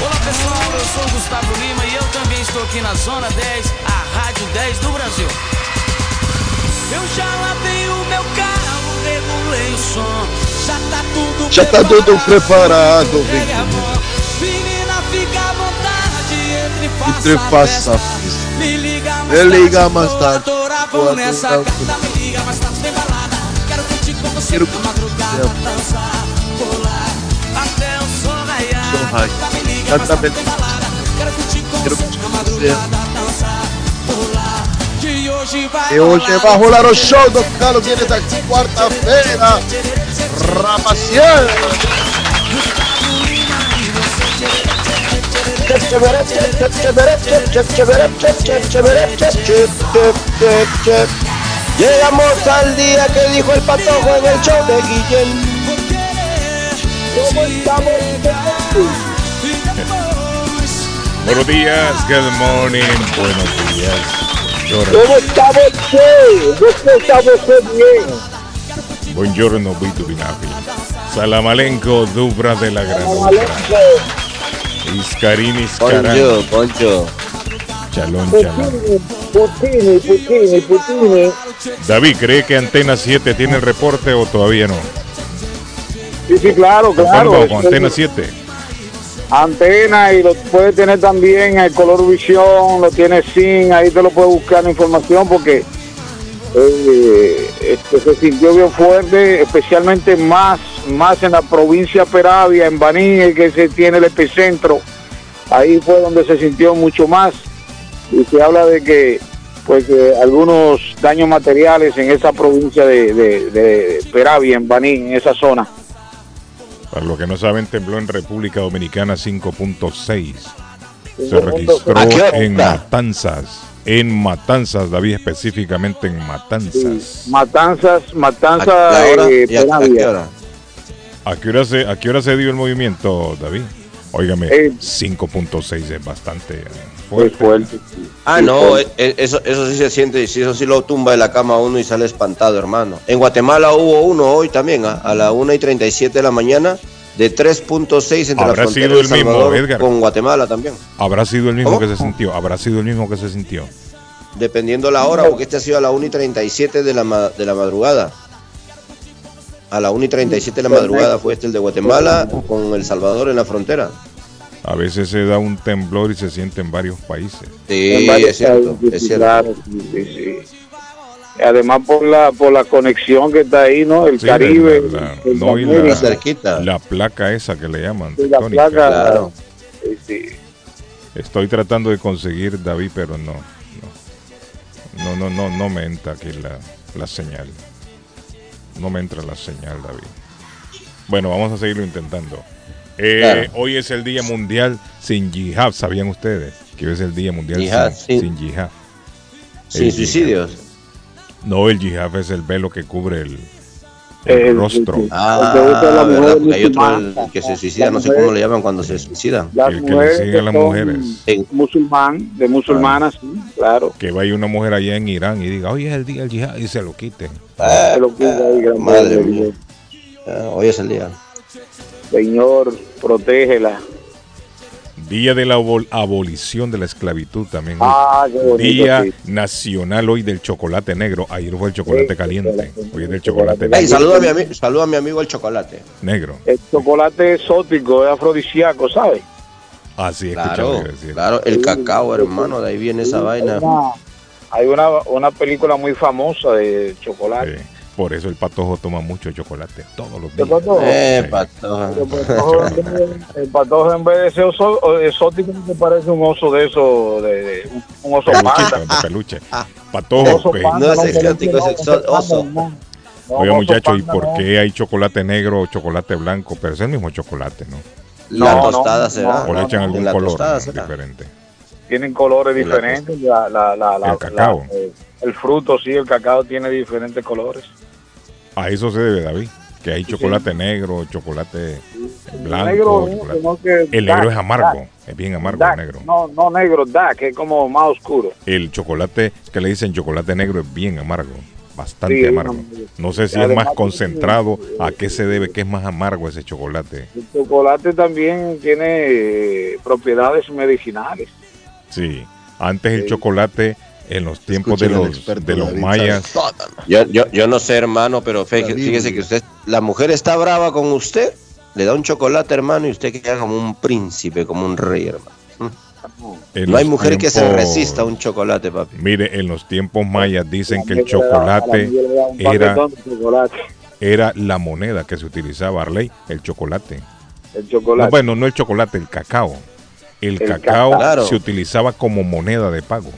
Olá pessoal, eu sou o Gustavo Lima e eu também estou aqui na Zona 10, a Rádio 10 do Brasil. Eu já lavei o meu carro, regulei o som, já tá tudo Já tá tudo preparado, menina, fica à vontade, entre faça, a festa. Me liga mais Me liga mais tarde, vou vamos nessa gata, me liga mais tarde, tem balada. Quero curtir com você Quero na madrugada, dançar, pular, até o sol raiar. Vai E hoje vai rolar o show do Carlos Guilherme daqui quarta-feira. Rapaziada! Llegamos al día que dijo el patojo en el show de Guillén. ¿Cómo estamos? Buenos días, good morning, buenos días. Buongiorno, ¿Cómo estamos? che? ¿Cómo estamos bien? buongiorno, Vito Binafi. Salamalenko, Dubra de la Granada. Iscarini, Iscarán. Bonjour, bonjour. Chalón, chalón. Putini, Putini, Putini. David, ¿cree que Antena 7 tiene el reporte o todavía no? Sí, sí, claro, ¿Con claro. ¿Con Antena 7? Antena y lo puede tener también el color visión, lo tiene sin, ahí te lo puede buscar la información porque eh, este, se sintió bien fuerte, especialmente más, más en la provincia Peravia, en Baní, que se tiene el epicentro, ahí fue donde se sintió mucho más y se habla de que pues eh, algunos daños materiales en esa provincia de, de Peravia, en Baní, en esa zona. Para los que no saben, tembló en República Dominicana 5.6. Se 5.6. registró en Matanzas. En Matanzas, David, específicamente en Matanzas. Matanzas, Matanzas, ¿A qué hora? eh, ¿Y a- a Peravia. qué hora? ¿A qué hora se, a qué hora se dio el movimiento, David? Óigame, Eh, 5.6 es bastante eh, Muy fuerte. Ah, no, eh, eh, eso, eso sí se siente, sí, eso sí lo tumba de la cama a uno y sale espantado, hermano. En Guatemala hubo uno hoy también, ah, a la 1 y 37 de la mañana, de 3.6 entre la Habrá frontera sido el mismo, Edgar. con Guatemala también. Habrá sido el mismo ¿Cómo? que se sintió. Habrá sido el mismo que se sintió. Dependiendo la hora, porque este ha sido a la 1 y 37 de la, de la madrugada. A la 1 y 37 de la madrugada fue este el de Guatemala con El Salvador en la frontera. A veces se da un temblor y se siente en varios países. Sí, En varios es cierto, países, es cierto. claro, sí, sí, sí. Además por la por la conexión que está ahí, ¿no? El Sí, Caribe, la- la- el no, y la- cerquita. La placa esa que le llaman. la placa. Claro. sí, sí. Estoy tratando de conseguir David, pero no. No, no, no, no, no me entra aquí la, la señal. No me entra la señal, David. Bueno, vamos a seguirlo intentando. Eh, Claro. Hoy es el Día Mundial sin Yihad. ¿Sabían ustedes que hoy es el Día Mundial Yihad, sin, sí. sin yihad? Sin El suicidios. No, el yihad es el velo que cubre el, el El- rostro. el- Ah, porque hay otro el que se suicida, no sé cómo le llaman cuando se suicidan. Las El que le mujeres siguen a las mujeres. Musulmán, de musulmanas, sí, claro. Que vaya una mujer allá en Irán y diga, hoy es el Día del Yihad y se lo quiten. Ah, Se lo cuida ahí, gran madre mía. Ah, hoy es el día. Señor, protégela. Día de la abol- abolición de la esclavitud también. Ah, qué bonito. Día sí. nacional hoy del chocolate negro. Ayer fue el chocolate Sí, caliente. chocolate Hoy es del chocolate negro. saluda a mi, ami- saluda a mi amigo el chocolate. negro. El chocolate exótico, es afrodisíaco, ¿sabes? Así Claro, escuchaba decir. claro, el cacao, hermano, de ahí viene esa vaina. Hay una, una película muy famosa de chocolate. Sí. Por eso el patojo toma mucho chocolate todos los ¿Qué días. pasó? Eh. El patojo, en vez- el patojo en vez de ser oso, exótico me parece un oso de eso, de, de- un oso panda. de peluche. Un Patojo. oso panda, No es exótico, es oso. No, Oiga, muchachos, ¿y por qué hay chocolate negro o chocolate blanco? Pero es el mismo chocolate, ¿no? La No, tostada no, será. O le echan no, algún color diferente. tienen colores diferentes. La, la, la, la- El cacao. la- eh, el fruto, sí, el cacao tiene diferentes colores. A eso se debe, David. Que hay chocolate negro, chocolate blanco. negro, no, chocolate- sino que El negro dark, es amargo, dark, es bien amargo dark. el negro. No, no negro, dark, que es como más oscuro. El chocolate que le dicen chocolate negro es bien amargo, bastante Sí, amargo. No sé si es más concentrado, a qué se debe que es más amargo ese chocolate. El chocolate también tiene eh, propiedades medicinales. Sí, antes el chocolate en los tiempos de Escuchen los, de los David mayas. Yo, yo, yo no sé, hermano, pero fíjese que usted, la mujer está brava con usted, le da un chocolate, hermano, y usted queda como un príncipe, como un rey, hermano. en No hay mujer que se resista a un chocolate, papi. Mire, en los tiempos mayas dicen que el chocolate era, chocolate. era la moneda que se utilizaba, Arley, el chocolate. El No, chocolate. bueno, no el chocolate, el cacao. El, El cacao cacao. Claro. se utilizaba como moneda de pago.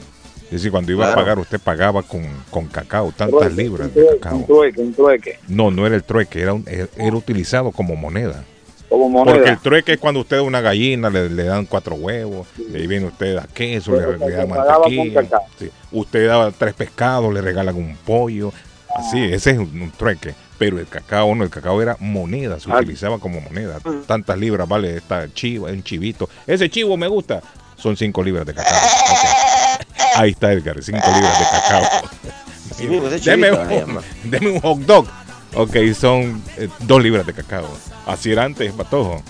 Es decir, cuando iba a pagar, usted pagaba con, con cacao, tantas Trueque, libras un de cacao. Un trueque, un trueque. No, no era el trueque, era, un- era, era utilizado como moneda. Como moneda. Porque el trueque es cuando usted da una gallina, le, le dan cuatro huevos, de ahí viene usted a queso, le, Pero le da mantequilla. sí. Usted da tres pescados, le regalan un pollo. Así, Ah. ese es un, un trueque. Pero el cacao no, el cacao era moneda, se Ah. utilizaba como moneda. Tantas libras vale esta chiva, un chivito. Ese chivo me gusta. Son cinco libras de cacao. Ok. Ahí está Edgar, cinco libras de cacao. Sí, ese deme, un, hermano. deme un hot dog. Ok, son eh, dos libras de cacao. Así era antes, patojo.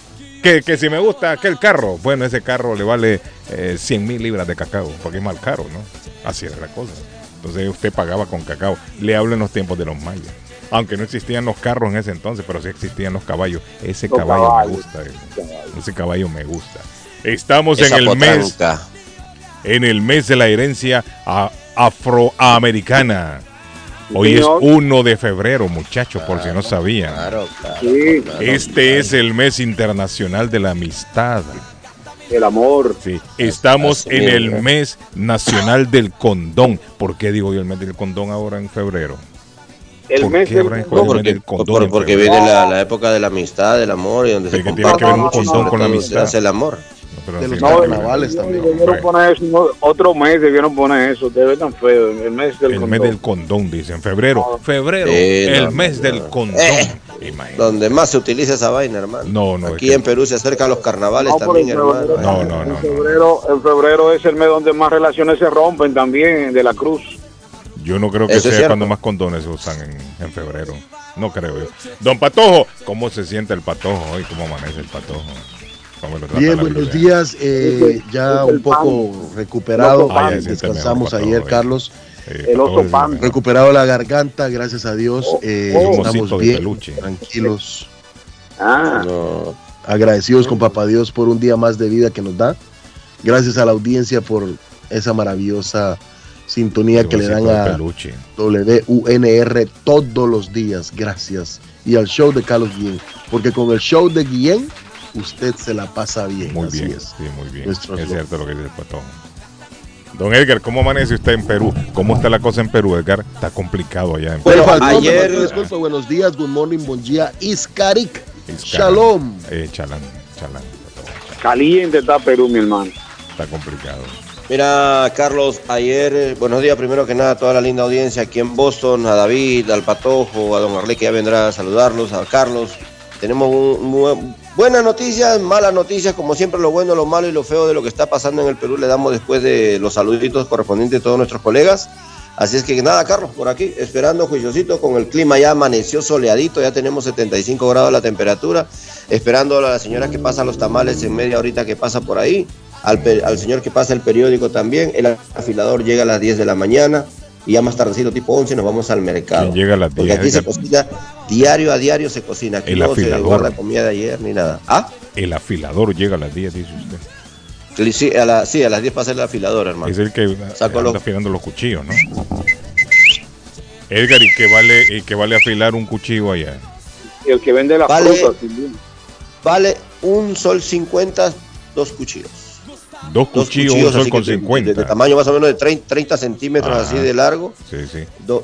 Que, que si me gusta aquel carro, bueno, ese carro le vale eh, 100 mil libras de cacao, porque es más caro, ¿no? Así era la cosa. Entonces usted pagaba con cacao. Le hablo en los tiempos de los mayas. Aunque no existían los carros en ese entonces, pero sí existían los caballos. Ese Los caballo caballos. me gusta. eh. Ese caballo me gusta. Estamos en el mes potranca. En el mes de la herencia afroamericana. Hoy es señor. 1 de febrero, muchachos, por si no sabían. Claro, claro. Sí, claro. Este es el mes internacional de la amistad. el amor. Sí, estamos en el mes nacional del condón. ¿Por qué digo yo el mes del condón ahora en febrero? El ¿Por mes qué del habrán No, escogido el mes porque, por- viene la, la época de la amistad, del amor y donde se Pero que tiene que comparte ver un condón con la amistad. se hace el amor. No, pero De los carnavales también. Debieron poner eso, no, otro mes debieron poner eso, debe tan feo, el mes del El mes condón. del condón, dicen. Febrero. Febrero, Sí, el no, mes no, del no. condón. Eh. Imagínate. Donde más se utiliza esa vaina, hermano. No, no, Aquí que- en Perú se acercan los carnavales No, también, en hermano. febrero- No, no, no, en no. febrero, en febrero es el mes donde más relaciones se rompen también de la cruz. Yo no creo que Eso es sea cuando más condones se usan en, en febrero. No creo yo. Don Patojo, ¿cómo se siente el patojo hoy? ¿Cómo amanece el patojo? ¿Cómo lo trata Bien, buenos días. eh, ya un poco recuperado. Ah, ya Descansamos mejor, ayer, Patojo, Carlos. Eh, el oso pan. Recuperado la garganta, gracias a Dios. eh, oh. Un osito estamos bien, tranquilos, Ah, No, agradecidos con Papá Dios por un día más de vida que nos da. Gracias a la audiencia por esa maravillosa sintonía El que le dan a. WUNR todos los días. Gracias. Y al show de Carlos Guillén. Porque con el show de Guillén, usted se la pasa bien. Muy así bien, es. sí, muy bien. Nuestro es slogan. cierto lo que dice el Patojo. Don Edgar, ¿cómo amanece usted en Perú? ¿Cómo está la cosa en Perú, Edgar? Está complicado allá en Perú. Bueno, ayer- buenos días, good morning, buen día, Iskarik, Iscara. Shalom. Eh, chalán, chalán, caliente está Perú, mi hermano. Está complicado. Mira, Carlos, ayer, eh, buenos días primero que nada a toda la linda audiencia aquí en Boston, a David, al Patojo, a Don Arley que ya vendrá a saludarlos, a Carlos. Tenemos un- mu- buenas noticias, malas noticias, como siempre lo bueno, lo malo y lo feo de lo que está pasando en el Perú le damos después de los saluditos correspondientes de todos nuestros colegas. Así es que nada, Carlos, por aquí, esperando juiciosito con el clima ya amaneció soleadito, ya tenemos 75 grados la temperatura, esperando a la señora que pasa los tamales en media horita que pasa por ahí, al, al señor que pasa el periódico también, el afilador llega a las 10 de la mañana y ya más tardecito, tipo 11, nos vamos al mercado. ¿Quién llega a las Porque 10? aquí se cocina diario a diario, se cocina. Aquí El no se afilador. guarda comida de ayer ni nada. ¿Ah? El afilador llega a las 10, dice usted. Sí, a, la- sí, a las 10 pasa el afilador, hermano. Es el que Saco anda los- afilando los cuchillos, ¿no? Edgar, ¿y qué vale, y qué vale afilar un cuchillo allá? El que vende las Vale. frutas. Vale un sol 50, dos cuchillos. Dos Dos cuchillos, un sol así con que de- 50. De, de tamaño más o menos de 30, 30 centímetros Ajá. así de largo. Sí, sí. Dos-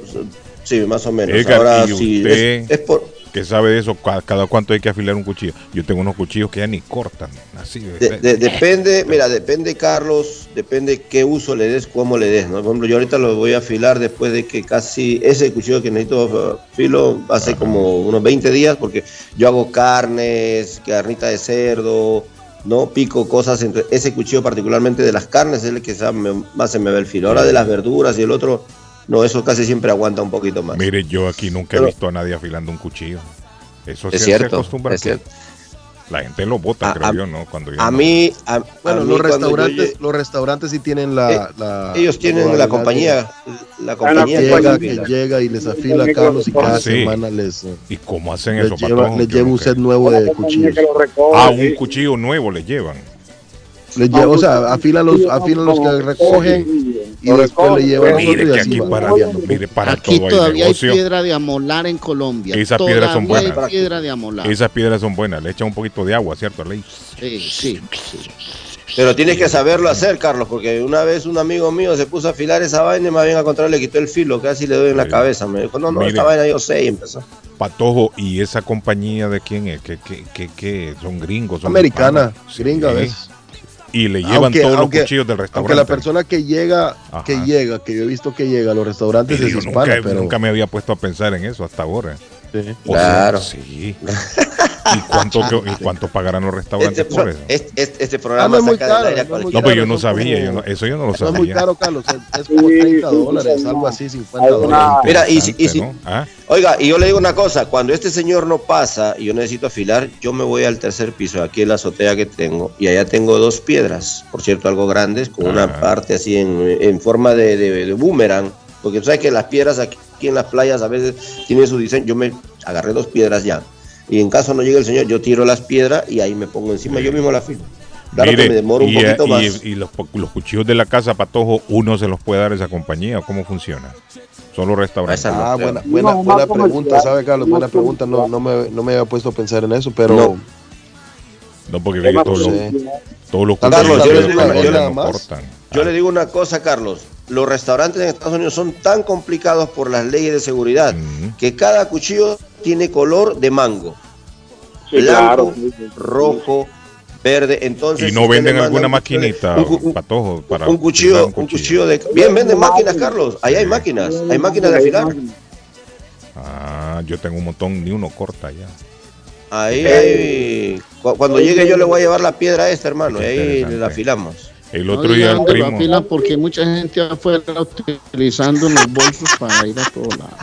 sí, más o menos. Edgar, Ahora ¿y sí, usted es, es por... ¿Qué que sabe de eso, ca- cada cuánto hay que afilar un cuchillo. Yo tengo unos cuchillos que ya ni cortan. Así De- de- depende, mira, depende, Carlos, depende qué uso le des, cómo le des, ¿no? Por ejemplo, yo ahorita lo voy a afilar después de que casi ese cuchillo que necesito uh, filo hace como unos 20 días, porque yo hago carnes, carnita de cerdo, ¿no? Pico cosas, entre ese cuchillo particularmente de las carnes es el que más se me ve el filo. Ahora de las verduras y el otro, no, eso casi siempre aguanta un poquito más. Mire, yo aquí nunca he visto a nadie afilando un cuchillo. Eso Es sí cierto, se acostumbra. es cierto. La gente lo bota, A- creo a- yo, ¿no? Cuando ya A no- mí, a, Bueno, a mí los yo restaurantes, los restaurantes sí tienen la, Eh, la- ellos tienen la compañía, la compañía que llega, afila. que llega y les afila a Carlos y cada Sí. semana les, eh, ¿Y cómo hacen les eso, lleva, les Yo lleva un set nuevo de cuchillos. Recoge, Ah, un cuchillo nuevo le llevan. Les lleva, o sea, afilan los, afilan los que recogen y después le recogen, llevan pues. otro Mire y que así aquí para, mire, para Aquí todo hay todavía hay negocio. piedra de amolar en Colombia. Esas piedras son Todavía buenas. hay piedra de amolar. Esas piedras son buenas. Le echan un poquito de agua, ¿cierto, Ley? Sí, sí, sí. Pero tienes que saberlo hacer, Carlos, porque una vez un amigo mío se puso a afilar esa vaina y más bien a contrario le quitó el filo, casi le doy en la Sí. cabeza. Me dijo, no, no, Mire. esta vaina yo sé y empezó. Patojo, ¿y esa compañía de quién es? ¿Qué, qué, qué, qué? ¿Son gringos? ¿Son Americana, hispanos? Sí. gringa a veces. Y le llevan Aunque- todos aunque- los cuchillos del Aunque restaurante. la persona que llega, Ajá. que llega, que yo he visto que llega a los restaurantes es hispana, nunca, pero nunca me había puesto a pensar en eso hasta ahora. Sí. O Claro. sea, sí. ¿Y cuánto, ¿Y cuánto pagarán los restaurantes Este, por pro- eso? este, este- este Ah, programa no es muy saca del aire no. No, pero yo no sabía, yo no- eso yo no lo No es muy sabía. caro, Carlos, es, como Sí, 30 sí, dólares, algo sí. así, 50 Hay dólares. Mira, y si- y si- ¿no? Ah, Oiga, y yo le digo una cosa, cuando este señor no pasa y yo necesito afilar, yo me voy al tercer piso, aquí en la azotea que tengo, y allá tengo dos piedras, por cierto, algo grandes, con una Ah. parte así en, en forma de, de- de boomerang, porque tú sabes que las piedras aquí, aquí en las playas a veces tienen su diseño, yo me agarré dos piedras ya, y en caso no llegue el señor, yo tiro las piedras y ahí me pongo encima, yo mismo la afilo. Claro Mire, que me demoro un y, poquito y- más. y los, los cuchillos de la casa Patojo, uno se los puede dar a esa compañía, ¿o ¿cómo funciona? Son los restaurantes. Ah, buena, buena, No, buena pregunta, ¿sabe, Carlos? Buena pregunta, no, no, me, no me había puesto a pensar en eso, pero No. No, porque ve que Más todos los, todos los Carlos, cuchillos yo de le digo- yo le- no nada más. cortan. Yo Ah, le digo una cosa, Carlos. Los restaurantes en Estados Unidos son tan complicados por las leyes de seguridad que cada cuchillo tiene color de mango. Sí, blanco, claro. rojo, verde. Entonces, Y no venden alguna maquinita, un Patojo, para un cuchillo, un cuchillo de. Bien, venden máquinas, Carlos. Ahí hay máquinas. Hay máquinas de afilar. Ah, yo tengo un montón, ni uno corta ya. Ahí hay. cu- Cuando llegue yo le voy a llevar la piedra a esta, hermano. Y ahí la afilamos. El No otro día digan el primo... afilan porque mucha gente afuera utilizando los bolsos para ir a todos lados.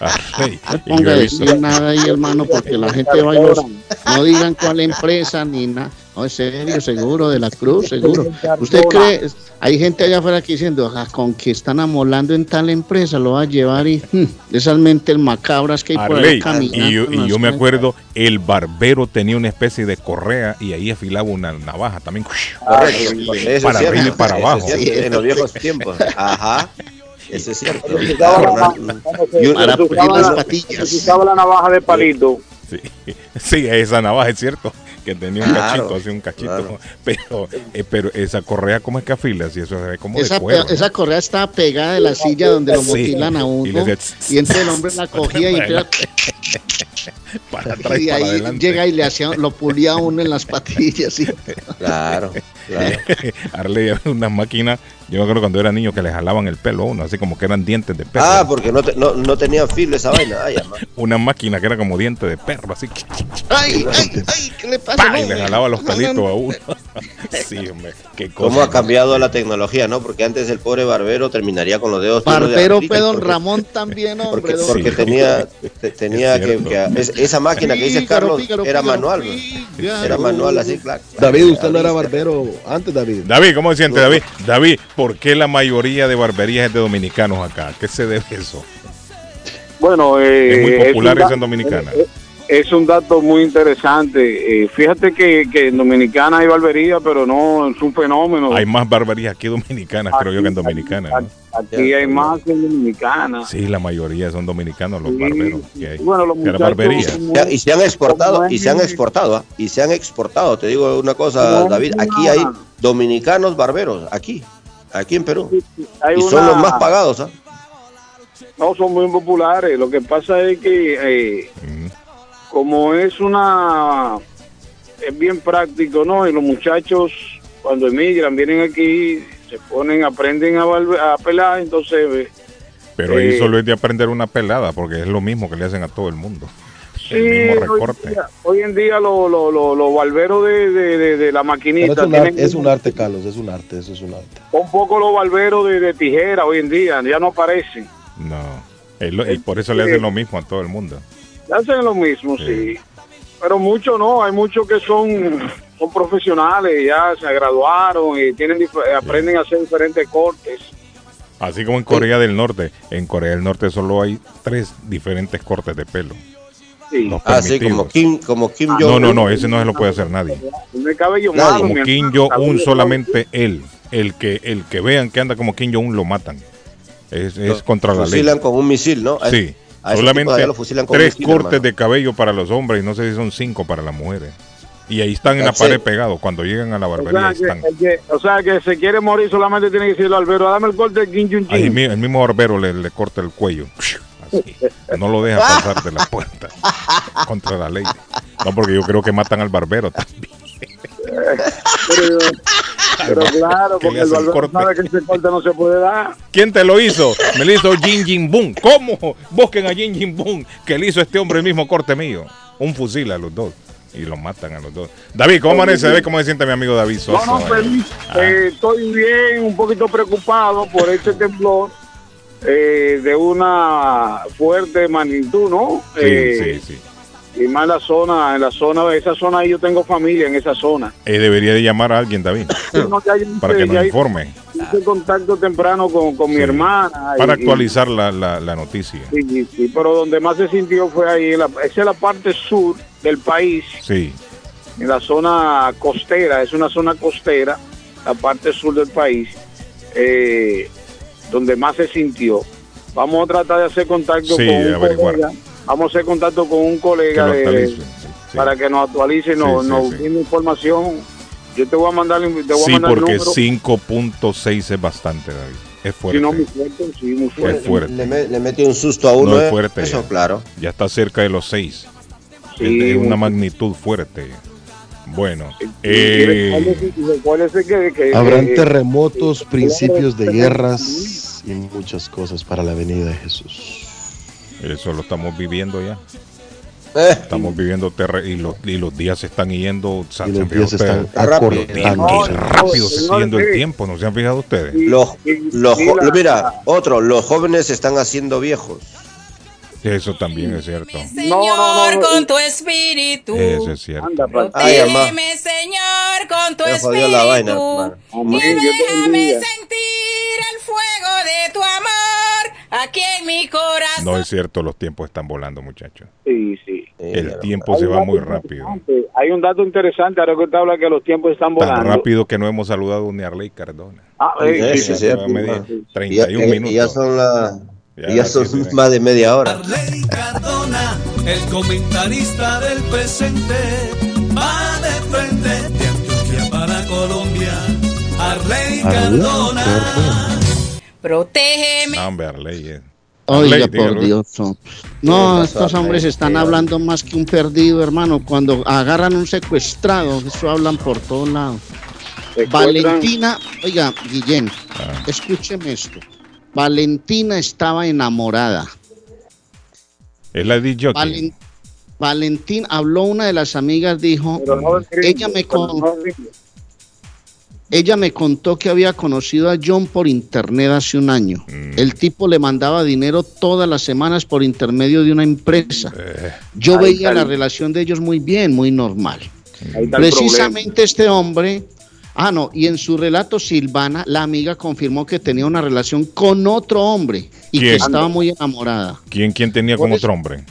Ay, No ponga a decir nada ahí, hermano, porque la gente va y los- no digan cuál empresa ni nada. No, es serio, seguro, de la cruz, seguro. ¿Usted cree? Hay gente allá afuera que diciendo, "Ah, con que están amolando en tal empresa, lo va a llevar y hmm, esas mentes macabras que hay por ahí Arley, caminando. y yo, y yo me acuerdo, el barbero tenía una especie de correa y ahí afilaba una navaja también. Es Para arriba y para abajo. cierto, En los viejos tiempos. Ajá. Eso es cierto. Para las la- patillas. se usaba la navaja de palito. Sí, sí, esa navaja es cierto, que tenía un Claro, cachito, así un cachito. claro. Pero, eh, pero esa correa, ¿cómo es que afila? Si eso se ve como Esa, de cuero. pe- esa correa estaba pegada de la silla donde lo Sí, motilan a y uno. Y, hacía entonces el hombre la cogía y, entonces- para atrás y ahí adelante. llega y le hacía, lo pulía uno en las patillas. y- Claro, claro. Arley había unas máquinas, yo me acuerdo cuando era niño que le jalaban el pelo a uno, así como que eran dientes de perro. Ah, porque no, te- no, no tenía filo esa vaina. Ay. Una máquina que era como diente de perro, así. ¡Ay, ay, ay! ¿Qué le pasa? ¡pah! No, y le jalaba los pelitos a uno. sí, hombre, qué cosa. ¿Cómo ha cambiado la tecnología, no? Porque antes el pobre barbero terminaría con los dedos. de Barbero artritis, fue don porque- Ramón también, hombre. Porque, don- porque Sí. tenía, te- tenía Es que, cierto. que- es- esa máquina que dice Fígaro, Carlos era manual. ¿no? fígaro. Era manual así, claro. David, usted no era barbero antes, David. David, ¿cómo se siente David? David, ¿por qué la mayoría de barberías es de dominicanos acá? ¿Qué se debe eso? Bueno, eh, Es muy popular da- en Dominicana. eh, Es un dato muy interesante. Eh, fíjate que, que en Dominicana hay barbería, pero no es un fenómeno. Hay más barberías aquí dominicanas, creo yo, que en Dominicana. ¿no? Aquí hay más que en Dominicana. Sí, la mayoría son dominicanos los Sí, barberos que hay. Bueno, los Que la muchachos barbería. como- Ya, Y se han exportado, y se han exportado, ¿ah? y se han exportado. Te digo una cosa, David, aquí hay dominicanos barberos, aquí, aquí en Perú. hay Y son una- los más pagados, ¿ah? No, son muy populares. Lo que pasa es que eh, Mm. como es una, es bien práctico, ¿no? Y los muchachos cuando emigran, vienen aquí, se ponen, aprenden a, valve- a pelar, entonces... eh, Pero ahí Eh, solo es de aprender una pelada, porque es lo mismo que le hacen a todo el mundo. Sí, el mismo hoy en recorte. día, hoy en día los lo, lo, los barberos de, de, de- de la maquinita es, un tienen arte, es un arte, Carlos, es un arte, eso es un arte. un poco los barberos de, de tijera hoy en día, ya no aparecen. No. Lo- y por eso le hacen lo mismo a todo el mundo. Hacen lo mismo, sí. Pero muchos no, hay muchos que son, son profesionales, ya se graduaron y tienen aprenden a hacer diferentes cortes. Así como en Corea del Norte. En Corea del Norte solo hay tres diferentes cortes de pelo. Sí. Los Ah, como Kim, como Kim No, Jong. no, no, ese no se lo puede hacer nadie. Nadie. Como Kim Jong-un, cabello solamente él. El que, el que vean que anda como Kim Jong-un lo matan. Es, es contra la ley. Fusilan con un misil, ¿no? Sí, a solamente fusilan con un tres misil, cortes hermano. de cabello para los hombres y no sé si son cinco para las mujeres. Y ahí están en la pared pegados. Cuando llegan a la O barbería, sea, ahí que, están. que- o sea, que se quiere morir solamente tiene que decirle al albero, dame el corte de Kim Jong Ahí mi- el mismo barbero le, le corta el cuello. No lo deja pasar de la puerta. Contra la ley. No, porque yo creo que matan al barbero también. Pero, pero claro, porque el barbero sabe que ese corte no se puede dar. ¿Quién te lo hizo? Me lo hizo Jin Jin Boom. ¿Cómo? Busquen a Jin Jin Boom, que le hizo este hombre el mismo corte mío. Un fusil a los dos. Y los matan a los dos. David, ¿cómo amanece? Cómo se siente mi amigo David No, no, feliz. Eh, estoy bien, un poquito preocupado por este temblor eh, de una fuerte magnitud, ¿no? Sí, Eh, sí, sí. Y más la zona, en la zona, esa zona ahí yo tengo familia en esa zona. Eh, debería de llamar a alguien, David, No, ya hice- para que nos informe. hice contacto temprano con, con mi hermana. Para y- actualizar la, la, la noticia. Sí, sí, sí, pero donde más se sintió fue ahí, en la, esa es la parte sur del país, Sí. en la zona costera, es una zona costera, la parte sur del país, eh, donde más se sintió. Vamos a tratar de hacer contacto Sí, con un averiguar. colega, vamos a hacer contacto con un colega de-. Sí. para que nos actualice, nos, Sí, sí, nos información. Yo te voy a mandar, te voy a Sí, mandar el porque número. 5.6 es bastante, David. Es Sí, no, muy fuerte. fuerte, sí, muy fuerte. Es fuerte. Le, me- le metió un susto a uno. No es ¿eh? fuerte. Eso, ya. claro. Ya está cerca de los 6. Sí, es una muy- magnitud fuerte. Bueno, eh, Habrán terremotos, principios de guerras y muchas cosas para la venida de Jesús. eso lo estamos viviendo ya. Eh, Estamos viviendo terre y los, y los días se están yendo. ¿se Y han los días están ustedes? rápido. Rápido se está yendo el tiempo, ¿no se han fijado ustedes? Los, los mira, otro, los jóvenes se están haciendo viejos. Eso también es cierto. No, no, no, con tu espíritu. Eso es cierto. Anda. Protégeme, Señor, con tu espíritu. la vaina, y déjame sentir el fuego de tu amor aquí en mi corazón. No es cierto, los tiempos están volando, muchachos. Sí, sí. El tiempo se va muy rápido. Hay un dato interesante, ahora que usted habla que los tiempos están Tan volando. rápido que no hemos saludado ni a Arley Cardona. Ah, Sí, eh, sí, sí, sí, sí. sí. Lleva media- Y ya, 31 eh, y minutos. ya son las Ya, y ya son más de media hora. Arley Cardona, el comentarista del presente, va de frente de Antioquia para Colombia. Arley Cardona. Protégeme. Hombre, Arley. eh. Oiga, por. Dios. no. Estos hombres están ¿Qué hablando más que un perdido, hermano. Cuando agarran un secuestrado, eso hablan por todos lados. Valentina, oiga, Guillén, Ah. escúcheme esto. Valentina estaba enamorada. Es la DJ. Valen- Valentín habló una de las amigas, dijo, no ella me pero con- no del gringo. ella me contó que había conocido a John por internet hace un año. Mm. El tipo le mandaba dinero todas las semanas por intermedio de una empresa. Eh, Yo Ahí veía la el- relación de ellos muy bien, muy normal. Precisamente este hombre, ah no, y en su relato Silvana, la amiga confirmó que tenía una relación con otro hombre y ¿Quién? que estaba muy enamorada, ¿Quién, ¿Quién tenía con otro hombre?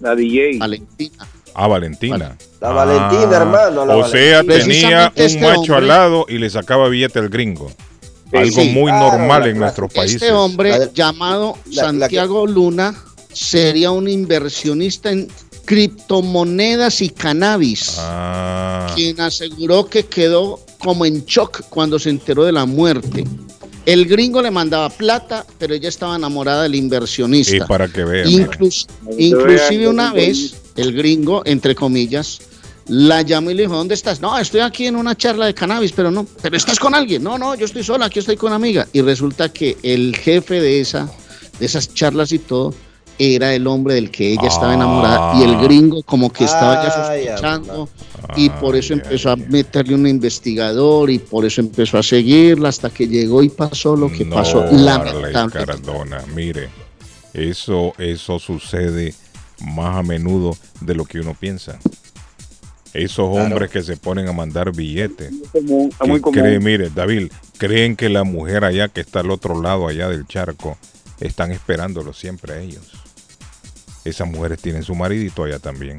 La DJ. Valentina. Ah, Valentina. La Ah, Valentina, hermano, la o sea, Valentina. tenía un este macho al lado y le sacaba billete al gringo. Algo Sí. muy Claro, normal en la- nuestros países. Este hombre La llamado la- la que- Santiago Luna sería un inversionista en criptomonedas y cannabis, Ah, quien aseguró que quedó como en shock cuando se enteró de la muerte. El gringo le mandaba plata, pero ella estaba enamorada del y inversionista. para que vean. Que inclusive vean una vez el gringo, entre comillas, la llamó y le dijo, ¿dónde estás? No, estoy aquí en una charla de cannabis, pero no, pero estás con alguien. No, no, yo estoy sola, aquí estoy con una amiga. Y resulta que el jefe de esa, de esas charlas y todo, era el hombre del que ella estaba enamorada y el gringo como que estaba ya Ay, sospechando y por eso empezó a meterle un investigador y por eso empezó a seguirla hasta que llegó y pasó lo que No, pasó lamentable. Cardona, mire, eso, eso sucede más a menudo de lo que uno piensa. Esos hombres que se ponen a mandar billetes. común, es que muy común. creen- mire, David, creen que la mujer allá que está al otro lado allá del charco están esperándolo siempre a ellos. Esas mujeres tienen su maridito allá también.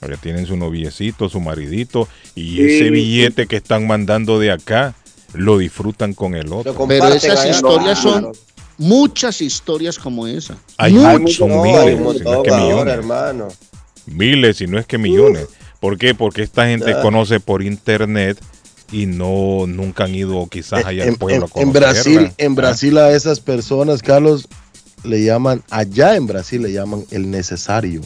Allá tienen su noviecito, su maridito y Sí. ese billete que están mandando de acá lo disfrutan con el otro. Pero esas historias son muchas historias como esa. Hay, muchos, son No, hay miles, si no es que ahora, millones. hermano. Miles, si no es que millones. ¿Por qué? Porque esta gente Ya. conoce por internet y no nunca han ido quizás allá en, al pueblo en- a en Brasil, en Brasil a esas personas, Carlos, le llaman, allá en Brasil le llaman el necesario.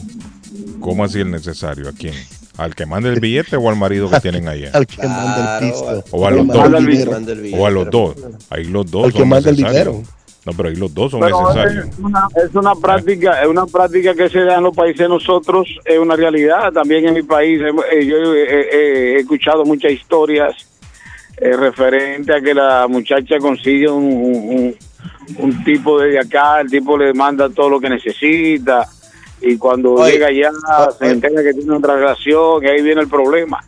¿Cómo así el necesario? ¿A quién? ¿Al que manda el billete o al marido que tienen allá? Al que manda el pisto. O a los dos. O a los dos. Ahí los dos Al que son manda el necesarios. dinero. No, pero ahí los dos son Pero necesarios. es una, es una práctica, es una práctica que se da en los países de nosotros, es una realidad. También en mi país eh, yo eh, eh, he escuchado muchas historias eh, referente a que la muchacha consigue un, un- un tipo desde acá, el tipo le manda todo lo que necesita y cuando Oye, llega allá se entera que tiene otra relación y ahí viene el problema.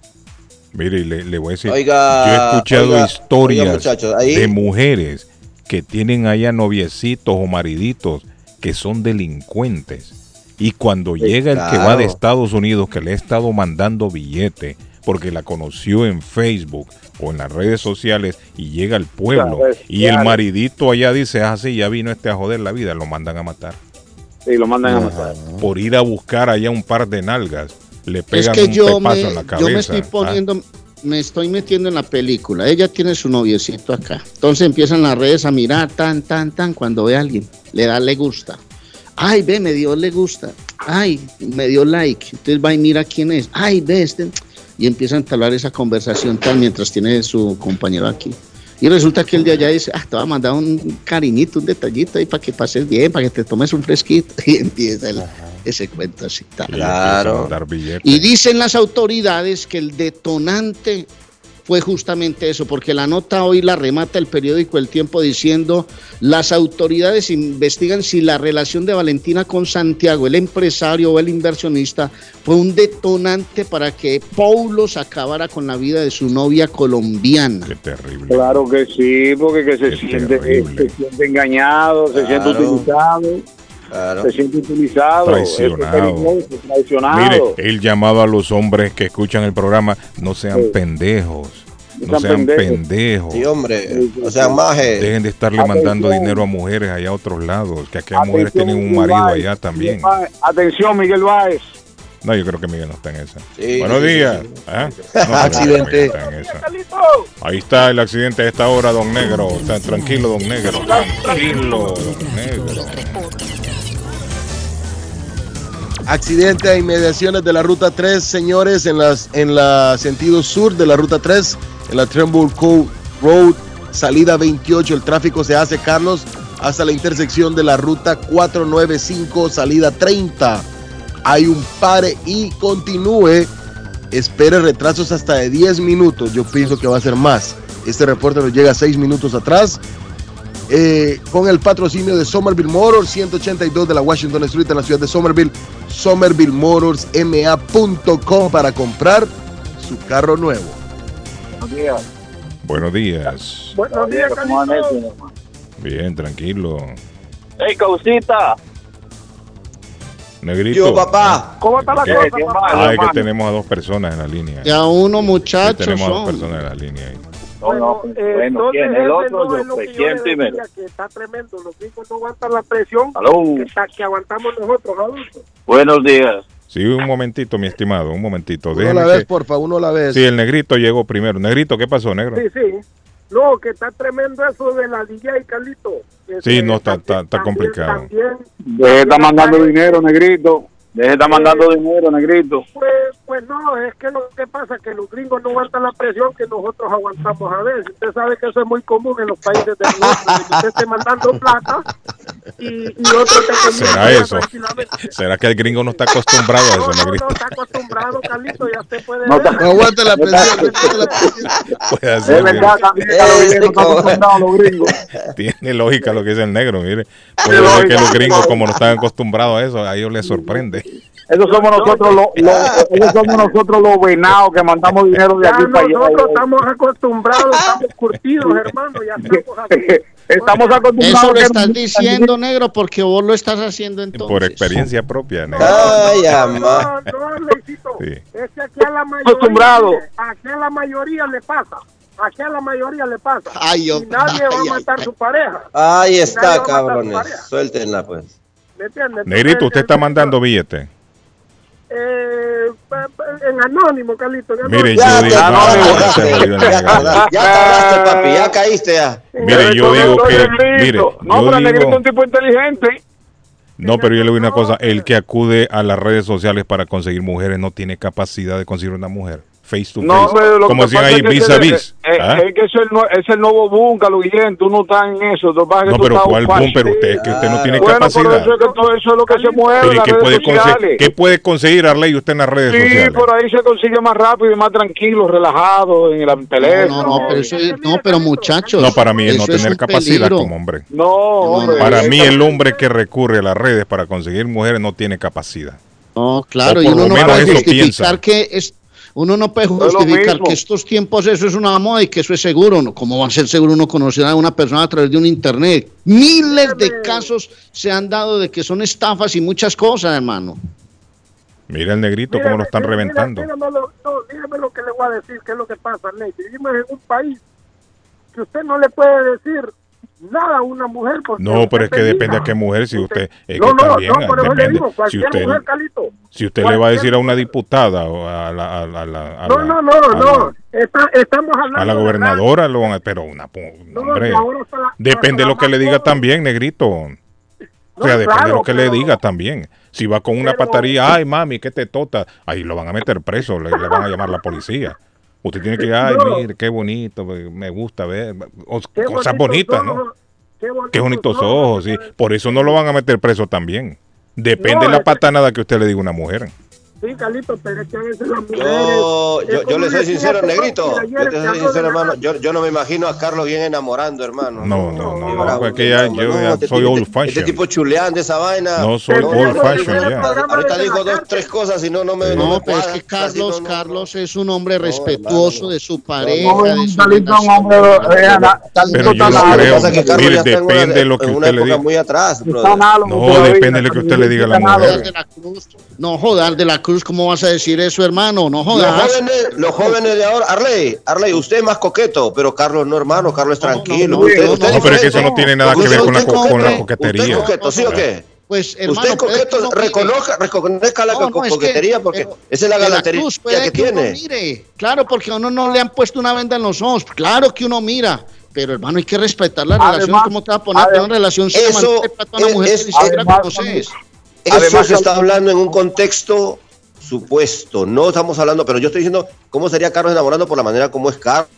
Mire, y le, le voy a decir, Oiga, yo he escuchado oiga, historias oiga, muchachos, ahí- de mujeres que tienen allá noviecitos o mariditos que son delincuentes. Y cuando llega el que va de. Estados Unidos, que le ha estado mandando billete, porque la conoció en Facebook o en las redes sociales, y llega al pueblo, Claro, y el maridito allá dice, ah, sí, ya vino este a joder la vida, lo mandan a matar. Y lo mandan a matar. Por ir a buscar allá un par de nalgas, le Es pegan que un yo pepazo me, en la yo cabeza. me estoy ah. poniendo, me estoy metiendo en la película. Ella tiene su noviecito acá. Entonces empiezan las redes a mirar tan, tan, tan. Cuando ve a alguien, le da le gusta. Ay, ve, me dio le gusta. Ay, me dio like. Entonces va y mira quién es. Ay, ve este. Y empiezan a entablar esa conversación tal mientras tiene su compañero aquí. Y resulta que el de allá dice, ah, te va a mandar un cariñito, un detallito ahí para que pases bien, para que te tomes un fresquito. Y empieza el- ese cuento así. tal. Claro. Y dicen las autoridades que el detonante fue justamente eso, porque la nota hoy la remata el periódico El Tiempo diciendo, las autoridades investigan si la relación de Valentina con Santiago, el empresario o el inversionista, fue un detonante para que Paulos acabara con la vida de su novia colombiana. Qué terrible. Claro que sí, porque que se siente, terrible. se siente engañado, se siente utilizado. Claro. se siente utilizado, Traicionado. es peligroso, traicionado. Mire, el llamado a los hombres que escuchan el programa, no sean Sí. pendejos. No sean sean pendejos. pendejos. Sí, hombre. O sea, maje. Dejen de estarle Atención. mandando dinero a mujeres allá a otros lados. Que aquellas mujeres Atención, tienen un marido allá también. Atención, Miguel Báez. No, yo creo que Miguel no está en esa. Sí, Buenos sí, días. sí, sí. ¿Ah? No, Accidente. Miguel está en esa. Ahí está el accidente a esta hora, don Negro. Está tranquilo, don Negro. Tranquilo, don Negro. Accidente a inmediaciones de la ruta 3, señores, en las en la sentido sur de la ruta 3, en la Tremble Cove Road, salida 28. El tráfico se hace, Carlos, hasta la intersección de la ruta 495, salida 30. Hay un pare y continúe. Espere retrasos hasta de 10 minutos. Yo pienso que va a ser más. Este reporte nos llega 6 minutos atrás. Eh, con el patrocinio de Somerville Motors, 182 de la Washington Street en la ciudad de Somerville, somervillemotorsma.com para comprar su carro nuevo. Buenos días. Buenos días. Buenos días. Bien, tranquilo. Hey, causita. Negrito. Yo, papá. ¿Cómo está la cosa, papá? Ah, es que tenemos a dos personas en la línea. Ya uno, Sí, muchachos, tenemos a dos son. personas en la línea ahí. No, no, Bueno, bueno, eh, entonces ¿quién? El otro, no yo, pues, yo ¿quién le primero? que está tremendo. Los gringos no aguantan la presión que, está- que aguantamos nosotros, adultos. Buenos días. Sí, un momentito, mi estimado, un momentito. Uno Déjeme la vez, que- porfa, uno la vez. Sí, el negrito llegó primero. Negrito, ¿qué pasó, negro? Sí, sí. No, que está tremendo eso de la DJ, Carlito. Que Sí, no, está- está- está también- complicado. También, de estar mandando dinero, negrito. Deje de estar mandando dinero, negrito. Pues, pues no, es que lo que pasa es que los gringos no aguantan la presión que nosotros aguantamos a veces. Usted sabe que eso es muy común en los países del norte, que usted esté mandando plata y, y otro te ¿Será eso? ¿Será que el gringo no está acostumbrado a eso, No, no, negrito? no está acostumbrado, Carlito, ya usted puede No ver. No aguanta la presión. Puede Es ser, verdad, también a los gringos no están acostumbrados los gringos. Tiene lógica lo que dice el negro, mire. Puede ser que los gringos, como no están acostumbrados a eso, a ellos les sorprende. Esos somos nosotros los, los- esos somos nosotros los venados que mandamos dinero de Ya aquí para nosotros allá. estamos acostumbrados, estamos curtidos, hermano, ya estamos así. Estamos acostumbrados. Eso lo que- estás diciendo, negro, porque vos lo estás haciendo entonces. Por experiencia propia, negro. Ay, No, ama. no, Leicito, Sí. es que aquí a la mayoría, Acostumbrado. aquí a la mayoría le pasa, aquí a la mayoría le pasa. Ay, y oh, nadie va a matar ay, su pareja, Ahí está, cabrones. Suéltenla, pues. ¿me entiendes? Negrito, usted está mandando billete. Eh, en anónimo, Carlito. en Mire, anónimo. Ya yo digo, ah, el Ya ya tardaste, papi. Ya caíste ya. Mire, yo digo que, mire, No, yo pero negrito es un tipo inteligente. no, pero yo le digo una cosa, el que acude a las redes sociales para conseguir mujeres no tiene capacidad de conseguir una mujer. Face to No, face. pero lo Como que decían pasa ahí, es que vis a vis. eh, ¿Ah? Es que eso es el, nue- es el nuevo boom, Carlos Guillén. Tú no estás en eso. Tú vas que No, tú pero estás ¿cuál boom? Pero usted, que usted no tiene Bueno, capacidad. eso es que todo eso es lo que se mueve Pero en ¿y las qué redes puede, sociales. conseguir, ¿Qué puede conseguir Arley usted en las redes Sí, sociales? por ahí se consigue más rápido y más tranquilo, relajado, en el teléfono. No, no, no, pero eso es- no, pero muchachos. No, para mí es no es tener capacidad peligro. como hombre. No, hombre. Para mí el hombre que recurre a las redes para conseguir mujeres no tiene capacidad. No, claro, O y por uno lo no menos puede eso justificar piensa. que es uno no puede justificar que estos tiempos eso es una moda y que eso es seguro. ¿no? ¿Cómo va a ser seguro uno conocer a una persona a través de un internet? Miles de casos se han dado de que son estafas y muchas cosas, hermano. Mira el negrito cómo lo están reventando. Dígame lo, no, dígame lo que le voy a decir, qué es lo que pasa, Ney. Vivimos en un país que usted no le puede decir nada una mujer. Porque No, pero es que depende a qué mujer, si usted, es no, que no, también, no, por eso le depende, digo, si cualquier usted, mujer, Calito. si usted le va a decir a una diputada o a la, a la- a la- a No, la- no, no, a no. la- Está- estamos hablando a la de gobernadora lo van a, pero una, hombre, la- depende de lo que le diga también, negrito. O sea, depende de claro, lo que le pero- diga también. Si va con una pero- pataría, ay mami, ¿qué te tota? Ahí lo van a meter preso, le, le van a llamar la policía. Usted tiene que, ay, No. mire, qué bonito, me gusta ver, o- cosas bonitas, ¿no? ojos, Qué bonitos, Qué bonitos ojos, sí. Por eso no lo van a meter preso también. Depende No, de la patanada que usted le diga a una mujer. Sí, Carlito, pero es que a veces las mujeres... Yo, yo, yo le soy sincero, este negrito. Yo te soy sincero, hermano. Yo, yo no me imagino a Carlos bien enamorando, hermano. No, no, no, no, bravo, es que ya- no, yo ya este soy old Este fashion. tipo chuleando esa vaina. No soy old fashion ya. Ahorita dijo dos, tres cosas y no, no me. No pero es que Carlos, Así no, no, Carlos es un hombre respetuoso de su pareja, Carlito, un hombre, eh, Pero yo creo. Mire, depende de lo que en una usted le época diga. muy atrás, No, depende de lo que usted le diga a la mujer. No joder de la Cruz, ¿cómo vas a decir eso, hermano? No Los jodas. jóvenes, los jóvenes de ahora, Arley, Arley, usted es más coqueto, pero Carlos no, hermano, Carlos es No, no, tranquilo. no, usted, no, usted no, No, pero es que eso no tiene nada que Usted- ver con la, usted co- con la coquete, Usted coquetería. es coqueto, ¿sí o qué? Pues, hermano, usted es que reconozca, reconozca la No, co- no, es que- coquetería porque pero esa es la galantería que, uno tiene. mire. Claro, porque a uno no le han puesto una venda en los ojos. Claro que uno mira. Pero hermano, hay que respetar la Además- relación. ¿Cómo te vas a poner además- una relación sin eso a una es- mujer es- que ni siquiera además- conoces? Eso Además, se está hablando en un contexto supuesto, no estamos hablando, pero yo estoy diciendo cómo sería Carlos enamorando por la manera como es Carlos.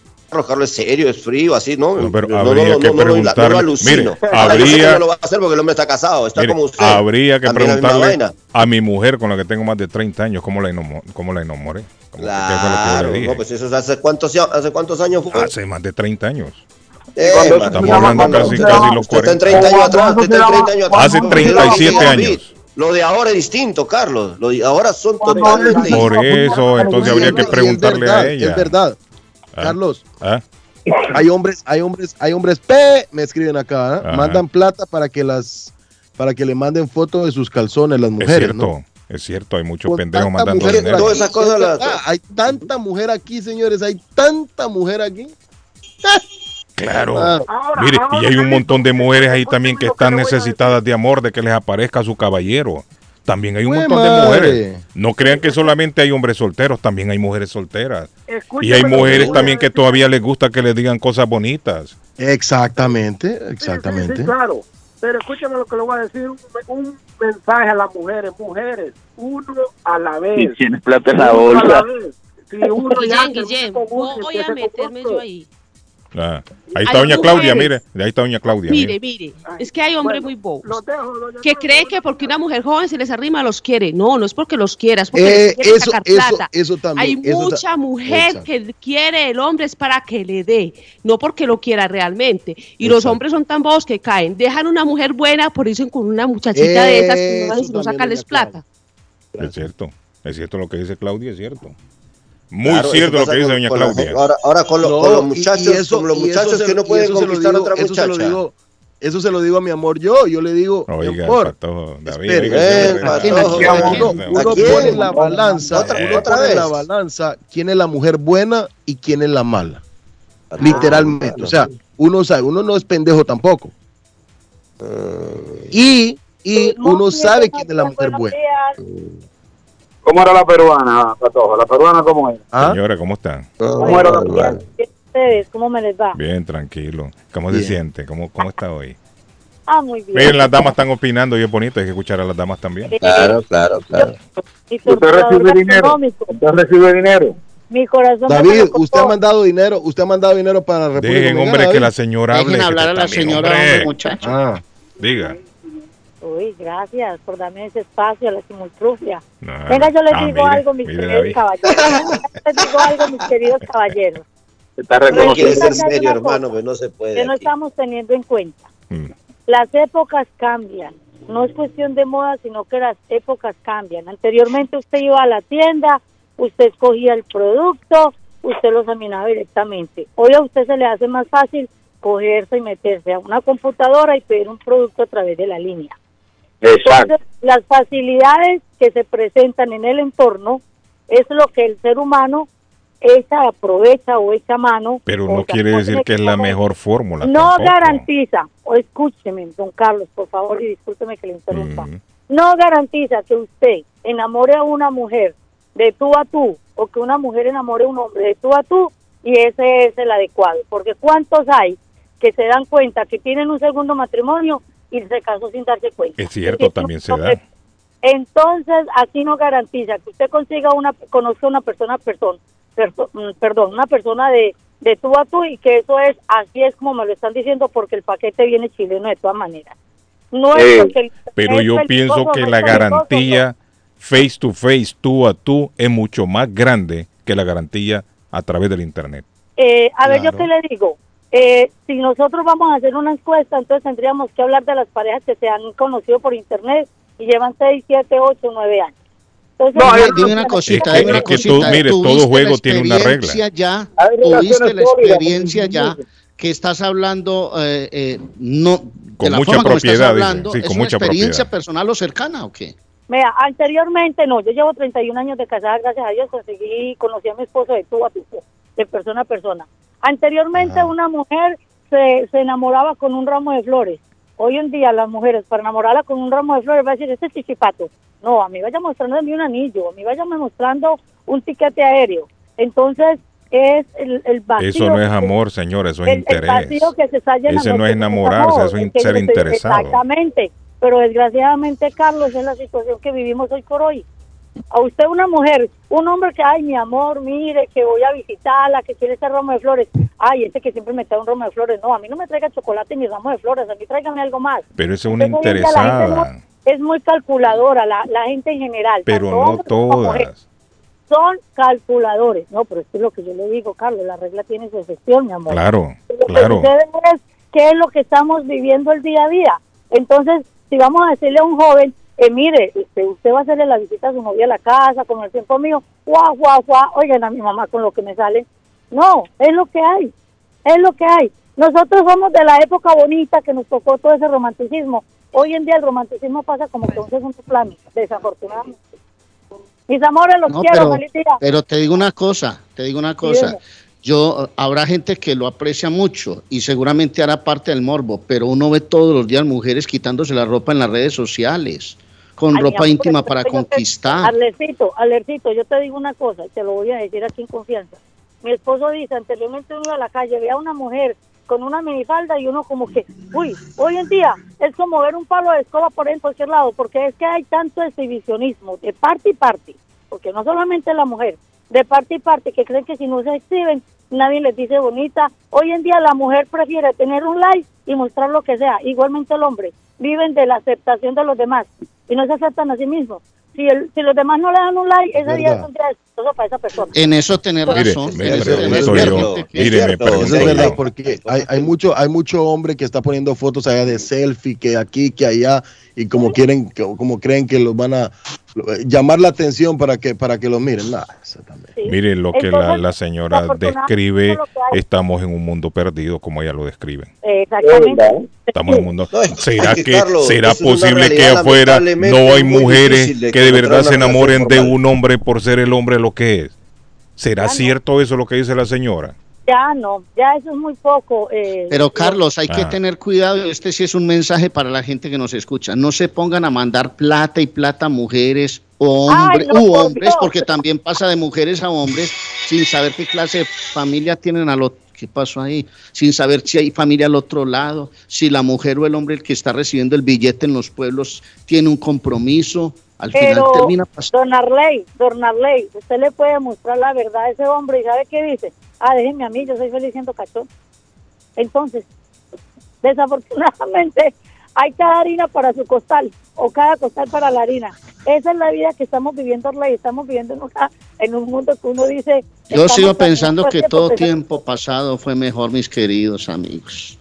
Carlos es serio, es frío, así, ¿no? No, pero no, habría no, que no, no, no, no, preguntarle. lo alucino. Mire, que habría- no lo va a hacer porque el hombre está casado, está Mire, como usted. habría que también preguntarle a mi mujer con la que tengo más de 30 años cómo la, cómo la enamoré. ¿Cómo- ¿Qué fue lo que Claro, no, pues eso es hace cuántos, hace cuántos años fue. Hace más de 30 años. Eh, Estamos hablando casi, casi los Usted está en 40. 30 años atrás, usted está en 30 años atrás. Hace No, 37 David, años. Lo de ahora es distinto, Carlos. Lo de ahora son totalmente Por distintos. eso, entonces habría que es preguntarle verdad, a ella. Es verdad. Ah. Carlos, ¿Ah? hay hombres, hay hombres, hay hombres P, me escriben acá, ¿eh? Ajá. mandan plata para que las para que le manden fotos de sus calzones las Es mujeres, cierto, ¿no? es cierto, hay muchos Con pendejos mandando mujer dinero. por Todas aquí, esas cosas es las- verdad, hay tanta mujer aquí, señores, hay tanta mujer aquí. Claro. Ahora- Mire, ahora, y hay un montón de mujeres ahí también que están necesitadas de amor, de que les aparezca su caballero. También hay un ¡Jue montón de mujeres. No crean que solamente hay hombres solteros, también hay mujeres solteras. Y hay mujeres también que todavía les gusta que les digan cosas bonitas. Exactamente, Sí, sí, exactamente. sí, claro. Pero escúchame lo que le voy a decir, un, un mensaje a las mujeres, mujeres, uno a la vez. Y tienes plata en la bolsa. Si uno ya Guillén, Guillén, voy a meterme yo ahí. Ah, ahí está Hay doña Claudia, mire. Ahí está doña Claudia. Mire, mire. mire, es que hay hombres Bueno, muy bobos dejo, que creen que porque una mujer joven se les arrima los quiere. No, no es porque los quieras, porque Eh, les quiere eso, sacar eso, plata. eso también. Hay eso ta- mucha mujer Exacto. que quiere el hombre es para que le dé, no porque lo quiera realmente. Y los hombres son tan bobos que caen. Dejan una mujer buena por irse con una muchachita de esas que no, sacarles plata. Es cierto. Es cierto lo que dice Claudia, es cierto. Muy Claro, cierto lo que dice con- doña con la Claudia. ahora, ahora con, lo- No, con los muchachos, y eso- con los muchachos se- que no pueden conquistar a digo- otra eso se lo muchacha. digo- Eso se lo digo a mi amor yo. Yo le digo, mi Oiga, amor, el patojo, David, espere, oiga, eh, patojo, ¿a uno, uno ¿A pone en la balanza, Otra- uno otra pone la balanza quién es la mujer buena y quién es la mala. Ah, Literalmente. O sea, uno sabe, uno no es pendejo tampoco. Y, y uno sabe quién es la mujer buena. ¿Cómo era la peruana, Patojo? ¿La peruana cómo era? ¿Ah? Señora, ¿cómo está? ¿Cómo era la peruana? ustedes? ¿Cómo me les va? Bien, tranquilo. ¿Cómo se Bien. siente? ¿Cómo, ¿Cómo está hoy? Ah, muy bien. Miren, las damas están opinando y es bonito, hay que escuchar a las damas también. Eh, Claro, claro, claro. ¿Usted recibe dinero? ¿Usted recibe dinero? Mi corazón David, usted ha mandado dinero, usted ha mandado dinero para la República Dejen, Dominicana, hombre, que la señora hable. Dejen hablar a la señora, hombre. hombre, muchacho. Ah, Diga. Uy, gracias por darme ese espacio a la simultrufia. No, Venga, yo les ah, digo mire, algo, mis mire, queridos David. caballeros. les digo algo, mis queridos caballeros. Está reconociendo. serio, hermano, pero no se puede. Que no estamos teniendo en cuenta. Mm. Las épocas cambian. No es cuestión de moda, sino que las épocas cambian. Anteriormente usted iba a la tienda, usted escogía el producto, usted lo examinaba directamente. Hoy a usted se le hace más fácil cogerse y meterse a una computadora y pedir un producto a través de la línea. Exacto. Entonces, las facilidades que se presentan en el entorno es lo que el ser humano echa, aprovecha o echa mano. Pero no quiere decir que es la mejor fórmula. No tampoco. garantiza, o escúcheme, don Carlos, por favor, y discúlpeme que le interrumpa. Mm. No garantiza que usted enamore a una mujer de tú a tú o que una mujer enamore a un hombre de tú a tú y ese es el adecuado. Porque ¿cuántos hay que se dan cuenta que tienen un segundo matrimonio y se casó sin darse cuenta? Es cierto, Porque también se da. Entonces, aquí no garantiza que usted consiga una, conozca una persona, persona, perso- mm, perdón, una persona de, de tú a tú y que eso es, así es como me lo están diciendo porque el paquete viene chileno de todas maneras. No es porque el- Pero es yo pienso que no la garantía face to face, tú a tú, es mucho más grande que la garantía a través del Internet. Eh, a ver, yo qué le digo. Eh, si nosotros vamos a hacer una encuesta, entonces tendríamos que hablar de las parejas que se han conocido por internet y llevan 6, 7, 8, 9 años. Entonces, No, Dime, una cosita, Es que- dime una es que tú- mire, todo ¿Tuviste juego tiene una regla. experiencia Ya, tuviste la experiencia ya que estás hablando, eh, eh, no, Con de la mucha forma como estás propiedad, hablando, Sí, ¿es con una mucha experiencia propiedad. personal o cercana o qué? Mira, anteriormente no, yo llevo 31 años de casada, gracias a Dios, conseguí, conocí a mi esposo de tú a tú, de persona a persona. Anteriormente una mujer se, se enamoraba con un ramo de flores. Hoy en día las mujeres, para enamorarla con un ramo de flores, va a decir, este es chichipato. No, a mí vaya mostrando a mí un anillo, a mí vaya mostrando un tiquete aéreo. Entonces, es el, el vacío. Eso no es amor, señor, eso es el- el interés. vacío que se está llenando, Ese no es enamorarse, amor, eso es ser interesado. Exactamente, pero desgraciadamente, Carlos, es la situación que vivimos hoy por hoy. A usted una mujer, un hombre que, ay, mi amor, mire, que voy a visitarla, que quiere ese ramo de flores. Ay, ese que siempre me trae un ramo de flores. No, a mí no me traiga chocolate ni ramo de flores, a mí tráigame algo más. Pero eso es una Entonces, la gente interesada. no- es muy calculadora, la, la gente en general. Pero no hombres como mujeres todas. son calculadores. No, pero esto es lo que yo le digo, Carlos, la regla tiene su excepción, mi amor. Claro, Lo que claro. sucede es qué es lo que estamos viviendo el día a día. Entonces, si vamos a decirle a un joven, eh, mire, usted, usted va a hacerle la visita a su novia a la casa con el tiempo mío, guau, guau, guau, oigan a mi mamá con lo que me sale. No, es lo que hay, es lo que hay. Nosotros somos de la época bonita que nos tocó todo ese romanticismo. Hoy en día el romanticismo pasa como que un segundo plano, desafortunadamente. Mis amores, los No, quiero, pero, feliz día. pero te digo una cosa, te digo una cosa. Yo, habrá gente que lo aprecia mucho y seguramente hará parte del morbo, pero uno ve todos los días mujeres quitándose la ropa en las redes sociales, con Ay, ropa amor, íntima para yo te- conquistar. Alercito, Alercito, yo te digo una cosa, y te lo voy a decir aquí en confianza. Mi esposo dice, anteriormente uno a la calle, veía a una mujer con una minifalda y uno como que, uy, hoy en día es como ver un palo de escoba por ahí en cualquier lado, porque es que hay tanto exhibicionismo de parte y parte, porque no solamente la mujer, de parte y parte, que creen que si no se exhiben, nadie les dice bonita. Hoy en día la mujer prefiere tener un like y mostrar lo que sea, igualmente el hombre, viven de la aceptación de los demás y no se aceptan a sí mismos. Si, el, si los demás no le dan un like, ese día es verdad. un día exitoso para esa persona. En eso Mire, razón. me en eso yo, razón. mire, me pregunto Eso es verdad, porque hay, hay mucho hay mucho hombre que está poniendo fotos allá de selfie, que aquí, que allá, y como quieren, como creen que los van a eh, llamar la atención para que para que los miren. Nah, eso también. Mire lo que la, Entonces, la señora describe, estamos en un mundo perdido como ella lo describe. Exactamente. Estamos en un mundo. ¿Será que, Carlos, será posible que afuera no hay mujeres de que de verdad se enamoren de un hombre por ser el hombre lo que es? ¿Será Ya no. cierto eso lo que dice la señora? Ya no, ya eso es muy poco. eh, Pero Carlos, hay que Ah. tener cuidado. Este sí es un mensaje para la gente que nos escucha. No se pongan a mandar plata y plata a mujeres o hombres, Ay, no, u por hombres, Dios. porque también pasa de mujeres a hombres sin saber qué clase de familia tienen al otro. ¿Qué pasó ahí? Sin saber si hay familia al otro lado, si la mujer o el hombre el que está recibiendo el billete en los pueblos tiene un compromiso. Al final termina pasando. don Arley, don Arley, usted le puede mostrar la verdad a ese hombre y ¿sabe qué dice? Ah, déjeme a mí, yo soy feliz siendo cachón. Entonces, desafortunadamente, hay cada harina para su costal o cada costal para la harina. Esa es la vida que estamos viviendo, Arley. Estamos viviendo en, una- en un mundo que uno dice... Yo sigo pensando que todo tiempo pasado fue mejor, mis queridos amigos.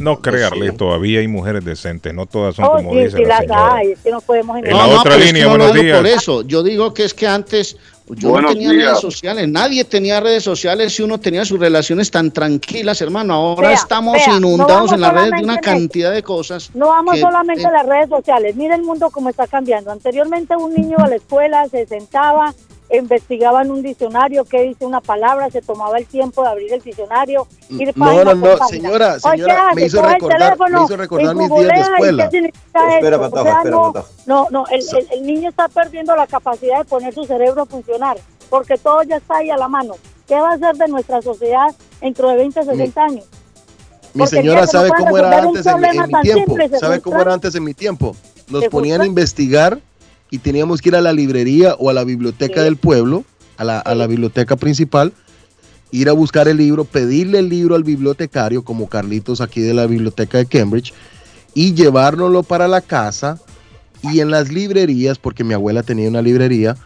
No crearle, todavía hay mujeres decentes, no todas son Oh, como sí, dice sí la las señora. hay, es que no podemos En la otra línea, que no lo buenos digo por días. eso. Yo digo que es que antes yo Buenos no tenía días. redes sociales, nadie tenía redes sociales y uno tenía sus relaciones tan tranquilas, hermano. Ahora Vea, estamos vea, inundados en las redes de una cantidad de cosas. No vamos que, solamente eh, a las redes sociales. Mira el mundo cómo está cambiando. Anteriormente un niño a la escuela se sentaba, investigaba en un diccionario qué dice una palabra, se tomaba el tiempo de abrir el diccionario. ir No, no, no, señora, Hoy, ¿qué señora, me hizo recordar- me hizo recordar mis días de googlea, ¿y escuela. ¿Qué significa Espera? Patojo, O sea, espera, no, Patojo. no, no, el, el- el niño está perdiendo la capacidad de poner su cerebro a funcionar, porque todo ya está ahí a la mano. ¿Qué va a hacer de nuestra sociedad dentro de 20, 60 años? Mi Porque señora no sabe cómo era antes en, mi- en tiempo. ¿Sabe cómo era antes en mi tiempo? Nos ponían a investigar y teníamos que ir a la librería o a la biblioteca Sí. del pueblo, a la, a la biblioteca principal, ir a buscar el libro, pedirle el libro al bibliotecario, como Carlitos aquí de la biblioteca de Cambridge, y llevárnoslo para la casa y en las librerías, porque mi abuela tenía una librería,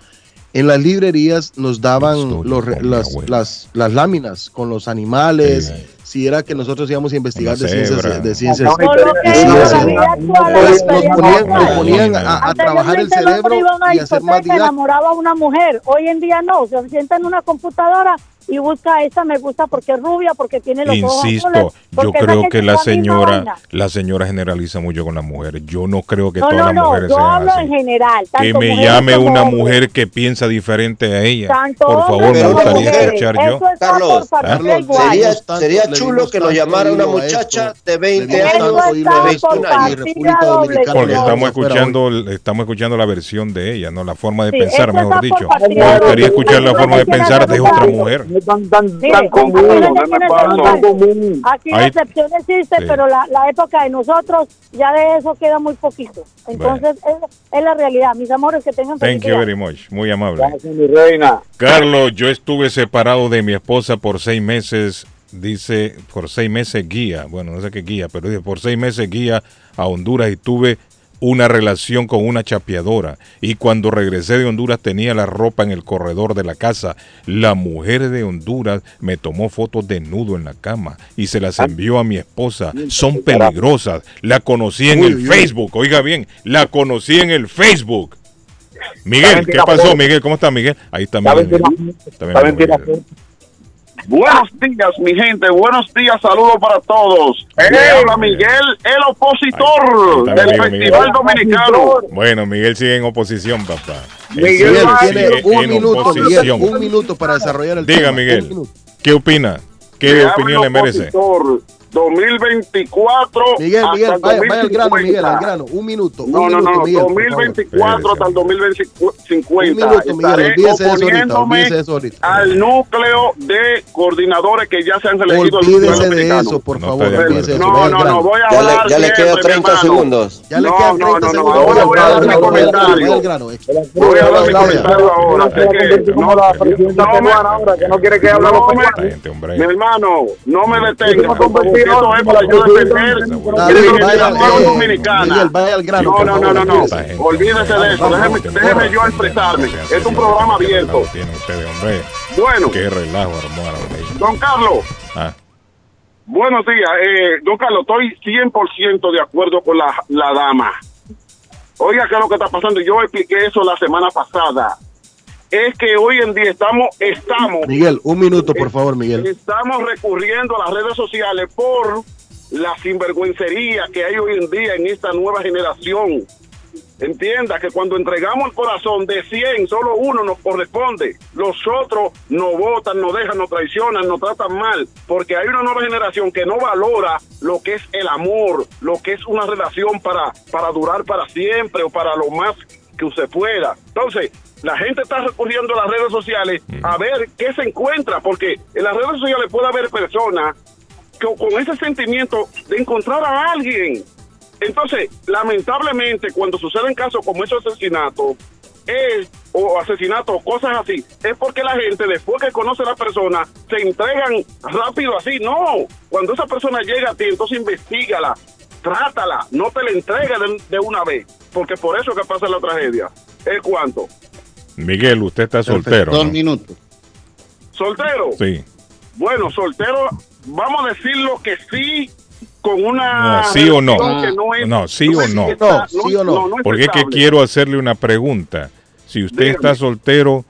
en las librerías nos daban los las, las, las láminas con los animales, Sí. si era que nosotros íbamos a investigar de ciencias, de ciencias. Nos ponían, nos actual. ponían a, a trabajar el cerebro a y hacer más didáctico. enamoraba a una mujer. Hoy en día no, se sienta en una computadora y busca esta me gusta porque es rubia, porque tiene los ojos Insisto, azules, yo creo que la señora, la señora generaliza mucho con las mujeres. Yo no creo que No, todas no, las no, mujeres yo sean hablo así. en general. Que me llame una hombres. mujer que piensa diferente a ella. Tanto Por favor, me gustaría mujeres. escuchar yo. Carlos, Carlos. Sería, sería chulo que lo llamara una muchacha esto. de 20 Le dimos Eso años tanto y hilo está a de esto por 21 y años. República partida doble, Dominicana Porque no estamos escuchando, estamos escuchando la versión de ella, no la forma de pensar, mejor dicho. Me gustaría escuchar la forma de no pensar de otra mujer. No es tan, tan, Mire, tan aquí común. Aquí la excepción existe, Sí. pero la, la época de nosotros ya de eso queda muy poquito. Entonces es, es la realidad. Mis amores, que tengan Thank you very much, muy amable. Gracias, mi reina. Carlos, yo estuve separado de mi esposa por seis meses, dice, por seis meses guía, bueno, no sé qué guía, pero dice, por seis meses guía a Honduras y tuve una relación con una chapeadora. Y cuando regresé de Honduras tenía la ropa en el corredor de la casa. La mujer de Honduras me tomó fotos desnudo en la cama y se las envió a mi esposa. Son peligrosas. La conocí en el. Facebook, oiga bien, la conocí en el Facebook. Miguel, ¿qué pasó, Miguel? ¿Cómo está, Miguel? Ahí está ¿Saben Miguel. que la- Está bien, saben que la- Miguel. Buenos días, mi gente. Buenos días, saludos para todos. Habla Miguel, el opositor del Festival Miguel. Dominicano. Bueno, Miguel sigue en oposición, papá. Él Miguel tiene un en minuto, Miguel, un minuto para desarrollar el Diga, tema. Un Miguel. ¿qué opina? ¿Qué opinión le el merece? opositor 2024 Miguel, hasta Miguel, el vaya, vaya al grano, 2050. Miguel, al grano. Un minuto. No, un no, minuto, no, Miguel, por favor. 2024 hasta el 2050. Un minuto, Miguel, olvídese de eso ahorita, olvídese de eso ahorita. al núcleo de coordinadores que ya se han elegido Olvídese de eso, por No favor. de olvídese de eso, No, no, no, voy a Ya le, hablar ya le quedan siempre, 30 hermano. segundos. Ya le No, quedan no, 30 no, no, segundos. ahora voy a dar mi comentario. Voy a dar mi comentario ahora. no, la presidenta no ahora, que no quiere que hable no los. Mi hermano, no me detenga. Esto es para yo defender dominicana. No, no, no, no, no. olvídese. De eso. Déjeme, déjeme yo expresarme. Es un programa abierto. Bueno, Qué relajo don Carlos, Ah, buenos días. Eh, don Carlos, estoy 100% de acuerdo con la, la dama. Oiga, ¿qué es lo que está pasando? Yo expliqué eso la semana pasada. Es que hoy en día estamos, estamos Miguel, un minuto, por favor, Miguel. Estamos recurriendo a las redes sociales por la sinvergüencería que hay hoy en día en esta nueva generación. Entienda que cuando entregamos el corazón de 100, solo uno nos corresponde. Los otros nos votan, nos dejan, nos traicionan, nos tratan mal. Porque hay una nueva generación que no valora lo que es el amor, lo que es una relación para, para durar para siempre o para lo más que usted pueda. Entonces, la gente está recurriendo a las redes sociales a ver qué se encuentra, porque en las redes sociales puede haber personas que con ese sentimiento de encontrar a alguien. Entonces, lamentablemente, cuando suceden casos como esos asesinatos, es, o asesinatos, cosas así, es porque la gente, después que conoce a la persona, se entregan rápido así. No, cuando esa persona llega a ti, entonces investigala, trátala, no te la entregues de, de una vez, porque por eso que pasa la tragedia. ¿Es cuánto? Miguel, usted está soltero. Dos ¿no? minutos. ¿Soltero? Sí. Bueno, soltero, vamos a decirlo que sí, con una. No, ¿Sí o no? que no es- No, sí o no. No, sí o no. es Porque es que quiero hacerle una pregunta. Si usted Dígame. está soltero,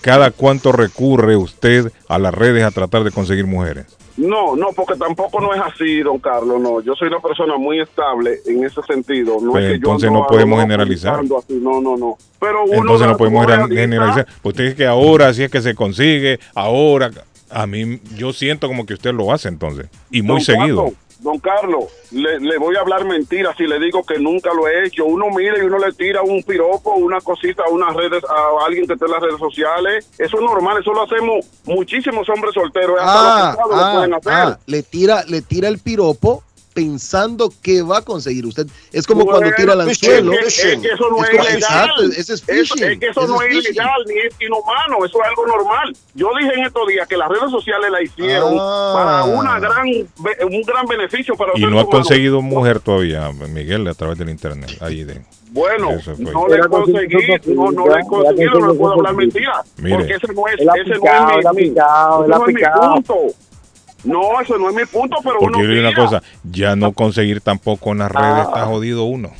¿cada cuánto recurre usted a las redes a tratar de conseguir mujeres? No, no, porque tampoco no es así, don Carlos, no. Yo soy una persona muy estable en ese sentido. No Pues es que entonces yo no podemos generalizar. así, no, no, no. Pero uno Entonces no podemos uno gener- realiza- generalizar. Usted dice que ahora sí es que se consigue, ahora a mí yo siento como que usted lo hace entonces y muy Don seguido. Carlos, don Carlos, le, le voy a hablar mentiras si le digo que nunca lo he hecho. Uno mira y uno le tira un piropo, una cosita a unas redes, a alguien que esté en las redes sociales. Eso es normal, eso lo hacemos muchísimos hombres solteros. Hasta Ah, los lo ah, pueden hacer. ah, le tira, le tira el piropo pensando que va a conseguir usted. Es como Bueno, cuando tira el anzuelo. Es que, es que eso no Es ilegal. exacto, ese es Eso- phishing, es que eso no es ilegal ni es inhumano. Eso es algo normal. Yo dije en estos días que las redes sociales la hicieron Ah. para una gran, un gran beneficio para Y no ha conseguido mujer todavía, Miguel, a través del internet. Ahí de, Bueno, no le he conseguido, no, no le he conseguido, no le puedo hablar mentira. Mire. Porque ese no es, ese picado, no es mi, mi- picado, él ese ha no es mi picado. punto. No, eso no es mi punto, pero Porque uno yo digo una cosa, ya no conseguir tampoco en las redes Ah. está jodido uno.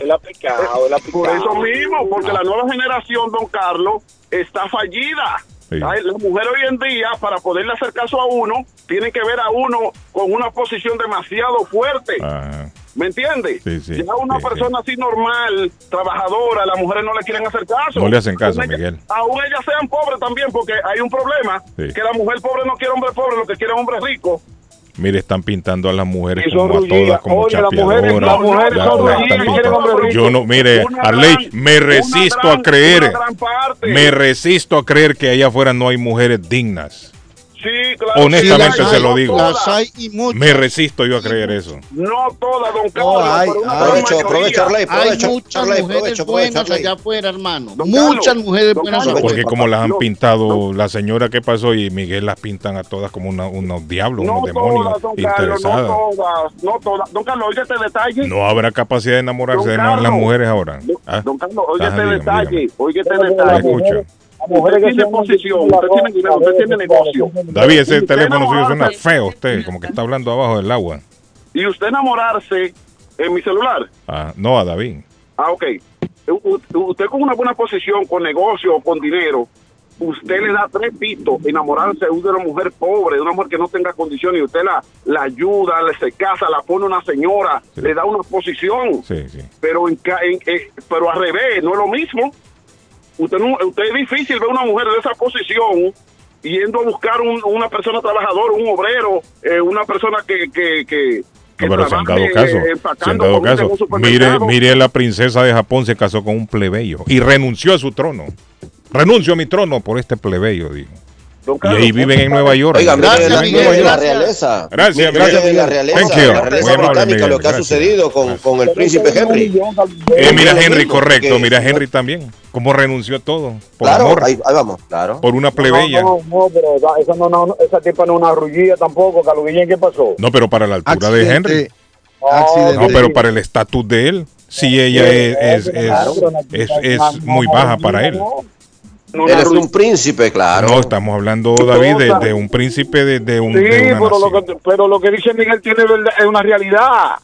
Ha picado, él ha Por eso mismo, porque la nueva generación, don Carlos, está fallida. Sí. Ay, La mujer hoy en día, para poderle hacer caso a uno, tiene que ver a uno con una posición demasiado fuerte. Ajá. ¿Me entiendes? Sí, sí, ya una sí, persona así normal, trabajadora, las mujeres no le quieren hacer caso. No le hacen caso, Aún ellas- Miguel. Aún ellas sean pobres también, porque hay un problema, que la mujer pobre no quiere hombre pobre, lo que quiere hombre rico. Mire, están pintando a las mujeres como a todas como Oye, las mujeres- chapeadoras. las mujeres son. Yo no, mire, Una Arley, gran- me resisto gran- a creer, me resisto a creer que allá afuera no hay mujeres dignas. Sí, claro. Honestamente se hay, lo no digo. todas. Las hay y muchas. Me resisto yo a creer eso. No todas, don Carlos, una hay- muchas Arley, mujeres buenas allá afuera, hermano. Don Muchas Carlos, mujeres buenas Carlos. afuera. Porque como las han No, pintado la señora que pasó y Miguel las pintan a todas como una- unos diablos, No unos demonios todas, Carlos, no interesadas. todas, no todas. Don Carlos, oye este detalle. No habrá capacidad de enamorarse de las mujeres ahora. Don, ¿Ah? don Carlos, oye Ajá, este detalle, oye este Le detalle. Usted tiene posición, usted tiene dinero, usted tiene negocio. David, ese teléfono suyo suena feo usted, como que está hablando abajo del agua. Y usted enamorarse en mi celular. Ah, no, a David. Ah, ok. U- Usted con una buena posición, con negocio o con dinero, usted le da tres pitos enamorarse de una mujer pobre, de una mujer que no tenga condiciones, y usted la, la ayuda, le se casa, la pone una señora, Sí. le da una posición. Sí, sí. pero en, ca- en- eh, pero al revés, no es lo mismo. Usted, no, usted es difícil ver una mujer de esa posición yendo a buscar un- una persona trabajadora, un obrero, eh, una persona que, que, que, No, pero se han dado trabaje, caso. eh, Se han dado comida en caso. un supermercado. Mire, mire, la princesa de Japón se casó con un plebeyo y renunció a su trono. Renuncio a mi trono por este plebeyo, dijo. Y ahí viven en Nueva York. Oiga, Viven miren la, en Nueva miren la realeza. Gracias, gracias. la realeza, Thank you. la realeza Muy amable, británica, Miguel, lo que ha gracias. sucedido con, con el príncipe Henry. Eh, mira Henry, correcto. Mira Henry también. Cómo renunció a todo. Por Claro, amor. ahí, ahí vamos, claro. Por una plebeya. No, no, no, pero esa, esa no, no, esa tipa no es una rullilla tampoco, Carlos Guillén, ¿qué pasó? No, pero para la altura de Henry. Accidente. No, pero para el estatus de él. Si ella es, es, es, Claro. es- es muy baja para él. Él es un príncipe, claro. No, estamos hablando, David, de, de un príncipe de, de un, Sí, de una pero lo, que, pero lo que dice Miguel tiene verdad, es una realidad.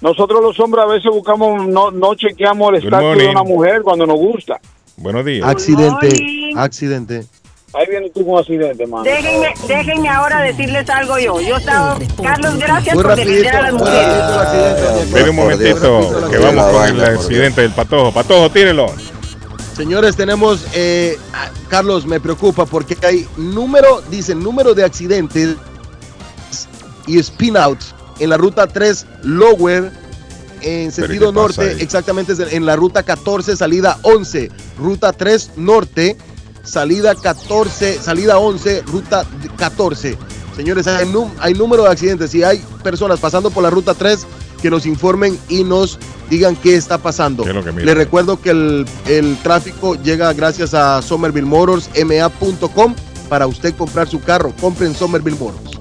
Nosotros los hombres a veces buscamos, no, no chequeamos el estatus de una mujer cuando nos gusta. Buenos días. Accidente, accidente. Ahí viene tú con un accidente, mano. Déjenme, déjenme ahora decirles algo yo. Yo estaba, Carlos, gracias Muy por defender a las mujeres. Espere un momentito, que vamos con el accidente del patojo. Patojo, tírelo. Señores, tenemos, eh, ah, Carlos, me preocupa porque hay número, dicen, número de accidentes y spin outs en la ruta 3 Lower en sentido ¿qué pasa norte, exactamente en la ruta 14, salida 11, ruta 3 norte, salida 14, salida 11, ruta 14. Señores, hay, hay número de accidentes. Si hay personas pasando por la ruta 3, que nos informen y nos digan qué está pasando. Les recuerdo que el, el tráfico llega gracias a Somerville Motors, ma.com, para usted comprar su carro. Compre en Somerville Motors.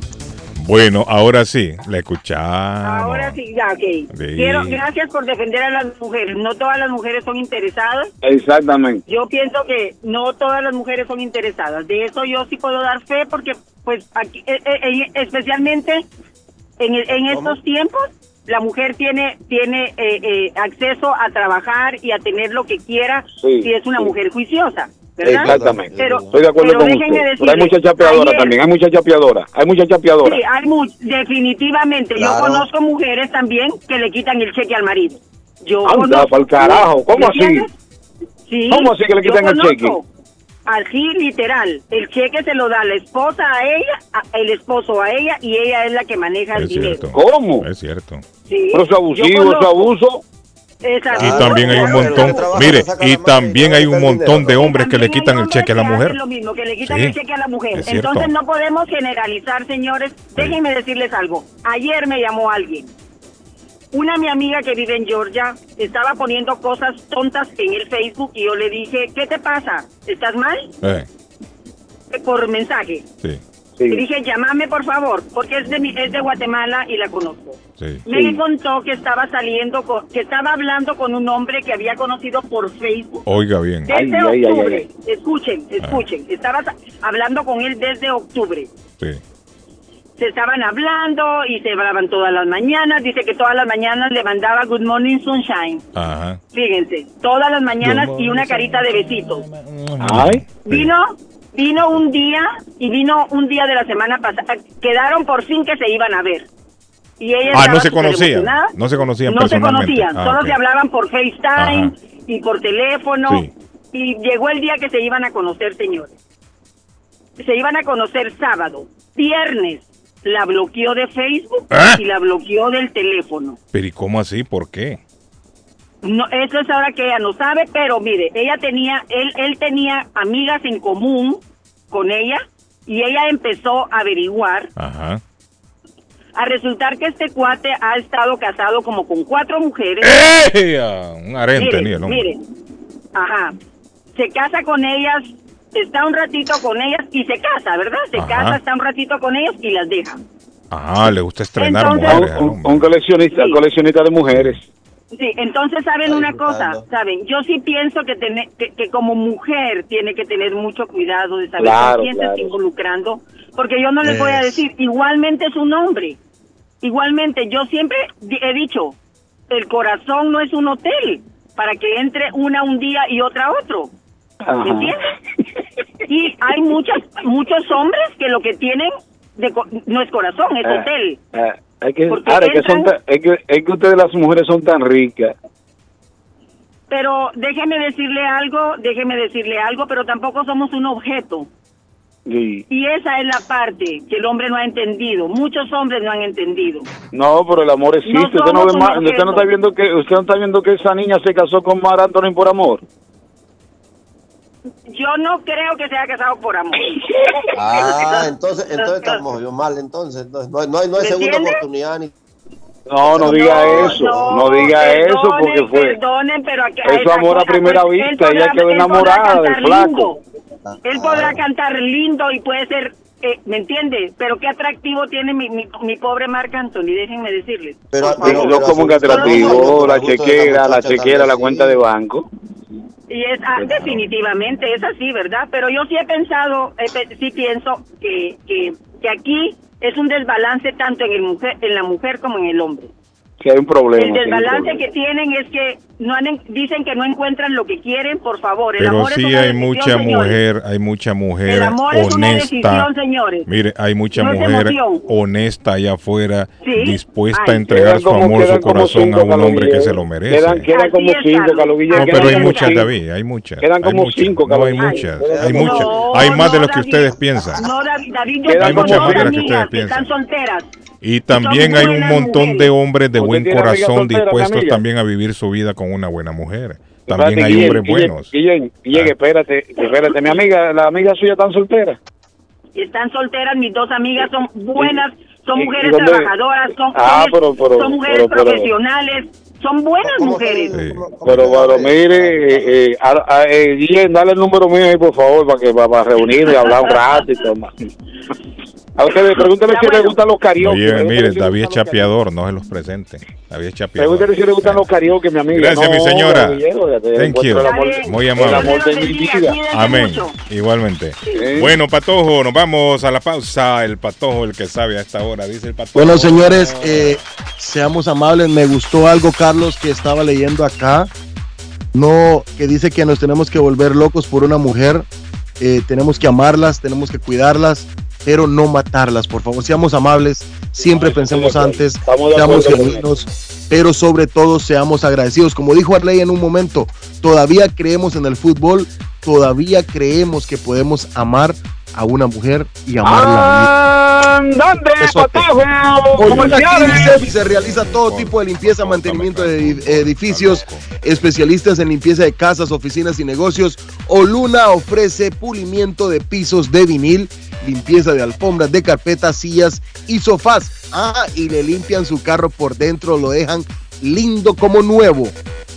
Bueno, ahora sí, la escuchamos. Ahora sí, ya, ok. Sí. Quiero, gracias por defender a las mujeres. No todas las mujeres son interesadas. Exactamente. Yo pienso que no todas las mujeres son interesadas. De eso yo sí puedo dar fe porque, pues, aquí, eh, eh, especialmente en, en estos tiempos, la mujer tiene tiene eh, eh, acceso a trabajar y a tener lo que quiera Sí, si es una sí. mujer juiciosa. ¿Verdad? Exactamente. Pero, Estoy de acuerdo pero con usted. Pero hay decirles, mucha chapeadora ayer- también, hay mucha chapeadora. Hay mucha chapeadora. Sí, hay mu- definitivamente. Claro. Yo conozco mujeres también que le quitan el cheque al marido. Yo Anda, carajo, ¿cómo ¿Me así? Sí. ¿Cómo así que le quitan el cheque? Así, literal. El cheque se lo da la esposa a ella, a- el esposo a ella, y ella es la que maneja el Es dinero. cierto. ¿Cómo? Es cierto. Sí. Pero es abusivo, es abuso. Exacto. Y también hay un montón, mire, y también hay un montón de hombres que le quitan el cheque a la mujer. hacen lo mismo, que le quitan Sí, el cheque a la mujer. es cierto. Entonces no podemos generalizar, señores. Déjenme decirles algo. Ayer me llamó alguien. Una mi amiga que vive en Georgia estaba poniendo cosas tontas en el Facebook y yo le dije, ¿qué te pasa? ¿Estás mal? Eh, Por mensaje. sí, Le dije, llámame por favor, porque es de, mi- es de Guatemala y la conozco. sí. Me contó que estaba saliendo, con, que estaba hablando con un hombre que había conocido por Facebook. Oiga bien. Desde Ay, ay, ay, escuchen, escuchen, estaba sa- hablando con él desde octubre. Sí. Se estaban hablando y se hablaban todas las mañanas. Dice que todas las mañanas le mandaba Good Morning Sunshine. Ajá. Fíjense, todas las mañanas y una carita de besitos. Ay. Vino, vino un día y vino un día de la semana pasada. Quedaron por fin que se iban a ver. Y ella Ah, no se conocían. No se conocían No se conocían, Ah, solo se hablaban por FaceTime Ajá. y por teléfono. Sí. Y llegó el día que se iban a conocer, señores. Se iban a conocer sábado. Viernes la bloqueó de Facebook ¿Ah? y la bloqueó del teléfono. Pero ¿y cómo así? ¿Por qué? No, eso es ahora que ella no sabe, pero mire, ella tenía, él, él tenía amigas en común con ella y ella empezó a averiguar, Ajá. a resultar que este cuate ha estado casado como con cuatro mujeres. ¡Ey! Ah, Un harén Mire, tenía el hombre. mire, ajá, se casa con ellas, está un ratito con ellas y se casa, ¿verdad? Se Ajá. casa, está un ratito con ellas y las deja. Ah, le gusta estrenar Entonces- mujeres. Un, un coleccionista, Sí. coleccionista de mujeres. Sí, entonces saben una cosa, saben, yo sí pienso que, tener, que, que como mujer tiene que tener mucho cuidado de saber Claro, con quién se está involucrando, porque yo no les voy a decir, igualmente es un hombre, igualmente yo siempre he dicho, el corazón no es un hotel para que entre una un día y otra otro, Ajá. ¿me entiendes? Y hay muchas, muchos hombres que lo que tienen de no es corazón, es Eh, hotel. eh, es que, ahora, que, son tan- es, que, es que ustedes las mujeres son tan ricas. Pero déjeme decirle algo, déjeme decirle algo, pero tampoco somos un objeto. Sí. Y esa es la parte que el hombre no ha entendido. Muchos hombres no han entendido. No, pero el amor existe. No usted, no ve un usted no está viendo que usted no está viendo que esa niña se casó con Mar Anthony por amor. Yo no creo que se haya casado por amor. Ah, entonces, entonces estamos yo mal, entonces. entonces no, hay- no hay, no hay ¿Me segunda entiende? oportunidad ni No, no diga eso, no, diga eso porque fue. Perdonen, pero aquí- Eso amor a primera pues, vista, ella quedó enamorada del flaco. lindo. Él podrá cantar lindo y puede ser, eh, ¿me entiende? Pero qué atractivo tiene mi, mi, mi pobre Marc Anthony, déjenme decirles. Pero, Digo, yo como que atractivo, la chequera, la chequera, la cuenta de banco. Y es ah, definitivamente es así, ¿verdad? Pero yo sí he pensado, eh, sí pienso que, que, que aquí es un desbalance tanto en el mujer, en la mujer como en el hombre. Que hay un problema. El hay desbalance problema. que tienen es que no han en- dicen que no encuentran lo que quieren, por favor. El Pero amor sí es una hay decisión, mucha señores. mujer, hay mucha mujer El amor es una honesta. decisión, señores. Mire, hay mucha No mujer honesta allá afuera, Sí. dispuesta Ay. a entregar su amor, su corazón a un hombre que se lo merece. Quedan, quedan como cinco, Carlos Guillermo. No, pero hay muchas, cinco. David, hay muchas. Quedan hay como muchas. cinco, No, hay muchas, Ay. hay No, muchas. hay más de lo que David. ustedes piensan. No, David, yo Hay muchas más de las que ustedes están piensan. solteras. Y también hay un montón de hombres de ¿Usted buen corazón dispuestos también a vivir su vida con una buena mujer. Espérate, También hay hombres buenos. Guillén, Guillén, espérate, espérate. Mi amiga, la amiga suya tan soltera. Están solteras, mis dos amigas son buenas, son mujeres dónde- trabajadoras, son, Ah, son- pero- pero- son mujeres pero- pero- profesionales, son buenas mujeres. Pero, pero mire, eh, eh, a- a- eh, Guillén, dale el número mío ahí, por favor, para que para, reunirnos y hablar un rato y todo más. A ustedes, pregúntale si le gustan los karaoke. Oye, pregúntale mire, si le David es chapeador, no se los presente. David es chapeador. Pregúntale si le gustan los karaoke, mi amiga. Gracias, No, mi señora. Thank you. Muy El amable. amor de mi vida. Amén. Igualmente. Bueno, Patojo, nos vamos a la pausa. El Patojo, el que sabe a esta hora, dice el Patojo. Bueno, señores, eh, seamos amables. Me gustó algo, Carlos, que estaba leyendo acá. No, que dice que nos tenemos que volver locos por una mujer. Eh, tenemos que amarlas, tenemos que cuidarlas, pero no matarlas. Por favor, seamos amables. Siempre pensemos antes, seamos con genuinos, pero sobre todo seamos agradecidos. Como dijo Arley en un momento, todavía creemos en el fútbol, todavía creemos que podemos amar a una mujer y amarla. ¡Andante! Hoy ¡Comerciales! se realiza todo tipo de limpieza, mantenimiento de edi- edificios, especialistas en limpieza de casas, oficinas y negocios. Oluna ofrece pulimiento de pisos de vinil, limpieza de alfombras, de carpetas, sillas y sofás. Ah, y le limpian su carro por dentro, lo dejan lindo como nuevo.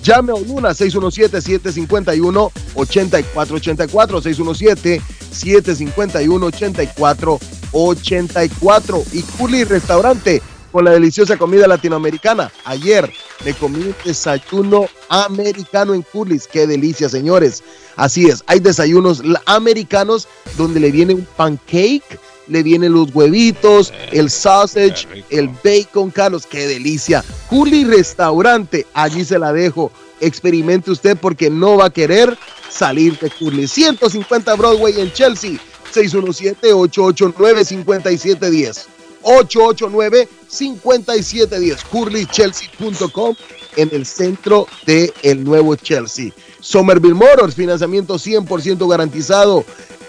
Llame a Oluna 617-751-8484, 617-751-8484 y Curly Restaurante con la deliciosa comida latinoamericana. Ayer me comí un desayuno americano en Curly's. Qué delicia, señores. Así es, hay desayunos americanos donde le viene un pancake, le vienen los huevitos, el sausage, el bacon, Carlos. Qué delicia. Curly Restaurante, allí se la dejo. Experimente usted porque no va a querer salir de Curly. 150 Broadway en Chelsea, 617-889-5710. 889-5710. CurlyChelsea.com en el centro de el nuevo Chelsea. Somerville Motors, financiamiento 100% garantizado.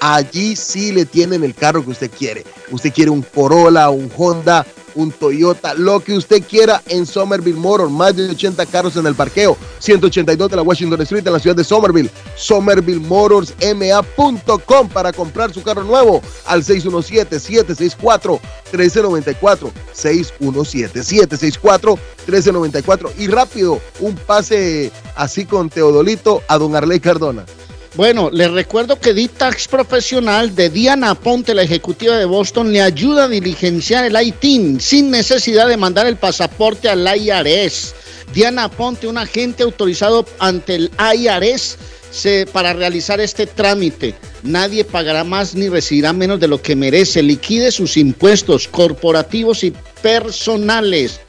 Allí sí le tienen el carro que usted quiere. Usted quiere un Corolla, un Honda, un Toyota, lo que usted quiera en Somerville Motors. Más de 80 carros en el parqueo. 182 de la Washington Street en la ciudad de Somerville. SomervilleMotorsMA.com para comprar su carro nuevo al 617-764-1394. 617-764-1394. Y rápido, un pase así con Teodolito a don Arley Cardona. Bueno, les recuerdo que Ditax Profesional de Diana Ponte, la ejecutiva de Boston, le ayuda a diligenciar el ITIN sin necesidad de mandar el pasaporte al IRS. Diana Ponte, un agente autorizado ante el IRS se- para realizar este trámite. Nadie pagará más ni recibirá menos de lo que merece. Liquide sus impuestos corporativos y personales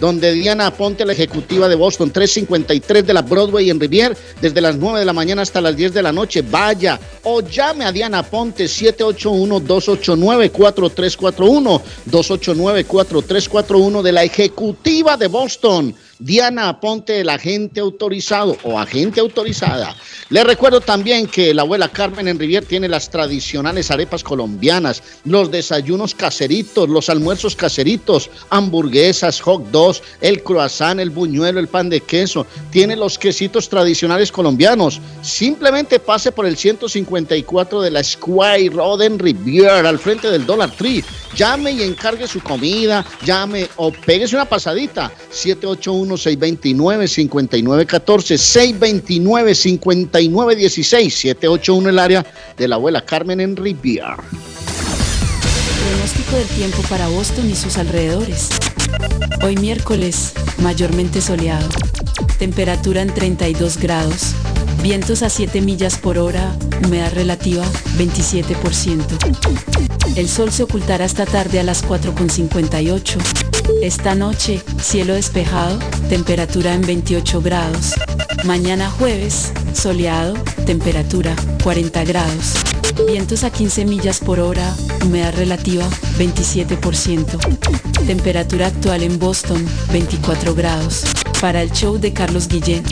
donde Diana Ponte, la ejecutiva de Boston, 353 de la Broadway en Rivier, desde las 9 de la mañana hasta las 10 de la noche. Vaya o llame a Diana Ponte, 781-289-4341, 289-4341 de la ejecutiva de Boston. Diana Aponte, el agente autorizado o agente autorizada. Le recuerdo también que la abuela Carmen en Rivier tiene las tradicionales arepas colombianas, los desayunos caseritos, los almuerzos caseritos, hamburguesas, hot dogs, el croissant, el buñuelo, el pan de queso. Tiene los quesitos tradicionales colombianos. Simplemente pase por el 154 de la Square Road en Rivier, al frente del Dollar Tree. Llame y encargue su comida, llame o péguese una pasadita. 781-629-5914, 629-5916, 781 el área de la abuela Carmen en Rivier. Pronóstico del tiempo para Boston y sus alrededores. Hoy miércoles, mayormente soleado. Temperatura en 32 grados. Vientos a 7 millas por hora. Humedad relativa 27%. El sol se ocultará esta tarde a las 4.58. Esta noche, cielo despejado, temperatura en 28 grados. Mañana jueves, soleado, temperatura 40 grados. Vientos a 15 millas por hora, humedad relativa 27%. Temperatura actual en Boston 24 grados. Para el show de Carlos Guillén,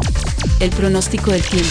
el pronóstico del tiempo.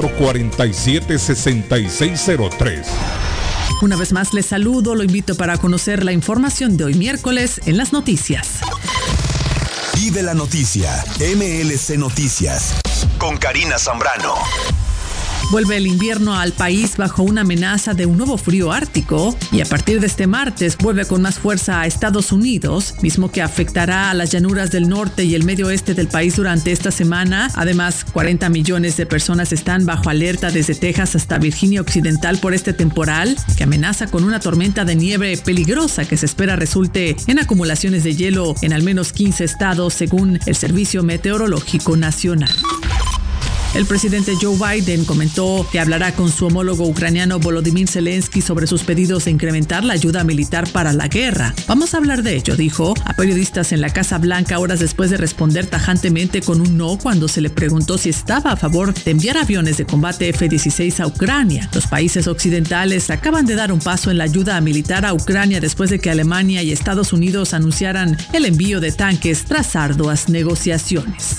447-6603. Una vez más les saludo, lo invito para conocer la información de hoy miércoles en las noticias. Vive la noticia, MLC Noticias, con Karina Zambrano. Vuelve el invierno al país bajo una amenaza de un nuevo frío ártico y a partir de este martes vuelve con más fuerza a Estados Unidos, mismo que afectará a las llanuras del norte y el medio oeste del país durante esta semana. Además, 40 millones de personas están bajo alerta desde Texas hasta Virginia Occidental por este temporal que amenaza con una tormenta de nieve peligrosa que se espera resulte en acumulaciones de hielo en al menos 15 estados según el Servicio Meteorológico Nacional. El presidente Joe Biden comentó que hablará con su homólogo ucraniano Volodymyr Zelensky sobre sus pedidos de incrementar la ayuda militar para la guerra. Vamos a hablar de ello, dijo a periodistas en la Casa Blanca horas después de responder tajantemente con un no cuando se le preguntó si estaba a favor de enviar aviones de combate F-16 a Ucrania. Los países occidentales acaban de dar un paso en la ayuda militar a Ucrania después de que Alemania y Estados Unidos anunciaran el envío de tanques tras arduas negociaciones.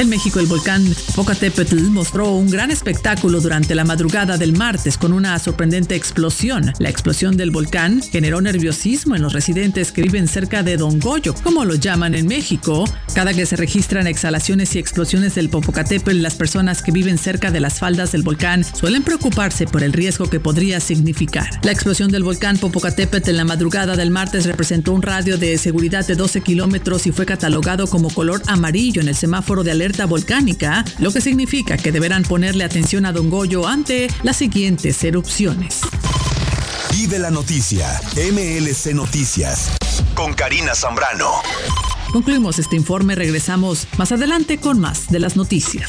En México, el volcán Popocatépetl mostró un gran espectáculo durante la madrugada del martes con una sorprendente explosión. La explosión del volcán generó nerviosismo en los residentes que viven cerca de Don Goyo, como lo llaman en México. Cada que se registran exhalaciones y explosiones del Popocatépetl, las personas que viven cerca de las faldas del volcán suelen preocuparse por el riesgo que podría significar. La explosión del volcán Popocatépetl en la madrugada del martes representó un radio de seguridad de 12 kilómetros y fue catalogado como color amarillo en el semáforo de alerta volcánica, lo que significa que deberán ponerle atención a Don Goyo ante las siguientes erupciones. Vive la noticia, MLC Noticias, con Karina Zambrano. Concluimos este informe, regresamos más adelante con más de las noticias.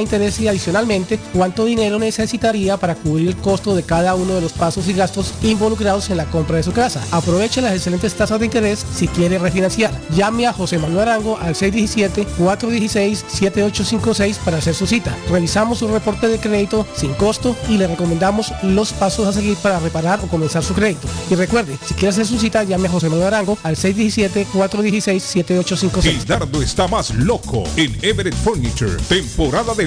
interés y adicionalmente cuánto dinero necesitaría para cubrir el costo de cada uno de los pasos y gastos involucrados en la compra de su casa. Aproveche las excelentes tasas de interés si quiere refinanciar. Llame a José Manuel Arango al 617-416-7856 para hacer su cita. Revisamos su reporte de crédito sin costo y le recomendamos los pasos a seguir para reparar o comenzar su crédito. Y recuerde, si quiere hacer su cita, llame a José Manuel Arango al 617-416-7856. El dardo está más loco en Everett Furniture. Temporada de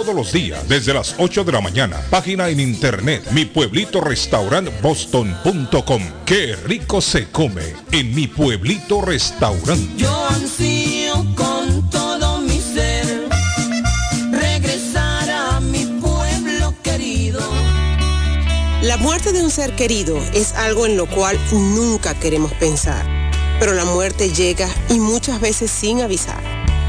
todos los días desde las 8 de la mañana. Página en internet mi pueblito restaurant boston.com. Qué rico se come en mi pueblito restaurante. Yo ansío con todo mi ser regresar a mi pueblo querido. La muerte de un ser querido es algo en lo cual nunca queremos pensar, pero la muerte llega y muchas veces sin avisar.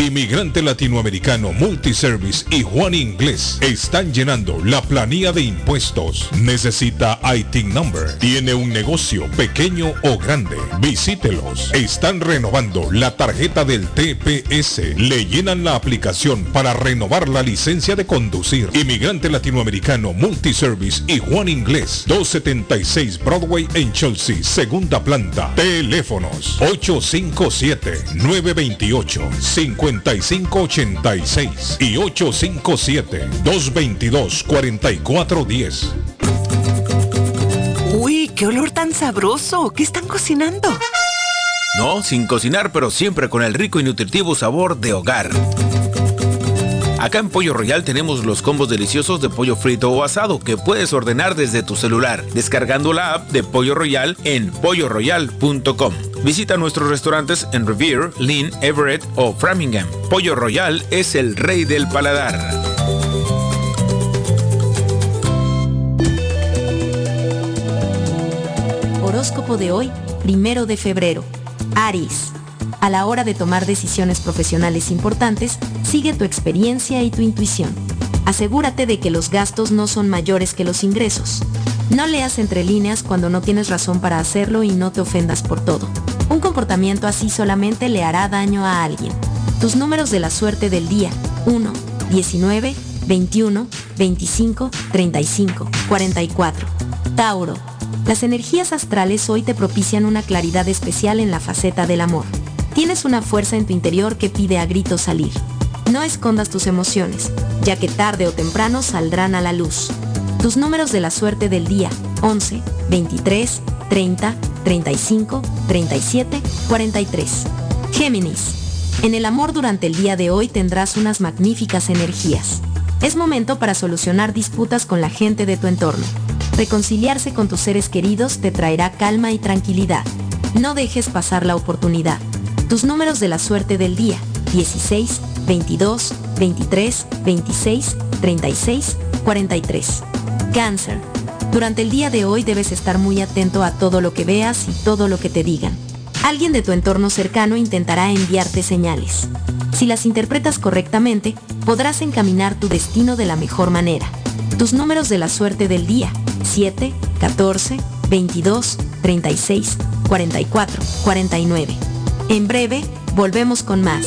Inmigrante Latinoamericano Multiservice y Juan Inglés están llenando la planilla de impuestos. Necesita IT Number. Tiene un negocio pequeño o grande. Visítelos. Están renovando la tarjeta del TPS. Le llenan la aplicación para renovar la licencia de conducir. Inmigrante Latinoamericano Multiservice y Juan Inglés. 276 Broadway en Chelsea, segunda planta. Teléfonos 857 928 5586 y 857-222-4410. Uy, qué olor tan sabroso. ¿Qué están cocinando? No, sin cocinar, pero siempre con el rico y nutritivo sabor de hogar. Acá en Pollo Royal tenemos los combos deliciosos de pollo frito o asado que puedes ordenar desde tu celular, descargando la app de Pollo Royal en polloroyal.com. Visita nuestros restaurantes en Revere, Lynn, Everett o Framingham. Pollo Royal es el rey del paladar. Horóscopo de hoy, primero de febrero. Aries. A la hora de tomar decisiones profesionales importantes, sigue tu experiencia y tu intuición. Asegúrate de que los gastos no son mayores que los ingresos. No leas entre líneas cuando no tienes razón para hacerlo y no te ofendas por todo. Un comportamiento así solamente le hará daño a alguien. Tus números de la suerte del día. 1, 19, 21, 25, 35, 44. Tauro. Las energías astrales hoy te propician una claridad especial en la faceta del amor. Tienes una fuerza en tu interior que pide a gritos salir. No escondas tus emociones, ya que tarde o temprano saldrán a la luz. Tus números de la suerte del día. 11, 23, 30, 35, 37, 43. Géminis. En el amor durante el día de hoy tendrás unas magníficas energías. Es momento para solucionar disputas con la gente de tu entorno. Reconciliarse con tus seres queridos te traerá calma y tranquilidad. No dejes pasar la oportunidad. Tus números de la suerte del día. 16, 22, 23, 26, 36, 43. Cáncer. Durante el día de hoy debes estar muy atento a todo lo que veas y todo lo que te digan. Alguien de tu entorno cercano intentará enviarte señales. Si las interpretas correctamente, podrás encaminar tu destino de la mejor manera. Tus números de la suerte del día. 7, 14, 22, 36, 44, 49. En breve, volvemos con más.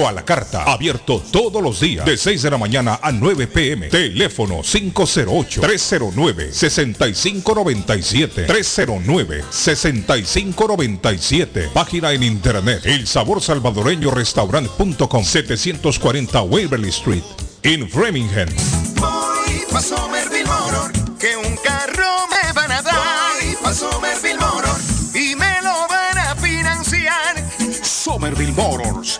a la carta. Abierto todos los días de 6 de la mañana a 9 pm. Teléfono 508-309-6597. 309-6597. Página en internet. El sabor salvadoreño restaurant.com 740 Waverly Street. En Framingham. Voy pa' Somerville Motor, que un carro me van a dar. Voy pa' Somerville Motor, y me lo van a financiar. Somerville Motors.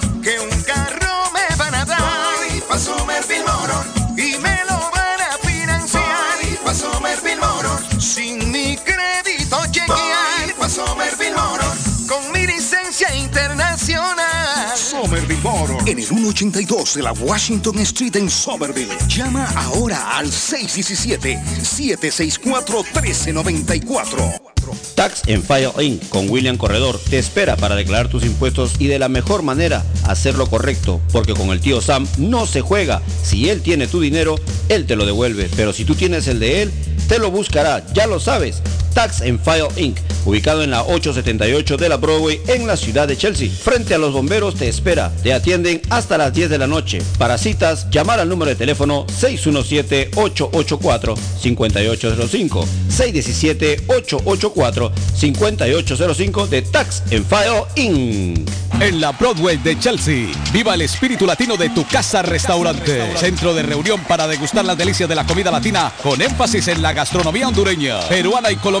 En el 182 de la Washington Street en Somerville. Llama ahora al 617-764-1394. Tax en File Inc. con William Corredor te espera para declarar tus impuestos y de la mejor manera hacerlo correcto, porque con el tío Sam no se juega. Si él tiene tu dinero, él te lo devuelve, pero si tú tienes el de él, te lo buscará, ya lo sabes. Tax en File Inc. ubicado en la 878 de la Broadway en la ciudad de Chelsea. Frente a los bomberos te espera. Te atienden hasta las 10 de la noche. Para citas, llamar al número de teléfono 617-884-5805. 617-884-5805 de Tax en File Inc. En la Broadway de Chelsea, viva el espíritu latino de tu casa restaurante. Centro de reunión para degustar las delicias de la comida latina con énfasis en la gastronomía hondureña, peruana y colombiana.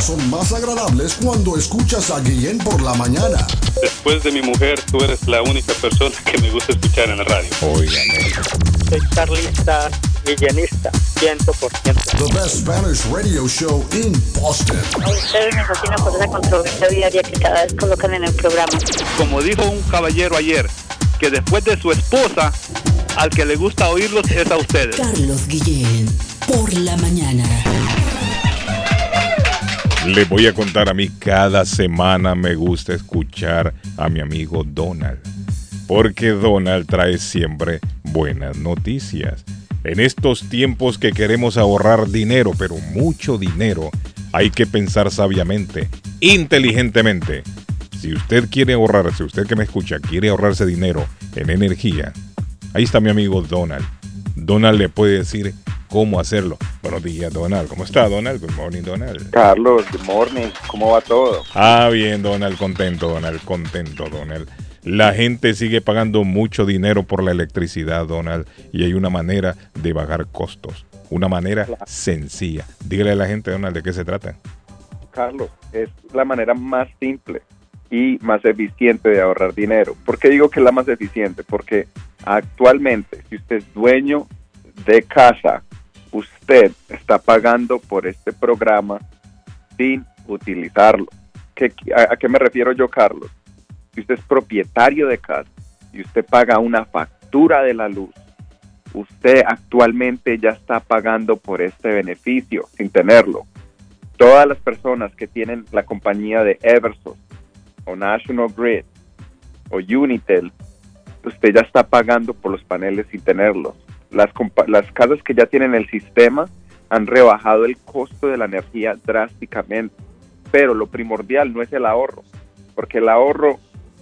son más agradables cuando escuchas a Guillén por la mañana. Después de mi mujer, tú eres la única persona que me gusta escuchar en la radio. Óigame. Soy Carlista Guillenista, 100%. The best Spanish radio show in Boston. Ustedes me fascina por esa controversia diaria que cada vez colocan en el programa. Como dijo un caballero ayer, que después de su esposa, al que le gusta oírlos es a ustedes. Carlos Guillén, por la mañana. Le voy a contar a mí cada semana me gusta escuchar a mi amigo Donald. Porque Donald trae siempre buenas noticias. En estos tiempos que queremos ahorrar dinero, pero mucho dinero, hay que pensar sabiamente, inteligentemente. Si usted quiere ahorrar, si usted que me escucha quiere ahorrarse dinero en energía, ahí está mi amigo Donald. Donald le puede decir cómo hacerlo. Buenos días, Donald. ¿Cómo está, Donald? Good morning, Donald. Carlos, good morning. ¿Cómo va todo? Ah, bien, Donald, contento, Donald, contento, Donald. La gente sigue pagando mucho dinero por la electricidad, Donald, y hay una manera de bajar costos. Una manera sencilla. Dígale a la gente, Donald, de qué se trata. Carlos, es la manera más simple y más eficiente de ahorrar dinero. ¿Por qué digo que es la más eficiente? Porque actualmente, si usted es dueño de casa, usted está pagando por este programa sin utilizarlo. ¿Qué- a, a qué me refiero yo, Carlos? Si usted es propietario de casa y usted paga una factura de la luz, usted actualmente ya está pagando por este beneficio sin tenerlo. Todas las personas que tienen la compañía de Eversource o National Grid o Unitel, usted ya está pagando por los paneles sin tenerlos. Las, las casas que ya tienen el sistema han rebajado el costo de la energía drásticamente, pero lo primordial no es el ahorro, porque el ahorro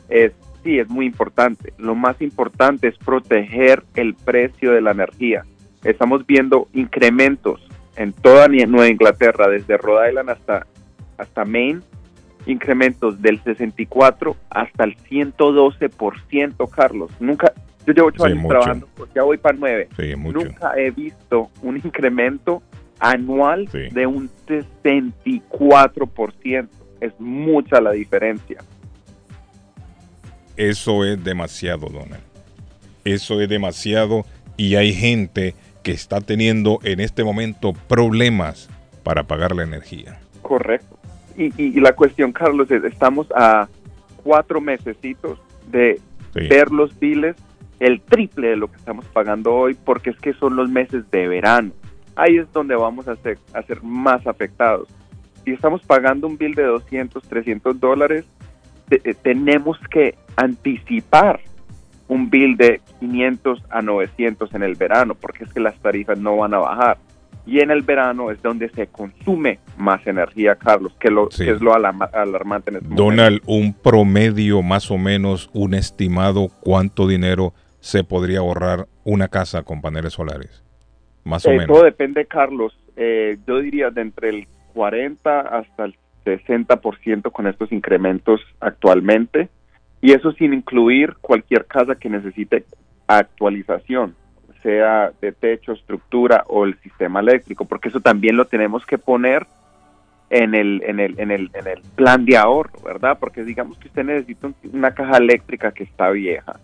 es sí es muy importante. Lo más importante es proteger el precio de la energía. Estamos viendo incrementos en toda Nueva Inglaterra, desde Rhode Island hasta, hasta Maine, incrementos del 64 hasta el 112%, Carlos. Nunca, yo llevo ocho Sí, años mucho. trabajando, pues ya voy para nueve. Sí. Nunca he visto un incremento anual de un 64%. Es mucha la diferencia. Eso es demasiado, Donald. Eso es demasiado y hay gente que está teniendo en este momento problemas para pagar la energía. Correcto. Y, y- y la cuestión, Carlos, es, estamos a cuatro mesecitos de Sí. ver los biles el triple de lo que estamos pagando hoy porque es que son los meses de verano. Ahí es donde vamos a ser, a ser más afectados. Si estamos pagando un bill de 200, 300 dólares, te- eh, tenemos que anticipar un bill de 500 a 900 en el verano porque es que las tarifas no van a bajar. Y en el verano es donde se consume más energía, Carlos, que, lo, Sí. que es lo alarma- alarmante en este momento. Donald, un promedio más o menos, un estimado cuánto dinero se podría ahorrar una casa con paneles solares. Más o menos. Todo depende, Carlos. Eh, yo diría de entre el 40 hasta el 60% con estos incrementos actualmente. Y eso sin incluir cualquier casa que necesite actualización, sea de techo, estructura o el sistema eléctrico, porque eso también lo tenemos que poner en el, en el, en el, en el plan de ahorro, ¿verdad? Porque digamos que usted necesita un- una caja eléctrica que está vieja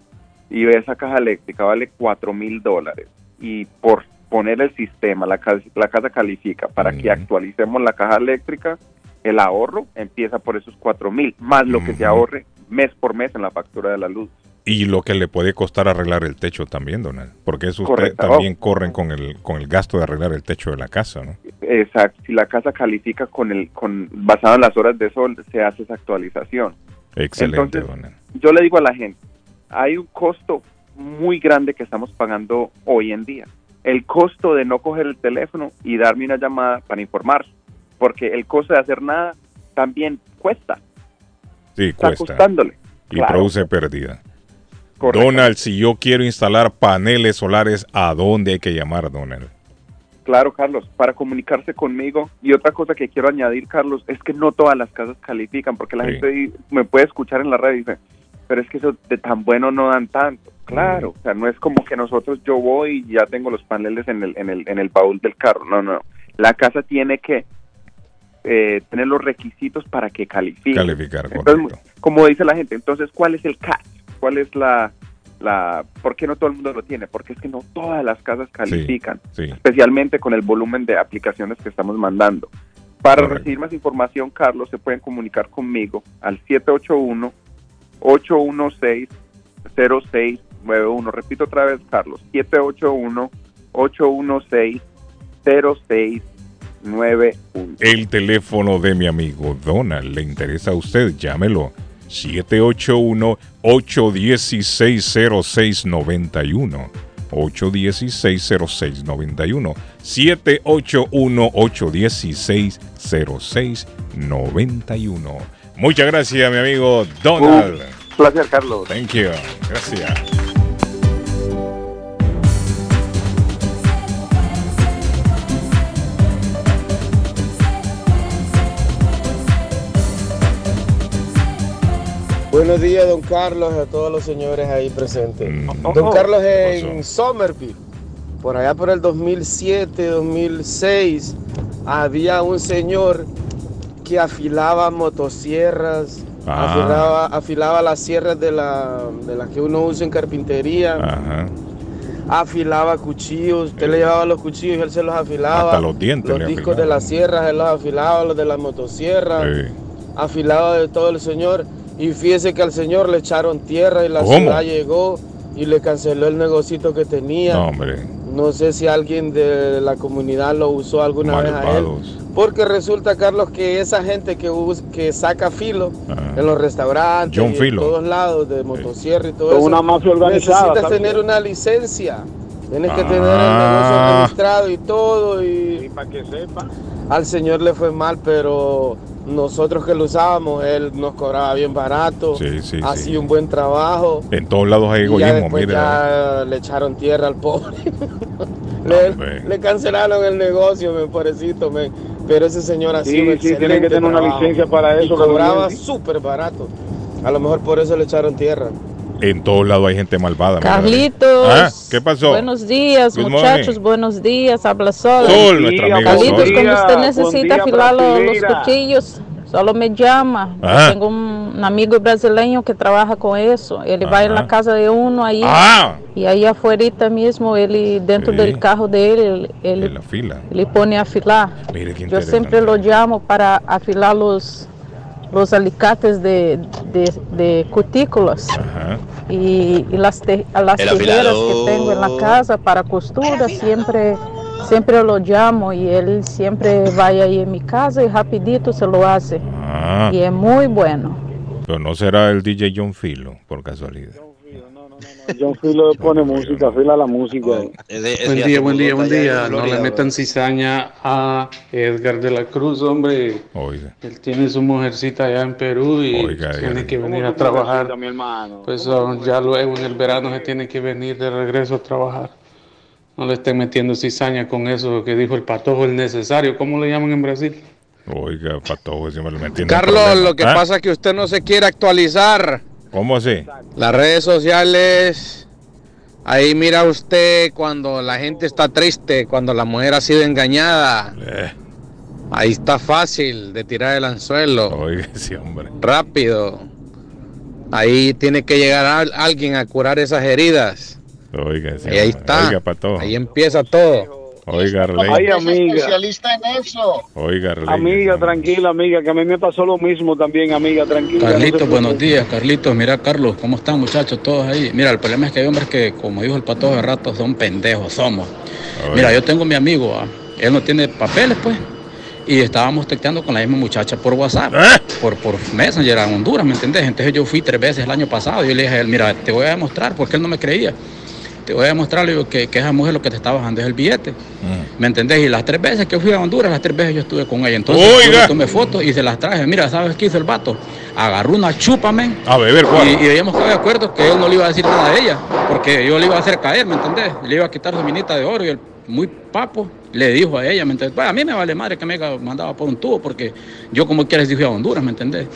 y esa caja eléctrica vale cuatro mil dólares y por poner el sistema, la casa, la casa califica para que actualicemos la caja eléctrica, el ahorro empieza por esos cuatro mil, más lo que se ahorre mes por mes en la factura de la luz. Y lo que le puede costar arreglar el techo también, Donald. Porque eso también corren con el, con el gasto de arreglar el techo de la casa, ¿no? Exacto. Si la casa califica con el, con basado en las horas de sol, se hace esa actualización. Excelente, Entonces, Donald. Yo le digo a la gente, hay un costo muy grande que estamos pagando hoy en día. El costo de no coger el teléfono y darme una llamada para informar, porque el costo de hacer nada también cuesta, Sí, está cuesta. costándole. Y Claro. produce pérdida. Correcto. Donald, si yo quiero instalar paneles solares, ¿a dónde hay que llamar, Donald? Claro, Carlos, para comunicarse conmigo. Y otra cosa que quiero añadir, Carlos, es que no todas las casas califican, porque la Sí. gente me puede escuchar en la radio y dice, pero es que eso de tan bueno no dan tanto. Claro, o sea, no es como que nosotros yo voy y ya tengo los paneles en el, en el, en el baúl del carro. No, no. La casa tiene que eh, tener los requisitos para que califique. Calificar, Entonces, como dice la gente, entonces, ¿cuál es el catch? ¿Cuál es la, la... ¿Por qué no todo el mundo lo tiene? Porque es que no todas las casas califican Sí. especialmente con el volumen de aplicaciones que estamos mandando. Para Correcto. recibir más información, Carlos, se pueden comunicar conmigo al 781-816-0691. Repito otra vez, Carlos, 781-816-0691. El teléfono de mi amigo Donald. ¿Le interesa a usted? Llámelo. 781-816-0691. 816-0691. 781-816-0691. Muchas gracias, mi amigo Donald. placer, Carlos. Thank you. Gracias. Buenos días, don Carlos, a todos los señores ahí presentes. Mm. Don Carlos en Somerville, por allá por el 2007, 2006, había un señor que afilaba motosierras, Ah. afilaba, afilaba las sierras de, la, de las que uno usa en carpintería, Ajá. afilaba cuchillos, usted le llevaba los cuchillos y él se los afilaba. Hasta los dientes Los discos de las sierras, él los afilaba, los de las motosierras Sí. afilado de todo el señor. Y fíjese que al señor le echaron tierra y la ¿Cómo? ciudad llegó y le canceló el negocito que tenía. No, hombre. No sé si alguien de la comunidad lo usó alguna vez a él. Porque resulta, Carlos, que esa gente que, que saca filo en los restaurantes John y Filo. en todos lados de motosierra y todo Son eso, una mafia organizada, necesitas ¿sabes? tener una licencia. Tienes que Ah. tener el negocio registrado y todo. Y, para que sepa. al señor le fue mal, pero nosotros que lo usábamos, él nos cobraba bien barato, Sí, sí, hacía sí. un buen trabajo. En todos lados hay y egoísmo, mire. ya le echaron tierra al pobre. le, cancelaron el negocio, me pobrecito, men. pero ese señor hacía Sí, un sí, tiene que tener una licencia para Y eso, lo cobraba súper barato. A lo mejor por eso le echaron tierra. En todos lados hay gente malvada. Carlitos. Ah, ¿Qué pasó? Buenos días, Good muchachos. morning. buenos días. Habla Sol. Sol, nuestra amiga Carlitos, Sol. cuando usted necesita día, afilar los, cuchillos, solo me llama. Ajá. tengo un, un amigo brasileño que trabaja con eso. Él va en la casa de uno ahí. Ah. Y ahí afuera mismo, él dentro Sí. del carro de él, él, fila. ele pone a afilar. Mire qué Yo siempre lo llamo para afilar los, los alicates de, de, de cutículas Ajá. y, y las, te- las El tijeras afilador. que tengo en la casa para costura, siempre, siempre lo llamo y él siempre va ahí en mi casa y rapidito se lo hace. Ah. Y es muy bueno. Pero no será el DJ John Filo, por casualidad. John Filo pone música, fila la música. Buen día, buen día, buen día. No le metan cizaña a Edgar de la Cruz, hombre. Oiga. Él tiene su mujercita allá en Perú y Oiga, tiene oiga. que venir ¿Cómo a trabajar. mi hermano? Pues oh, ya luego en el verano se tiene que venir de regreso a trabajar. No le estén metiendo cizaña con eso que dijo el patojo, el necesario. ¿Cómo le llaman en Brasil? Oiga, patojo, si me lo Carlos, problema. lo que ¿Ah? pasa es que usted no se quiere actualizar. ¿Cómo así? Las redes sociales, ahí mira usted cuando la gente está triste, cuando la mujer ha sido engañada. Eh. Ahí está fácil de tirar el anzuelo. Oiga, sí, hombre. Rápido. Ahí tiene que llegar al- alguien a curar esas heridas. Oiga, sí, Y ahí hombre. está. Oiga. Ahí empieza todo. Oiga, Ay, amiga. especialista en eso. Oiga, Arley. Amiga, tranquila, amiga, que a mí me pasó lo mismo también, amiga, tranquila. Carlitos, no buenos días, Carlitos. Mira, Carlos, ¿cómo están muchachos todos ahí? Mira, el problema es que hay hombres que, como dijo el patojo de rato, son pendejos, somos. Mira, yo tengo mi amigo, ah, él no tiene papeles, pues, y estábamos texteando con la misma muchacha por WhatsApp, por, por Messenger en Honduras, ¿me entendés? Entonces yo fui tres veces el año pasado y yo le dije a él, mira, te voy a demostrar, porque él no me creía. Te voy a demostrar digo, que, que esa mujer lo que te está bajando es el billete. ¿Me entendés? Y las tres veces que fui a Honduras, las tres veces yo estuve con ella. Entonces yo tomé fotos y se las traje. Mira, ¿sabes qué hizo el vato? Agarró una chupa, men. A beber, ¿cuál? Y, y habíamos quedado de acuerdo que él no le iba a decir nada a ella, porque yo le iba a hacer caer, ¿me entendés? Le iba a quitar su minita de oro y el muy papo le dijo a ella, ¿me entendés? Pues, a mí me vale madre que me mandaba por un tubo, porque yo como quieres dije a Honduras, ¿me entendés?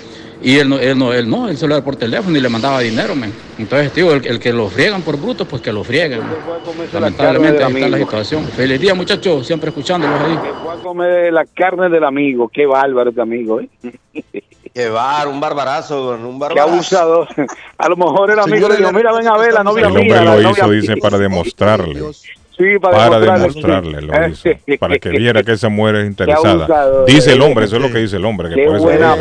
Y él no, él no, él no, él solo era por teléfono y le mandaba dinero, men. Entonces, tío, el, el que lo friegan por bruto, pues que lo frieguen. men. Lamentablemente ahí está la situación. Feliz día, muchachos, siempre escuchándolos ahí. Voy a comer la carne del amigo, qué bárbaro este amigo, ¿eh? Qué bar, un barbarazo, un Qué barbarazo. abusador. A lo mejor el amigo le dijo, mira, ven a ver la novia El mía. hombre la lo novia hizo, mía". dice, para demostrarle. Sí, para, Para demostrarle. demostrarle, lo hizo. Para que viera que esa mujer es interesada. Dice el hombre, eso es lo que dice el hombre. Que Qué por eso buena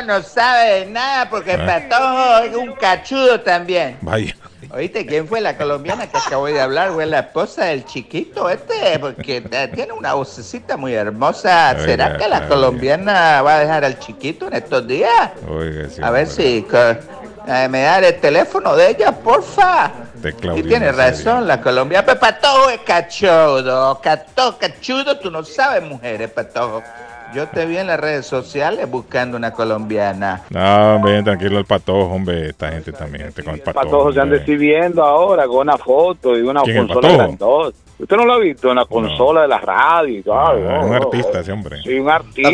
El no sabe de nada porque el Ah. patojo es un cachudo también. Vaya. ¿Oíste quién fue la colombiana que acabo de hablar? Fue la esposa del chiquito este, porque eh, tiene una vocecita muy hermosa. ¿Será Oiga, que la oiga. colombiana va a dejar al chiquito en estos días? Oiga, sí, A ver hombre, si eh, me da el teléfono de ella, porfa. De Y tiene razón la colombiana. Pero patojo es cachudo. Cato, cachudo, tú no sabes mujeres, patojo. Yo te vi en las redes sociales buscando una colombiana. No, hombre, tranquilo el patojo, hombre. Esta gente también, este con el patojo. Patojo se anda exhibiendo ahora con una foto y una ¿Quién, el consola Patojo? grandota. ¿Usted no lo ha visto en la consola de la radio y todo? Ah, un artista ese hombre. Sí, un artista.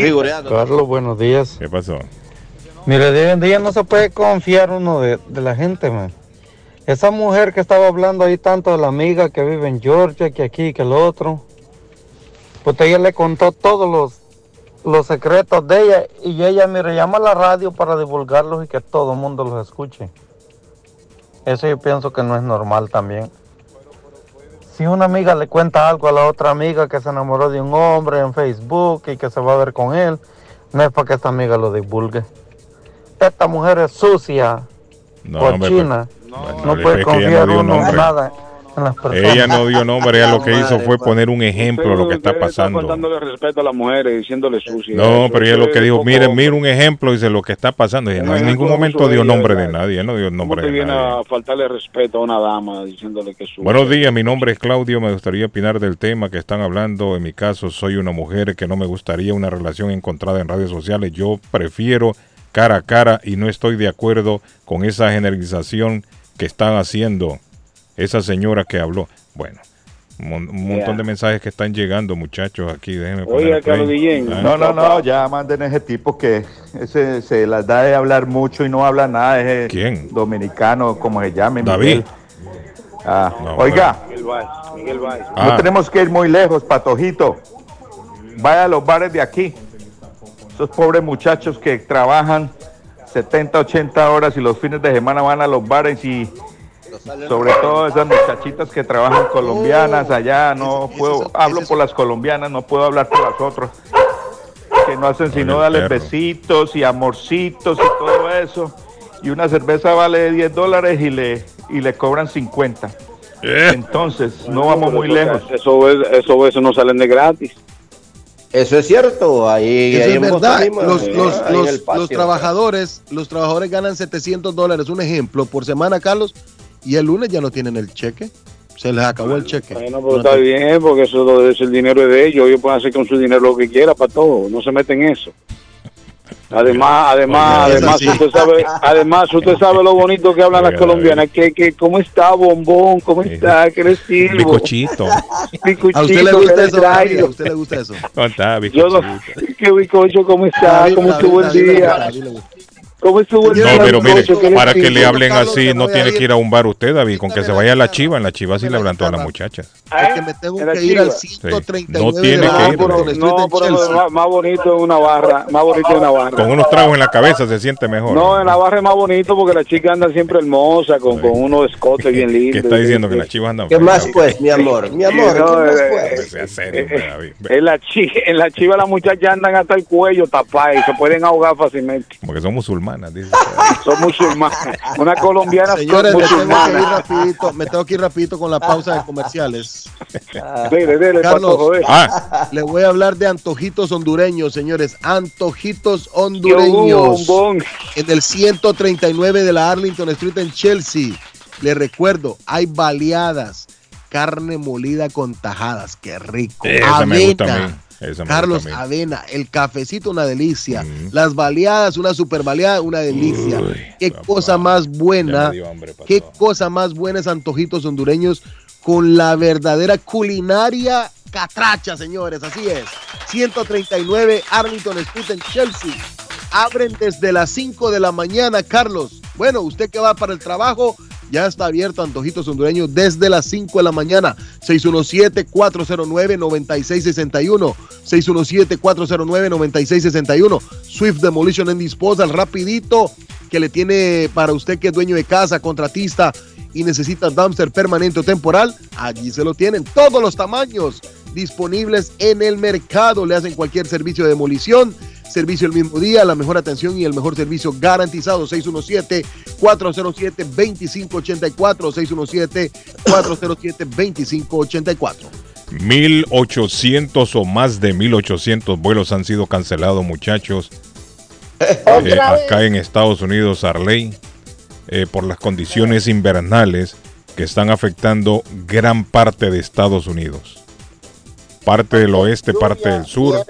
Carlos, buenos días. ¿Qué pasó? Mire, de hoy en día no se puede confiar uno de, de la gente, man. Esa mujer que estaba hablando ahí tanto de la amiga que vive en Georgia, que aquí, que el otro, pues ella le contó todos los, los secretos de ella y ella, mire, llama a la radio para divulgarlos y que todo el mundo los escuche. Eso yo pienso que no es normal también. Si una amiga le cuenta algo a la otra amiga que se enamoró de un hombre en Facebook y que se va a ver con él, no es para que esta amiga lo divulgue. Esta mujer es sucia, No, hombre, cochina. pues, no le puede ella confiar no dio uno nada en las personas. Ella no dio nombre, ella lo que hizo fue poner un ejemplo de lo que está pasando. faltándole respeto a las mujeres, diciéndole sucia. No, pero ella lo que dijo, poco- mire, mire un ejemplo, dice lo que está pasando. Y no en ningún momento dio nombre de nadie, él no dio ¿Cómo nombre de viene nadie. a faltarle respeto a una dama diciéndole que su Buenos días, mi nombre es Claudio, me gustaría opinar del tema que están hablando. En mi caso, soy una mujer que no me gustaría una relación encontrada en redes sociales. Yo prefiero cara a cara y no estoy de acuerdo con esa generalización que están haciendo esa señora que habló. Bueno, un, mon- un montón de mensajes que están llegando, muchachos, aquí. Déjenme poner Oiga. Carlos Guillén. Ah. No, no, no, ya manden ese tipo que ese se las da de hablar mucho y no habla nada. Ese ¿Quién? Dominicano, como se llame. David. Miguel. Ah, No, oiga, Miguel Valls, Miguel Valls. Ah. no tenemos que ir muy lejos, Patojito. Vaya a los bares de aquí. Esos pobres muchachos que trabajan 70, 80 horas y los fines de semana van a los bares y sobre todo esas muchachitas que trabajan colombianas allá, no puedo, hablo por las colombianas, no puedo hablar por las otras, que no hacen sino el darle perro. besitos y amorcitos y todo eso. Y una cerveza vale 10 dólares y le, y le cobran 50. Eh. Entonces, no vamos muy lejos. Eso, es, eso, eso no salen de gratis. Eso es cierto, ahí, Eso ahí es verdad. Boston mismo, Los, ahí los, los- patio. los trabajadores, los trabajadores ganan 700 dólares, un ejemplo, por semana, Carlos, y el lunes ya no tienen el cheque. Se les acabó el cheque. Bueno, pero está bien, porque eso es el dinero es de ellos. Ellos pueden hacer con su dinero lo que quieran para todo. No se meten en eso. Además, además, Oye, además, usted sabe, además, usted sabe lo bonito que hablan las colombianas. Que, que, ¿cómo está, bombón? ¿Cómo está? ¿Qué le sirvo? Bicochito. Bicochito, ¿A usted le ¿qué gusta eso? ¿A usted le gusta eso? ¿Cómo está, Yo no, bicochito? ¿Qué bicocho? ¿Cómo está? ¿Cómo estuvo el día? David le gusta. ¿Cómo estuvo el No, pero mire, para que le hablen así, no tiene que ir a un bar usted, David. Con que se vaya a la chiva, en la chiva sí le hablan todas las muchachas. Es que me tengo que ir al chiva. 139 No tiene la que ir, No, pero más, bonito en una barra, más bonito en una barra. Con unos tragos en la cabeza se siente mejor. No, en la barra es más bonito porque la chica anda siempre hermosa, con, con unos escotes bien lindos. ¿Qué está diciendo? Que las chivas andan ¿Qué más pues, mi amor? Mi amor, ¿qué más pues? Sea serio, hombre, David. En la, la chiva las muchachas andan hasta el cuello tapadas y se pueden ahogar fácilmente. Como que son musulmanas, dice. Son musulmanas. Una colombiana Señores, me tengo que ir musulmana. rapidito, me tengo que ir rapidito con la pausa de comerciales. Dele, dele, Carlos, Pato, joder. Ah, le voy a hablar de antojitos hondureños, señores. Antojitos hondureños. En el 139 de la Arlington Street en Chelsea. Le recuerdo, hay baleadas, carne molida con tajadas. Qué rico. esa me gusta a mí. Carlos. Avena, el cafecito una delicia, las baleadas una super baleada una delicia. Qué cosa más buena, hambre, qué cosa más buena es antojitos hondureños con la verdadera culinaria catracha, señores, así es. 139 Arlington Street en Chelsea. Abren desde las 5 de la mañana, Carlos. Bueno, usted que va para el trabajo, ya está abierto Antojitos Hondureños desde las 5 de la mañana. 617-409-9661. 617-409-9661. Swift Demolition and Disposal, rapidito, que le tiene para usted que es dueño de casa, contratista y necesita dumpster permanente o temporal. Allí se lo tienen todos los tamaños disponibles en el mercado. Le hacen cualquier servicio de demolición servicio el mismo día, la mejor atención y el mejor servicio garantizado. 617-407-2584. 617-407-2584. 1800 o más de 1800 vuelos han sido cancelados, muchachos. Eh, acá en Estados Unidos, Arley, eh, por las condiciones invernales que están afectando gran parte de Estados Unidos. Parte del oeste, parte del sur.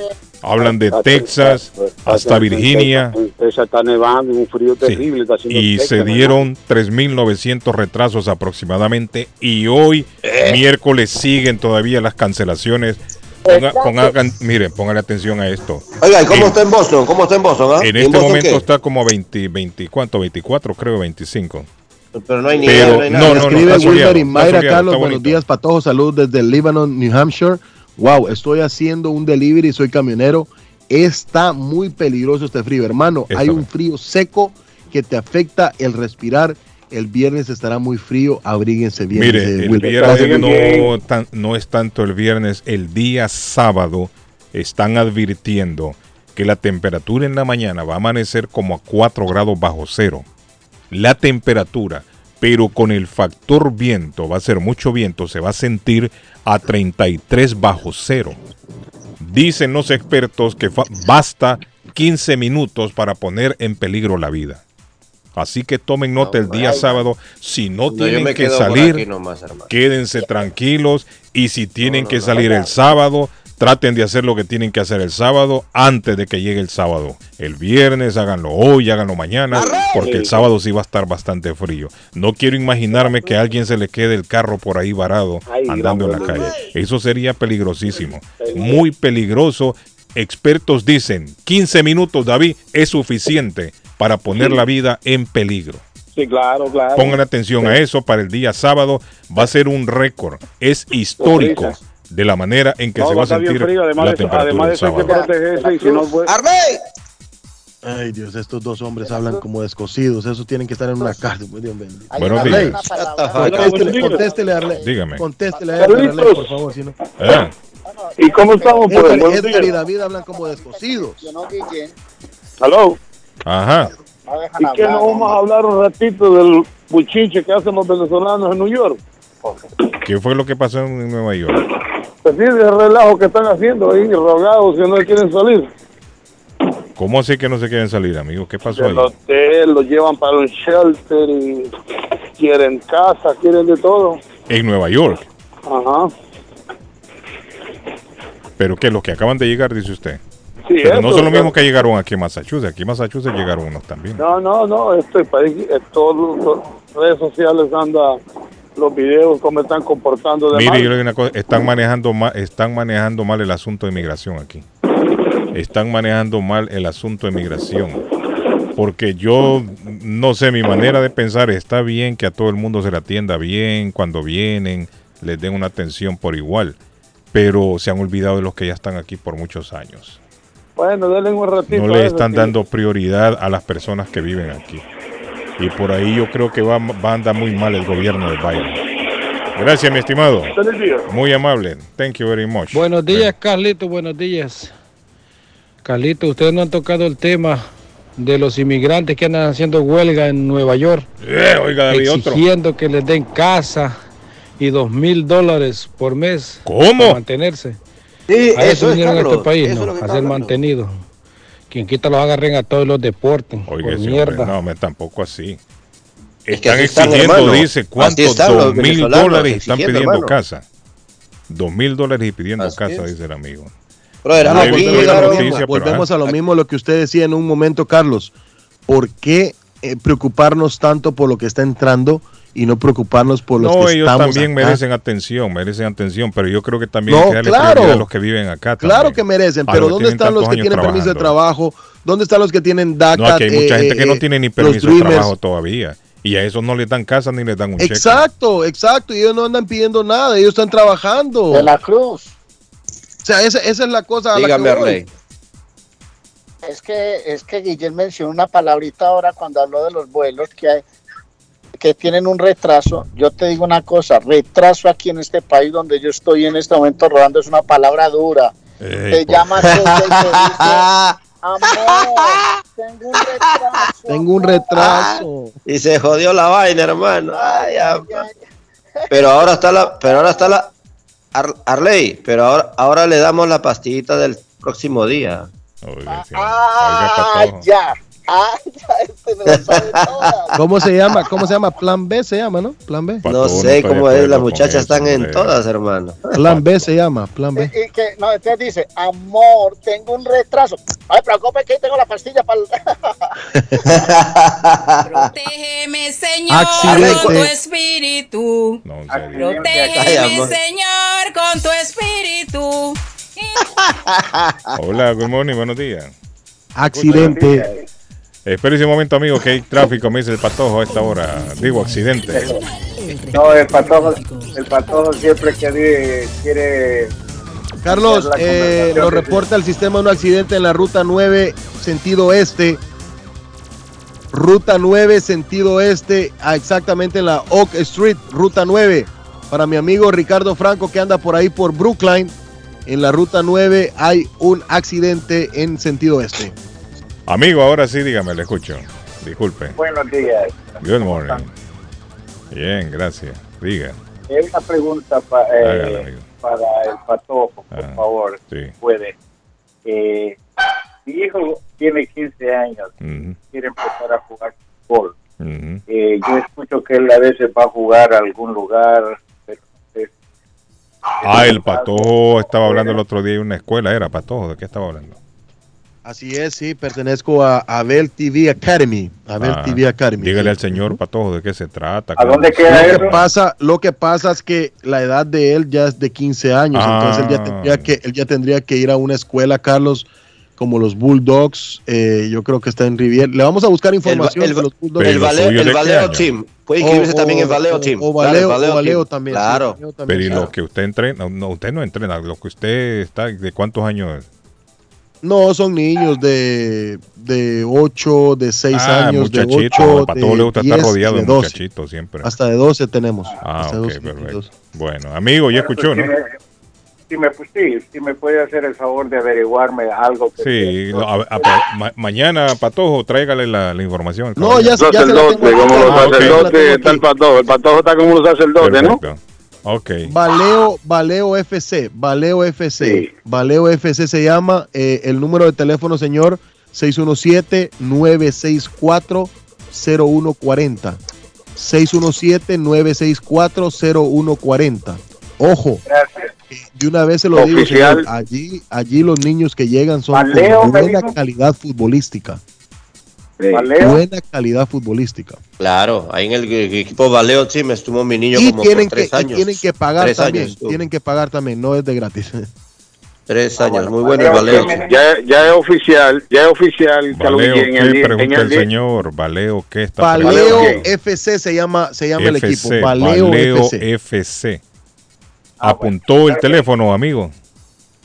Hablan de Texas hasta Virginia. Texas está nevando, un frío Sí. terrible. Está haciendo Y Texas, se ¿no? dieron 3.900 retrasos aproximadamente. Y hoy, miércoles, siguen todavía las cancelaciones. Ponga- pongan- miren, póngale atención a esto. Oiga, ¿y cómo En- está en Boston? ¿Cómo está en Boston? ah? En ¿Y este Boston momento qué? está como 20, 20, ¿cuánto? 24, creo, 25. Pero no hay ni Pero, no hay no, nada. no, no, Escribe está soleado, Wilmer y está Mayra soleado, Carlos, está buenos días, Patojo, salud desde Lebanon, New Hampshire. Wow, estoy haciendo un delivery, soy camionero. Está muy peligroso este frío, hermano. Hay un frío seco que te afecta el respirar. El viernes estará muy frío, abríguense bien. Mire, el viernes no, tan- no es tanto el viernes, el día sábado están advirtiendo que la temperatura en la mañana va a amanecer como a 4 grados bajo cero. La temperatura, pero con el factor viento, va a ser mucho viento, se va a sentir a 33 bajo cero. Dicen los expertos que basta 15 minutos para poner en peligro la vida. Así que tomen nota el día sábado. Si no, tienen que salir, nomás, quédense tranquilos. Y si tienen no, que salir el sábado, traten de hacer lo que tienen que hacer el sábado antes de que llegue el sábado. El viernes, háganlo hoy, háganlo mañana, porque el sábado sí va a estar bastante frío. No quiero imaginarme que a alguien se le quede el carro por ahí varado andando en la calle. Eso sería peligrosísimo. Muy peligroso. Expertos dicen 15 minutos, David, es suficiente para poner la vida en peligro. Sí, claro, claro. Pongan atención a eso para el día sábado. Va a ser un récord. Es histórico de la manera en que No, se va a sentir frío, además la de eso- temperatura además el hay que sábado. protegerse y si no pues, Ay, Dios, estos dos hombres hablan como descosidos. Esos tienen que estar en una cárcel. pues, Dios bendito. Buenos Arley, días. Contéstele, contéstele, Arley. Dígame. Contéstele a Arley, por favor. Si no. Ah, ¿Y cómo estamos? Pues, Edgar, Edgar y. David hablan como descosidos. Aló. Ajá. ¿Y qué no vamos a hablar un ratito del buchinche que hacen los venezolanos en New York? ¿Qué fue lo que pasó en Nueva York? Pues sí, el relajo que están haciendo ahí, rogados que no quieren salir. ¿Cómo así que no se quieren salir, amigos? ¿Qué pasó ahí? Hotel, los llevan para un shelter y quieren casa, quieren de todo. En Nueva York. Ajá. ¿Pero qué? Los que acaban de llegar, dice usted. Sí, Pero no son los mismos que llegaron aquí a Massachusetts. Aquí en Massachusetts llegaron unos también. No, no, no, este país, en todas las redes sociales anda los videos, cómo están comportando de Mire, mal. yo le digo una cosa, están manejando mal, están manejando mal el asunto de inmigración aquí. Están manejando mal el asunto de inmigración. Porque yo no sé, mi manera de pensar está bien que a todo el mundo se le atienda bien cuando vienen, les den una atención por igual, pero se han olvidado de los que ya están aquí por muchos años. Bueno, denle un ratito. No le están dando prioridad a las personas que viven aquí. Y por ahí yo creo que va, va a andar muy mal el gobierno de Biden. Gracias, mi estimado. Muy amable. Thank you very much. Buenos días, Carlito, buenos días. Carlito, ustedes no han tocado el tema de los inmigrantes que andan haciendo huelga en Nueva York. Eh, oiga, David, otro. exigiendo que les den casa y dos mil dólares por mes. ¿Cómo? Para mantenerse. Sí, a eso eso es, vinieron a este país, es ¿no? a ser mantenidos. Quien quita los agarren a todos los deportes. Oiga, por ese hombre, mierda. no, me tampoco así. Es que Están así están, exigiendo, hermano. dice, Así ¿cuántos? Dos mil dólares están pidiendo hermano. casa. Dos mil dólares y pidiendo Así casa, es. dice el amigo. Brother, No, aquí volvemos a la llegaron- noticia, pero, Volvemos ajá. a lo mismo lo que usted decía en un momento, Carlos. ¿Por qué eh, preocuparnos tanto por lo que está entrando y no preocuparnos por los No, que ellos estamos también acá? merecen atención, merecen atención, pero yo creo que también No, hay que darle claro. prioridad a los que viven acá. Claro que merecen, A pero ¿dónde están los que tienen permiso de trabajo? ¿Dónde están los que tienen DACA? No, aquí hay mucha eh, gente que no eh, tiene ni permiso de trabajo todavía. Y a esos no les dan casa ni les dan un cheque. Exacto, exacto. Y ellos no andan pidiendo nada, ellos están trabajando. De la Cruz. O sea, esa, esa es la cosa a la Dígame, que voy. Arley. Es que, es que Guillén mencionó una palabrita ahora cuando habló de los vuelos que hay, que tienen un retraso. Yo te digo una cosa, retraso aquí en este país donde yo estoy en este momento rodando es una palabra dura. Ey, te por- llamas ella y te dice, amor, tengo un retraso. Tengo un retraso. Y se jodió la vaina, hermano. Ay, pero ahora está la, pero ahora está la Ar- Arley, pero ahora, ahora le damos la pastillita del próximo día. Sí. Ah, ya. Ah, ya, este me lo sabe todas. ¿Cómo se llama? ¿Cómo se llama? Plan B se llama, ¿no? Plan B. No sé cómo es, las muchachas están en hombre. todas, hermano. Plan B se llama, Plan B. Y que, no, entonces dice, amor, tengo un retraso. No me preocupes que ahí tengo la pastilla para Protégeme, Señor, Accidente. con tu espíritu. No. Ay, Protégeme. Señor, con tu espíritu. Hola, good morning, buenos días. Accidente. Espérese un momento, amigo, que hay tráfico, me dice el patojo a esta hora. Digo, accidente. No, el patojo, el patojo siempre quiere, quiere Carlos, eh, nos reporta el sistema un accidente en la ruta 9, sentido este. Ruta 9, sentido este, a exactamente en la Oak Street, ruta 9. Para mi amigo Ricardo Franco que anda por ahí por Brookline, en la ruta 9 hay un accidente en sentido este. Amigo, ahora sí, dígame, le escucho. Disculpe. Buenos días. Good morning. Bien, gracias. Diga. Es una pregunta pa- eh, Hágala, amigo. para el patojo, por Ah, favor, sí. si puede. Eh, mi hijo tiene 15 años, Ujú, quiere empezar a jugar fútbol. ujú. Eh, yo escucho que él a veces va a jugar a algún lugar, pero. Ah, el patojo estaba hablando el otro día en una escuela, era patojo, ¿de qué estaba hablando? Así es, sí, pertenezco a Abel TV Academy. Abel Ah, TV Academy. Dígale sí. al señor patojo de qué se trata. ¿A dónde queda Lo eso? que, pasa, lo que pasa es que la edad de él ya es de 15 años, Ah. entonces él ya, tendría que, él ya tendría que ir a una escuela, Carlos, como los Bulldogs. eh, yo creo que está en Riviera. Le vamos a buscar El, información el- de los Bulldogs. El valeo, el team. Puede inscribirse O- también en valeo o- team. O Claro, valeo, el valeo o valeo team. también. Claro. sí, valeo también, Pero y claro. lo que usted entrena, no, usted no entrena, lo que usted está, ¿de cuántos años es? No, son niños de, de 8, de 6 Ah, años, de muchachito, 8, el patojo le gusta de estar 10, rodeado de de 12. muchachitos siempre. Hasta de 12 tenemos. Ah, hasta de ok, 12, perfecto. 12. Bueno, amigo, ya escuchó, ¿no? me, si me, pues, sí, si me puede hacer el favor de averiguarme algo que Sí, lo- a- a- ma- mañana, Patojo, tráigale la, la información. No, ya, ya se la tengo aquí. como los Ah, sacerdotes está el patojo, el patojo está como los sacerdotes, ¿no? Ok. Valeo, Valeo FC, Valeo FC, Sí. Valeo FC se llama, eh, el número de teléfono, señor, 617-964-0140. 617-964-0140. Ojo, Gracias. eh, de una vez se lo digo, Oficial. señor, allí, allí los niños que llegan son me buena calidad futbolística. Buena calidad futbolística. Claro, ahí en el equipo Valeo Team estuvo mi niño Y como tienen por que, tres y años. tienen que pagar Tres también. años. Tienen que pagar también, no es de gratis. Tres años, muy bueno el Valeo. Ya, ya es oficial, ya es oficial, Valeo, en el, en Pregunta el el- señor. Valeo, ¿qué está Valeo? FC se llama, se llama el equipo. Valeo, Valeo FC. FC. Apuntó el teléfono, amigo.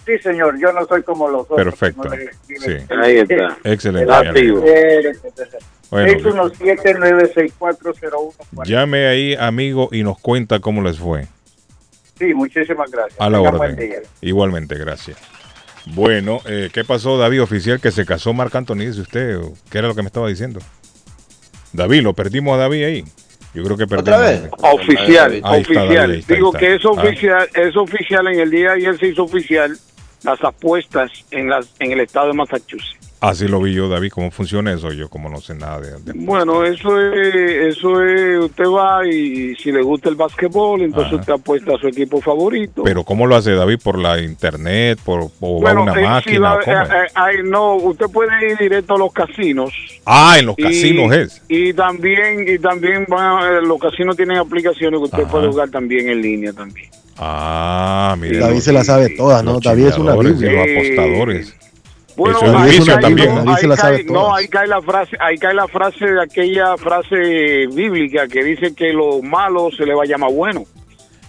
Sí, señor, yo no soy como los otros. Perfecto. no le- Sí. Ahí está. Excelente. El activo. Bueno, 617-96401. llame ahí, amigo, y nos cuenta cómo les fue. Sí, muchísimas gracias. A la Tenga orden. Igualmente, gracias. Bueno, eh, ¿qué pasó, David? Oficial que se casó Marc Anthony, dice usted. ¿Qué era lo que me estaba diciendo? David, lo perdimos a David ahí. Yo creo que perdimos. vez? Oficial, Ahí está, David, oficial. ahí está, Digo está. que es Ah. oficial, es oficial en el día de ayer se hizo oficial las apuestas en las en el estado de Massachusetts. Así lo vi yo, David. ¿Cómo funciona eso? Yo como no sé nada de... de- Bueno, eso es, eso es, usted va y si le gusta el básquetbol, entonces usted apuesta a su equipo favorito. Pero ¿cómo lo hace David? ¿Por la internet? ¿Por, ¿O va Bueno, una eh, sí, máquina? va- ¿Cómo eh, eh, ay, no, usted puede ir directo a los casinos. ah, en los Y- casinos es. Y también, y también va- eh, los casinos tienen aplicaciones que usted Ajá. puede jugar también en línea también. Ah, mire. David se la sabe todas, ¿no? David es una biblia. los apostadores. Bueno, Eso es ahí vicio cae- también. no, David se ahí la sabe cae- no, todas. ahí cae la frase, ahí cae la frase de aquella frase bíblica que dice que lo malo se le va a llamar bueno.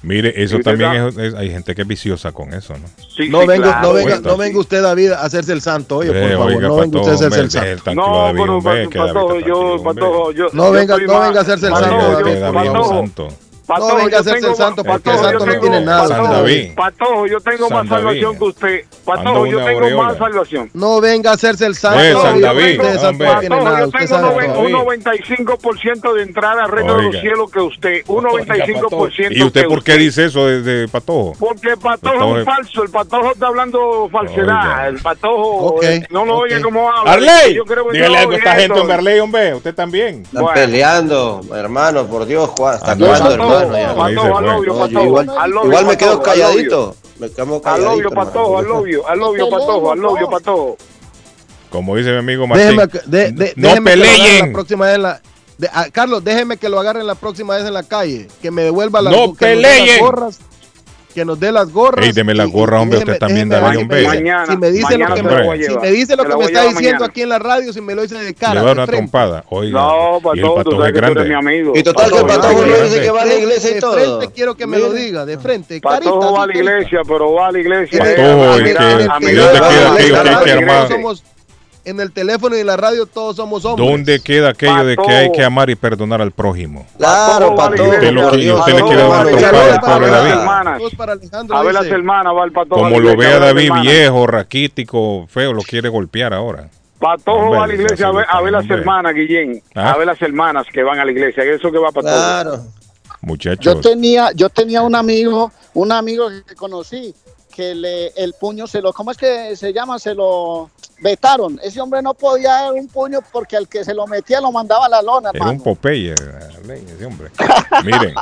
Mire, eso también es, es- Hay gente que es viciosa con eso, ¿no? Sí, No sí, venga, claro. no, venga, no venga usted, David, a hacerse el santo. Oye, por Eh, favor, oiga, no venga usted a hacerse el santo. No, Patojo, está yo. Patojo, yo, No venga- no venga a hacerse el santo, David. Patojo. No venga a hacerse el santo porque Patojo, santo no tiene nada. Patojo, David. Patojo, yo tengo San más salvación David. que usted. Anda Patojo, yo tengo aureola. más salvación. No venga a hacerse el santo. Eh, usted tiene Patojo, nada. yo Usted tengo un 95% de entrada al reino de los cielos que usted. Un 95% ¿Y usted por qué dice eso de, de Patojo? Porque el patojo Patojo es falso, el patojo está hablando falsedad, Oiga. el patojo eh, no lo oye como habla. Arley, Yo creo que dígale algo a esta gente, hombre, Arley, hombre, usted también. Están peleando, hermano, por Dios, Juan, ¿hasta cuándo, Patojo, hermano? Ya? Patojo, al obvio, No, patojo, igual, al obvio, igual me quedo al calladito. Me quedo Al calladito. obvio, patojo, al obvio, al obvio, patojo, al obvio, patojo. Como dice mi amigo Martín. Déjeme, de- de- no déjeme peleen. la próxima vez en la, de- ah, Carlos, déjeme que lo agarren la próxima vez en la calle. Que me devuelva las, No que dé las peleen. gorras. Que nos dé las gorras. Ey, deme las y- gorras, y hombre, déjeme- usted también, déjeme si me dice- Mañana, Si me dice lo mañana que me, lo voy a si me dice lo que me está diciendo mañana. aquí en la radio, si me lo dice de Le cara. va a dar de una trompada. Oiga. No, y el patojo, tú es que tú eres mi amigo. Y total que el Patojo, no dice que va a la iglesia y de todo. frente quiero que me lo diga, de frente. Patojo carita, va a la iglesia, pero va a la iglesia. Patojo, que- a ¿y mirar- dónde queda a aquello que mirar hay a que la armar? En el teléfono y en la radio todos somos hombres. ¿Dónde queda aquello de que hay que amar y perdonar al prójimo? Claro. Usted, lo que- le quiere dar una trompada al pobre para- David. para A ver las hermanas, va el patojo. a la Como lo iglesia, ve a ver las David viejo, raquítico, feo, lo quiere golpear ahora. Patojo va a la iglesia a ver, a ver las hermanas, Guillén. ¿Ah? A ver las hermanas que van a la iglesia. Eso que va para todos. Claro. Yo Muchachos. tenía, yo tenía un amigo, un amigo que conocí, que le, el puño se lo, ¿cómo es que se llama? Se lo vetaron. Ese hombre no podía dar un puño porque al que se lo metía lo mandaba a la lona, Era un hermano. Popeye, Arley, ese hombre. Miren,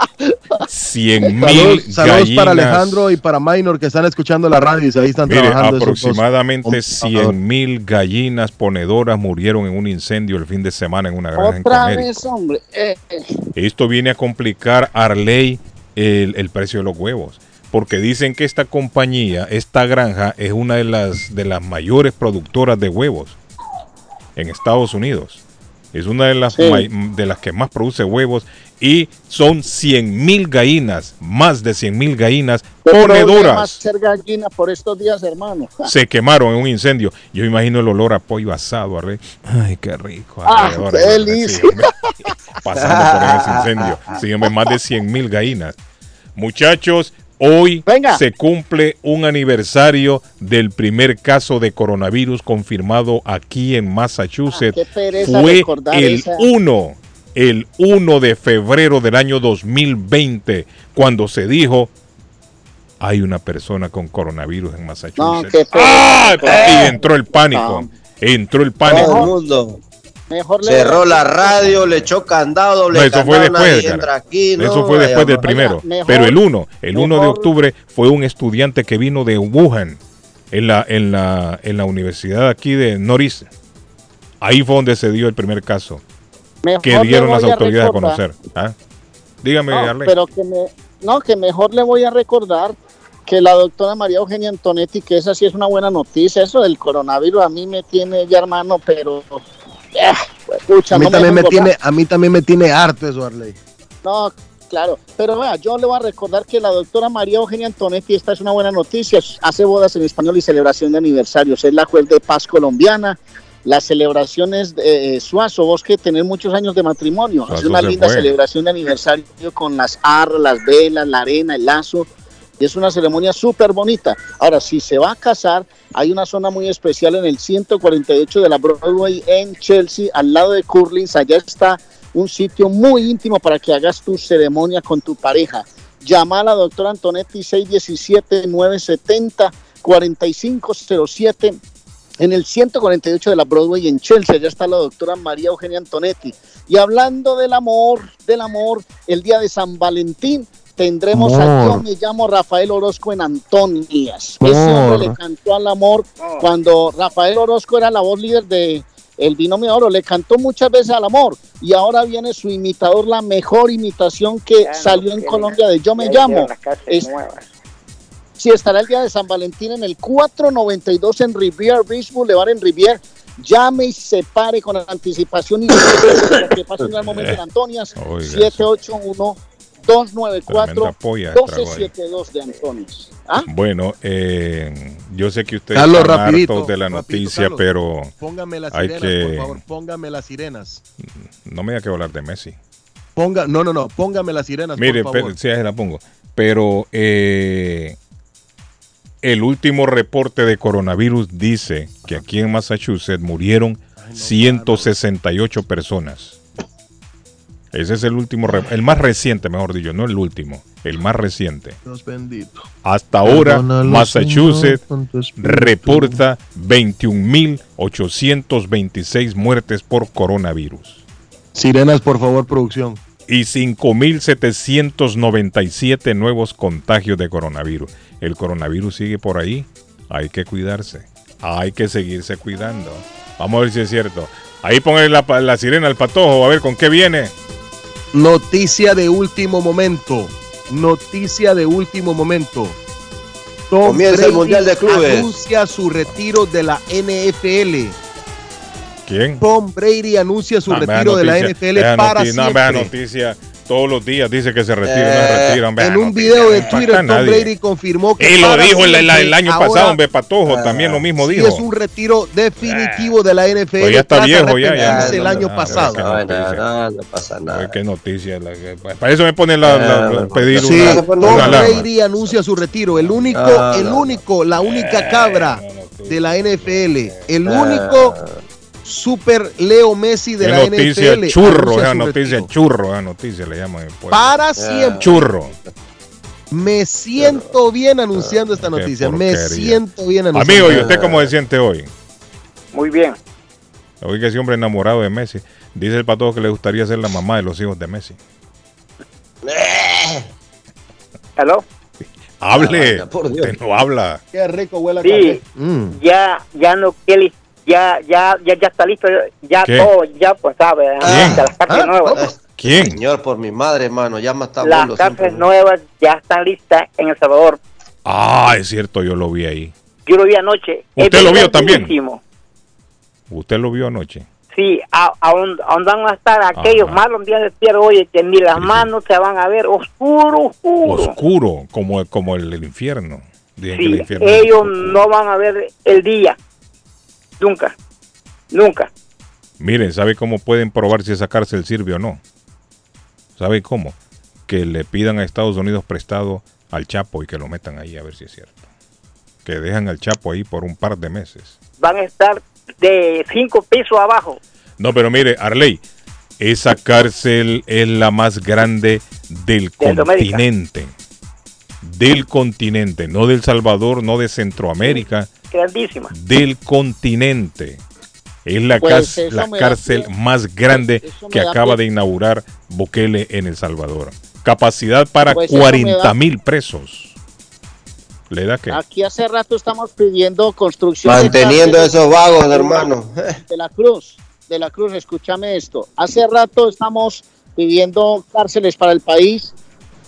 100 mil Saludos, saludos gallinas. para Alejandro y para Minor que están escuchando la radio y ahí están trabajando. aproximadamente computadores. 100 mil gallinas ponedoras murieron en un incendio el fin de semana en una granja Otra vez, hombre. Eh, eh. Esto viene a complicar Arley el, el precio de los huevos. Porque dicen que esta compañía, esta granja, es una de las, de las mayores productoras de huevos en Estados Unidos. Es una de las, Sí. de las que más produce huevos y son 100 mil gallinas, más de 100 mil gallinas ponedoras. ser gallina por estos días, hermano. Se quemaron en un incendio. Yo imagino el olor a pollo asado. Arley. Ay, qué rico. Ah, hombre. Pasando por ese incendio. Sí, más de 100 mil gallinas. Muchachos, hoy Venga. se cumple un aniversario del primer caso de coronavirus confirmado aquí en Massachusetts. Ah, Fue el esa. 1, el 1 de febrero del año 2020, cuando se dijo hay una persona con coronavirus en Massachusetts. ¡Ah! Y entró el pánico. Entró el Todo pánico. Mejor le- Cerró la radio, le echó candado, No, le eso fue después, entra aquí, Eso no, fue después del primero. mejor- Pero el 1, el 1 de octubre fue un estudiante que vino de Wuhan, en la, en la, en la universidad aquí de Norris. Ahí fue donde se dio el primer caso, mejor que dieron las autoridades a conocer. ¿Ah? Dígame, No, Arley. pero que me, no, que mejor le voy a recordar que la doctora María Eugenia Antonetti, que esa sí es una buena noticia, eso del coronavirus a mí me tiene ya hermano, pero... eh, pucha, A mí, no también me tiene, a mí también me tiene harto eso, Arley. No, claro, pero vea, yo le voy a recordar que la doctora María Eugenia Antonetti, esta es una buena noticia, hace bodas en español y celebración de aniversarios, es la juez de paz colombiana, las celebraciones de eh, Suazo, vos que tenés muchos años de matrimonio, Suazo hace una linda fue. celebración de aniversario con las arras, las velas, la arena, el lazo, y es una ceremonia súper bonita. Ahora, si se va a casar, hay una zona muy especial en el 148 de la Broadway en Chelsea, al lado de Curlins, allá está un sitio muy íntimo para que hagas tu ceremonia con tu pareja. Llama a la doctora Antonetti 617-970-4507 en el 148 de la Broadway en Chelsea. Allá está la doctora María Eugenia Antonetti. Y hablando del amor, del amor, el día de San Valentín tendremos a. Yo me llamo Rafael Orozco en Antonias. Ese Amor. hombre le cantó al amor cuando Rafael Orozco era la voz líder de el binomio de oro, le cantó muchas veces al amor y ahora viene su imitador, la mejor imitación que salió en Colombia de Yo me llamo. Es- Sí, estará el día de San Valentín en el 492 en Riviera Beach Boulevard en Riviera. Llame y se pare con anticipación y para que pase un gran momento en Antonias. Oiga, 781 294 Tremenda polla trago ahí. 1272 de Antonias. ¿Ah? Bueno, eh, yo sé que ustedes Carlos, rapidito, hartos de la rapidito, noticia, Carlos. pero Póngame las hay sirenas, que... por favor, póngame las sirenas. No me diga que hablar de Messi. Ponga, no, no, no, póngame las sirenas, Mire, por pero, favor. sí, la pongo. Pero eh, el último reporte de coronavirus dice que aquí en Massachusetts murieron 168 personas. Ese es el último, el más reciente, mejor dicho, no el último, el más reciente. Dios bendito. Hasta ahora, Perdónalo, Massachusetts reporta 21.826 muertes por coronavirus Sirenas, por favor, producción. y 5.797 nuevos contagios de coronavirus. El coronavirus sigue por ahí. Hay que cuidarse. Hay que seguirse cuidando. Vamos a ver si es cierto. Ahí póngale la, la sirena al patojo, a ver con qué viene. Noticia de último momento. Noticia de último momento. Tom Comienza el Mundial de Clubes. Anuncia su retiro de la NFL. ¿Quién? Tom Brady anuncia su Ah, retiro de la noticia, NFL para noti- no, vea siempre. noticia. Todos los días dice que se retira, no Eh, se retira. vea en un noticia, video de Twitter, Tom nadie. Brady confirmó que Y lo dijo el, el- siempre, el año ahora, pasado, hombre, Patojo, también lo mismo sí dijo. es un retiro definitivo de la NFL. Pues ya está viejo, ya, ya. el no, año no, pasado. qué No, noticia. no, no pasa nada. Qué noticia. la que- para eso me ponen la, la- la- pedir Sí, una, Tom una. Brady anuncia su retiro. El único, Ah, el no. único, la única cabra de la NFL. El único super Leo Messi de Qué la noticia NFL. churro, esa noticia retiro. churro, esa noticia le llaman en el pueblo. Para siempre. Churro. Me siento bien anunciando esta Qué noticia. Me siento bien anunciando. Amigo, ¿y usted cómo se siente hoy? Muy bien. Hoy que ese hombre enamorado de Messi. Dice el patojo que le gustaría ser la mamá de los hijos de Messi. ¿Aló? Hable. Ah, por Dios. Usted no habla. Qué rico huele a Sí, café. ya, ya no, Kelly, ya, ya, ya, ya está listo, ya ¿Qué? todo, ya pues sabe, ¿Quién? hasta las cartas nuevas. ¿Quién? Señor, por mi madre, hermano, ya me está Las siempre. nuevas ya están listas en El Salvador. Ah, es cierto, yo lo vi ahí. Yo lo vi anoche. ¿Usted Es lo vio también? Usted lo vio anoche. Sí, a, a donde, a donde van a estar aquellos malos días de tierra, oye, que ni las manos se van a ver, oscuro, oscuro. Oscuro, como, como el, el infierno. Que el Sí, infierno ellos no van a ver el día. Nunca. Nunca. Miren, ¿sabe cómo pueden probar si esa cárcel sirve o no? ¿Sabe cómo? Que le pidan a Estados Unidos prestado al Chapo y que lo metan ahí a ver si es cierto. Que dejan al Chapo ahí por un par de meses. Van a estar de cinco pisos abajo. No, pero mire, Arley, esa cárcel es la más grande del De continente. Del continente, no del Salvador, no de Centroamérica, Grandísima. del continente. Es la, Pues cas- la da cárcel pie- más grande que acaba pie- de inaugurar Bukele en El Salvador. Capacidad para Pues eso me 40 da- mil presos. ¿Le da qué? Aquí hace rato estamos pidiendo construcción. Manteniendo esos vagos, hermano. De la Cruz, de la Cruz, escúchame esto. Hace rato estamos pidiendo cárceles para el país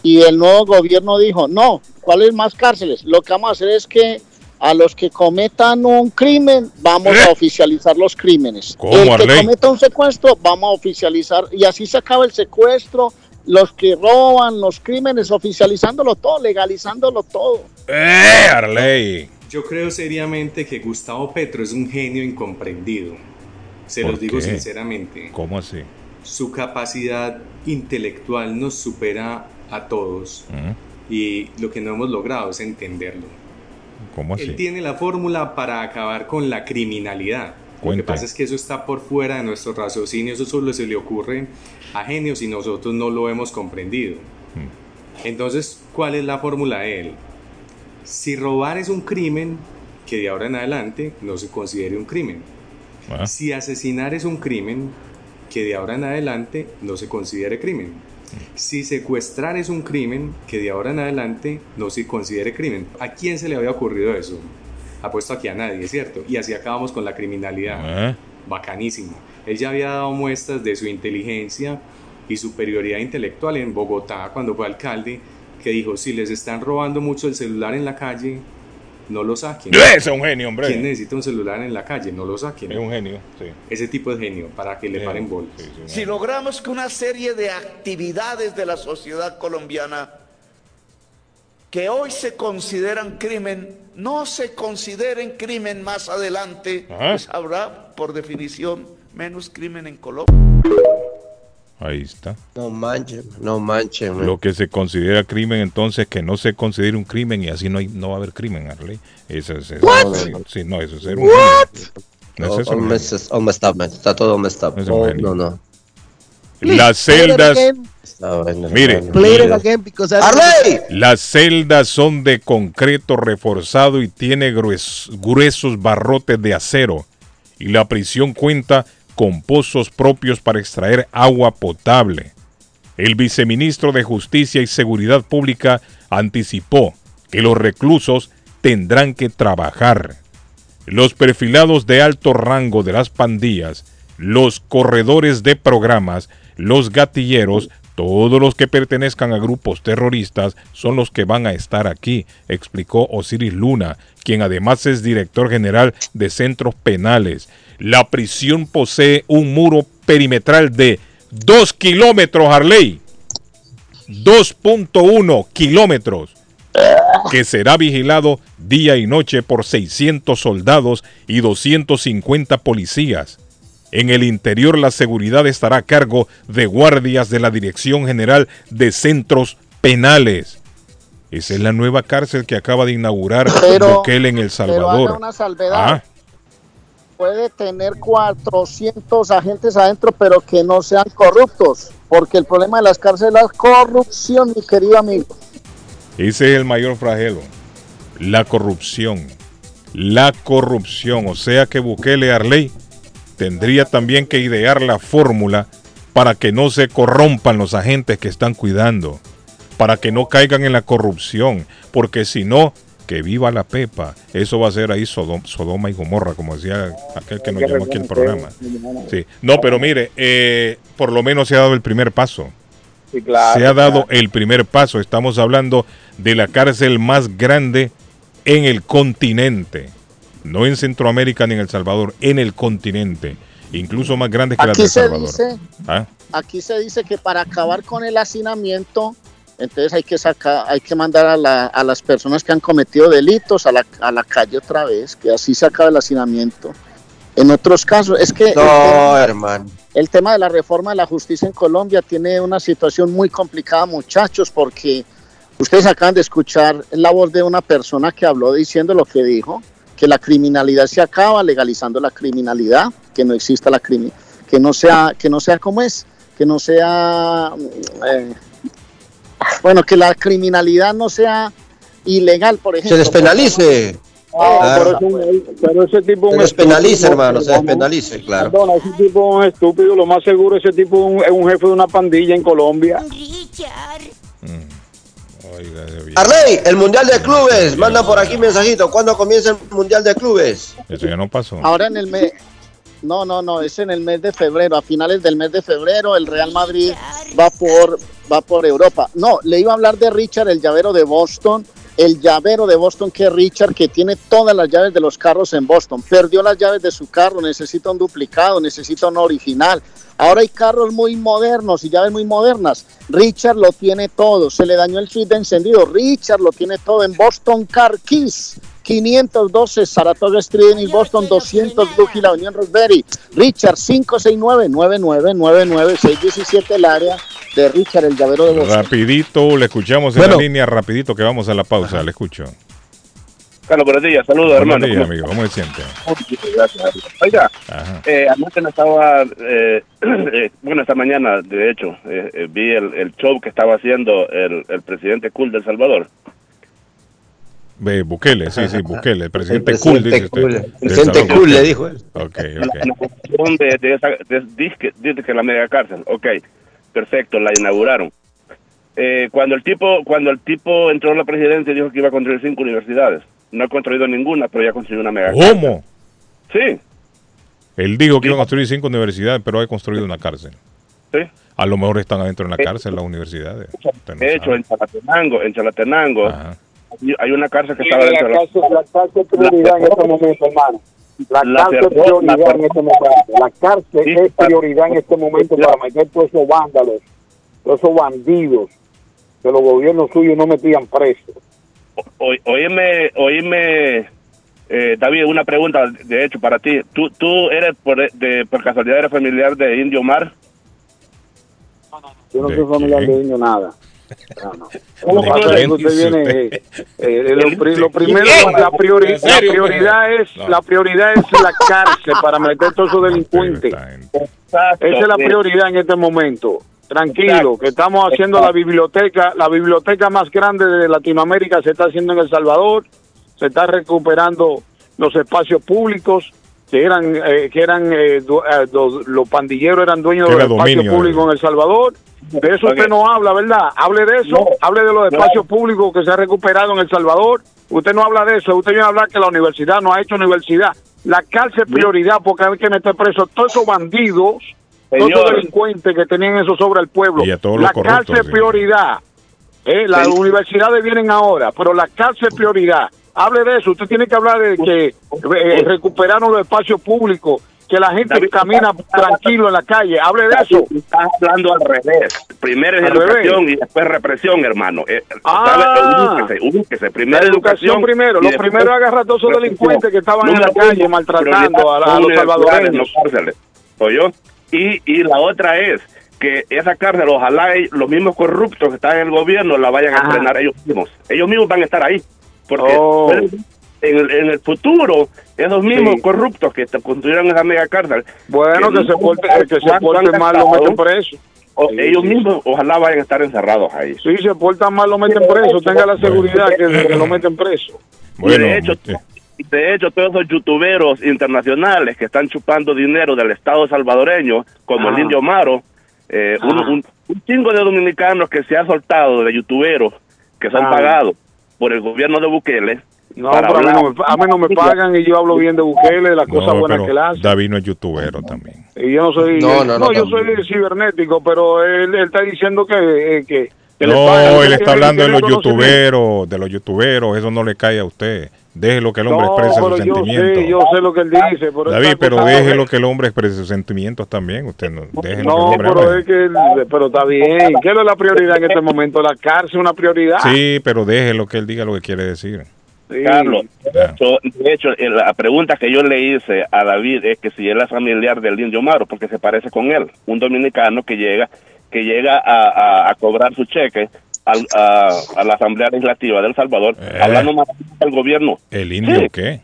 y el nuevo gobierno dijo, no, ¿cuáles más cárceles? Lo que vamos a hacer es que a los que cometan un crimen vamos a oficializar los crímenes. ¿Cómo, el que Arley? cometa un secuestro vamos a oficializar y así se acaba el secuestro, los que roban, los crímenes, oficializándolo todo, legalizándolo todo. ¡Eh, Arley! Yo creo seriamente que Gustavo Petro es un genio incomprendido. Se ¿Por los digo qué? sinceramente. ¿Cómo así? Su capacidad intelectual nos supera a todos ¿Mm? y lo que no hemos logrado es entenderlo. ¿Cómo Él tiene la fórmula para acabar con la criminalidad. Lo que pasa es que eso está por fuera de nuestro raciocinio, eso solo se le ocurre a genios y nosotros no lo hemos comprendido. Mm. Entonces, ¿cuál es la fórmula de él? Si robar es un crimen, que de ahora en adelante no se considere un crimen. Ah. Si asesinar es un crimen, que de ahora en adelante no se considere crimen. Si secuestrar es un crimen, que de ahora en adelante no se considere crimen. ¿A quién se le había ocurrido eso? Apuesto aquí a nadie, ¿cierto? Y así acabamos con la criminalidad. ¿Eh? Bacanísimo. Él ya había dado muestras de su inteligencia y superioridad intelectual en Bogotá cuando fue alcalde, que dijo, si les están robando mucho el celular en la calle, no lo saquen. Ese es un genio, hombre. ¿Quién necesita un celular en la calle? No lo saquen. Es un genio, sí. Ese tipo de genio, para que le paren bolas. Si logramos que una serie de actividades de la sociedad colombiana que hoy se consideran crimen, no se consideren crimen más adelante, Ajá. pues habrá, por definición, menos crimen en Colombia. Ahí está. No manchen, no manchen. man. Lo que se considera crimen, entonces, que no se considere un crimen y así no, hay, no va a haber crimen, Arley. Eso es. eso What? es- sí, no, eso es ser un. No es eso, all un messed- all messed up, man. Está todo messed up. Es un Oh, genio. no, no. Las celdas. Mire. Las celdas son de concreto reforzado y tiene grues- gruesos barrotes de acero. Y la prisión cuenta con pozos propios para extraer agua potable. El viceministro de Justicia y Seguridad Pública anticipó que los reclusos tendrán que trabajar. Los perfilados de alto rango de las pandillas, los corredores de programas, los gatilleros, todos los que pertenezcan a grupos terroristas son los que van a estar aquí, explicó Osiris Luna, quien además es director general de centros penales. La prisión posee un muro perimetral de 2 kilómetros, Harley. 2.1 kilómetros que será vigilado día y noche por 600 soldados y 250 policías. En el interior la seguridad estará a cargo de guardias de la Dirección General de Centros Penales. Esa es la nueva cárcel que acaba de inaugurar Pero- Bukele en El Pero Salvador. haga una salvedad. Ah, Puede tener 400 agentes adentro, pero que no sean corruptos. Porque el problema de las cárceles es la corrupción, mi querido amigo. ese es el mayor flagelo. La corrupción. La corrupción. O sea que Bukele Arley tendría también que idear la fórmula para que no se corrompan los agentes que están cuidando, para que no caigan en la corrupción, porque si no, que viva la pepa. Eso va a ser ahí Sodom- Sodoma y Gomorra, como decía aquel que nos llamó aquí el programa. Sí. No, pero mire, eh, por lo menos se ha dado el primer paso. Sí, claro, se ha dado claro. el primer paso. Estamos hablando de la cárcel más grande en el continente. No en Centroamérica ni en El Salvador, en el continente. Incluso más grande que la de Aquí El se Salvador. dice, ¿Ah? aquí se dice que para acabar con el hacinamiento, entonces hay que sacar, hay que mandar a, la- a las personas que han cometido delitos a la, a la calle otra vez, que así se acaba el hacinamiento. En otros casos, es que el No, tema- hermano. el tema de la reforma de la justicia en Colombia tiene una situación muy complicada, muchachos, porque ustedes acaban de escuchar la voz de una persona que habló diciendo lo que dijo, que la criminalidad se acaba legalizando la criminalidad, que no exista la criminalidad, que no sea, que no sea como es, que no sea, eh, bueno, que la criminalidad no sea ilegal, por ejemplo. Se despenalice. Ah, Claro. pero, es un- pero ese tipo es Se un despenalice, estúpido, hermano, se hermano. despenalice, claro. Perdona, ese tipo es un estúpido. Lo más seguro, ese tipo es un, es un jefe de una pandilla en Colombia. Arley, el Mundial de Clubes. Manda por aquí mensajito. ¿Cuándo comienza el Mundial de Clubes? Eso ya no pasó. Ahora en el mes, no, no, no, es en el mes de febrero, a finales del mes de febrero, el Real Madrid va por, va por Europa. No, le iba a hablar de Richard, el llavero de Boston. El llavero de Boston que es Richard, que tiene todas las llaves de los carros en Boston. Perdió las llaves de su carro, necesita un duplicado, necesita un original. Ahora hay carros muy modernos y llaves muy modernas. Richard lo tiene todo. Se le dañó el switch de encendido. Richard lo tiene todo en Boston Car Keys. 512 Saratoga Street en Boston, 200 Blue Hill Avenue en Roseberry. Richard 569-9999-617 el área de Richard, el llavero de Boston. Rapidito, le escuchamos en Bueno. la línea, rapidito que vamos a la pausa, le escucho. Carlos, buenos días, saludos, Buenos hermano. días, amigo, ¿cómo se siente? Gracias. Oiga, eh, anoche no estaba, eh, eh, bueno, esta mañana, de hecho, eh, eh, vi el, el show que estaba haciendo el, el presidente cool de El Salvador. Bukele, sí, sí, Bukele, el presidente El cool, presidente dice usted. Del Presidente cool, le dijo él. Ok, ok. la construcción de, de esa, de- dice, que, dice que la mega cárcel, ok, perfecto, la inauguraron. Eh, cuando el tipo cuando el tipo entró a la presidencia dijo que iba a construir cinco universidades. No ha construido ninguna, pero ya construyó una mega cárcel. ¿Cómo? Sí, Él dijo que iba a construir cinco universidades, pero ha construido una cárcel. sí. A lo mejor están adentro de la cárcel las universidades. No De hecho, sabe. en Chalatenango, en Chalatenango, hay- hay una cárcel que Sí, estaba dentro de la... cárcel, la cárcel prioridad en este momento, hermano. La La cárcel es prioridad la en este momento. La cárcel Sí, es prioridad en este momento para meter todos esos vándalos, todos esos bandidos que los gobiernos suyos no metían presos. Oíme, oíme eh, David, una pregunta, de hecho, para ti. ¿Tú, tú eres, por, de, por casualidad, eres familiar de Indio Mar? Yo no ¿De soy familiar quién? de niño nada. No, no. ¿Cómo Lo pasa usted viene, eh, eh, pri- primero, la, priori- ¿En serio, la prioridad es No. la prioridad es la cárcel para meter todos esos delincuentes. Esa es la prioridad en este momento. Tranquilo, que estamos haciendo la biblioteca, la biblioteca más grande de Latinoamérica se está haciendo en El Salvador, se está recuperando los espacios públicos que eran eh, que eran eh, eh, los pandilleros eran dueños Que de era los espacios dominio de- públicos en El Salvador. De eso usted no habla, ¿verdad? Hable de eso, No. hable de los espacios públicos que se ha recuperado en El Salvador. Usted no habla de eso, usted viene a hablar que la universidad no ha hecho universidad. La cárcel es prioridad porque hay que meter presos todos esos bandidos, todos esos delincuentes que tenían eso sobre el pueblo. Y a todos los la corruptos, cárcel es sí. prioridad. Eh, las Sí. universidades vienen ahora, pero la cárcel es prioridad. Hable de eso. Usted tiene que hablar de que eh, recuperaron los espacios públicos, que la gente David, camina tranquilo en la calle. Hable de eso. Estás hablando al revés. Primero es Al educación revés. y después represión, hermano. Eh, Ah. ¿sabe? Ubíquese, ubíquese. Primero La educación primero. Lo primero agarrar a todos esos delincuentes que estaban en la calle uno, maltratando a, la- a los salvadoreños. no. Y, y la otra es que esa cárcel, ojalá los mismos corruptos que están en el gobierno la vayan a entrenar ellos mismos. Ellos mismos van a estar ahí. Porque Oh. pueden- en, el, en el futuro, esos mismos Sí. corruptos que te construyeron esa mega cárcel. Bueno, que se porte- que se ¿cuánto porten han mal, lo meten preso. O Sí, ellos sí. mismos, ojalá vayan a estar encerrados ahí. Si se portan mal, lo meten preso. Tenga la seguridad que, que lo meten preso. y de hecho, de hecho, todos esos youtuberos internacionales que están chupando dinero del Estado salvadoreño, como el. Indio Maro, eh, un, Ajá. un- un chingo de dominicanos que se ha soltado de youtuberos que son Ajá. pagados por el gobierno de Bukele. No, pero a mí no, me, a mí no me pagan y yo hablo bien de Bukele, las cosas No, buenas que él hace. David no es youtubero también. Y yo no soy. No, No, no, no, yo también. soy cibernético, pero él, él está diciendo que. eh, que, que le No, pagan. él está hablando de los youtuberos, de los youtuberos, eso no le cae a usted. Déjelo que el hombre No, exprese sus yo sentimientos. sé, yo sé lo que él dice. Pero David, pero acusado de- déjelo que el hombre exprese sus sentimientos también. Usted no, el No, pero hable. es que. él- Pero está bien. ¿Qué es la prioridad en este momento? La cárcel es una prioridad. Sí, pero déjelo que él diga lo que quiere decir. Sí. Carlos, de hecho, de hecho, eh, la pregunta que yo le hice a David es que si él es familiar del Indio Maro, porque se parece con él, un dominicano que llega que llega a, a- a cobrar su cheque al- a, a la Asamblea Legislativa de El Salvador, hablando más del gobierno. ¿El indio Sí. qué?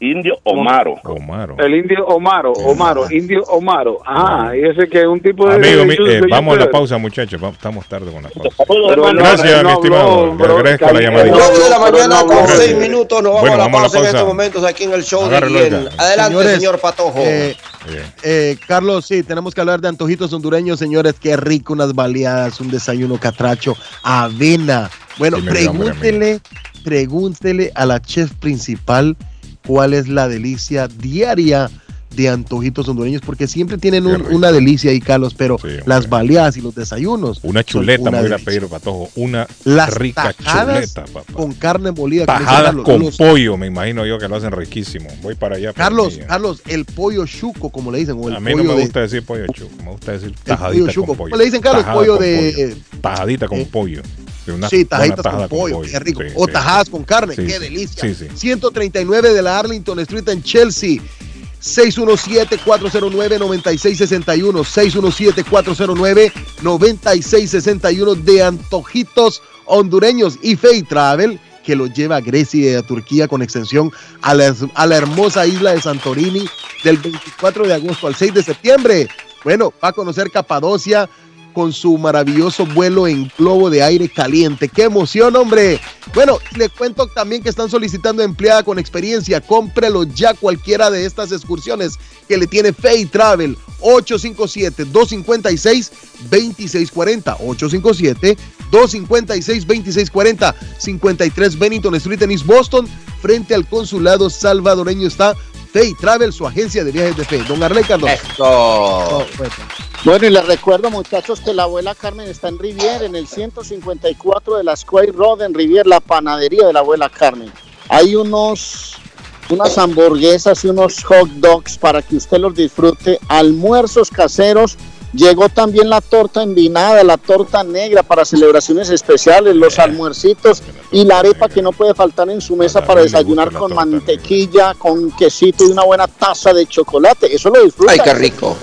Indio Omaro. Omaro. El indio Omaro, Omaro, indio Omaro. Ajá, y ese que es un tipo de. Amigo, mi- eh, vamos a la pausa, muchachos. Estamos tarde con la pausa. Pero no- Gracias, no mi estimado. Le bro, agradezco la llamadita. él no habló, 9 de la mañana no con habló. 6 minutos. Nos vamos Bueno, a la vamos a la pausa en pausa. estos momentos aquí en el show de. Edgar. Adelante, Señores, señor Patojo. Eh, eh, Carlos, sí, tenemos que hablar de antojitos hondureños, señores. Qué rico, unas baleadas, un desayuno catracho, avena. Bueno, Sí pregúntele, pregúntele a la chef principal cuál es la delicia diaria de antojitos hondureños porque siempre tienen un- una delicia ahí, Carlos, pero las baleadas y los desayunos. Una chuleta, me voy a pedir, patojo. Una Las rica chuleta, papá. con carne molida. Tajadas Carlos, con los- pollo, me imagino yo que lo hacen riquísimo. Voy para allá. Carlos. Carlos, el pollo chuco, como le dicen, o el a mí no pollo me de- gusta decir pollo chuco, me gusta decir pollo tajadita chuco. con pollo. ¿Cómo le dicen, Carlos? Tajada Pollo con de- pollo. Tajadita con pollo. Una- sí, tajada con pollo, qué rico. Sí, o tajadas con carne, qué delicia. Sí, sí. 139 de la Arlington Street en Chelsea. 617-409-9661. 617-409-9661 de antojitos hondureños y Fay Travel que lo lleva a Grecia y a Turquía con extensión a la, a la hermosa isla de Santorini del 24 de agosto al 6 de septiembre. Bueno, va a conocer Capadocia con su maravilloso vuelo en globo de aire caliente. ¡Qué emoción, hombre! Bueno, le cuento también que están solicitando empleada con experiencia. Cómprelo ya cualquiera de estas excursiones que le tiene Fay Travel. 857-256-2640. 857-256-2640. 53 Bennington Street en East Boston. Frente al consulado salvadoreño está Fay Travel, su agencia de viajes de fe. Don Arley Carlos. Oh, bueno. Bueno, y les recuerdo, muchachos, que la abuela Carmen está en Rivier, en el 154 de la Square Road en Rivier, la panadería de la abuela Carmen. Hay unos, unas hamburguesas y unos hot dogs para que usted los disfrute, almuerzos caseros. Llegó también la torta envinada, la torta negra para celebraciones especiales, los almuercitos y la arepa que no puede faltar en su mesa para desayunar con mantequilla, con quesito y una buena taza de chocolate. Eso lo disfruta. Ay, qué rico.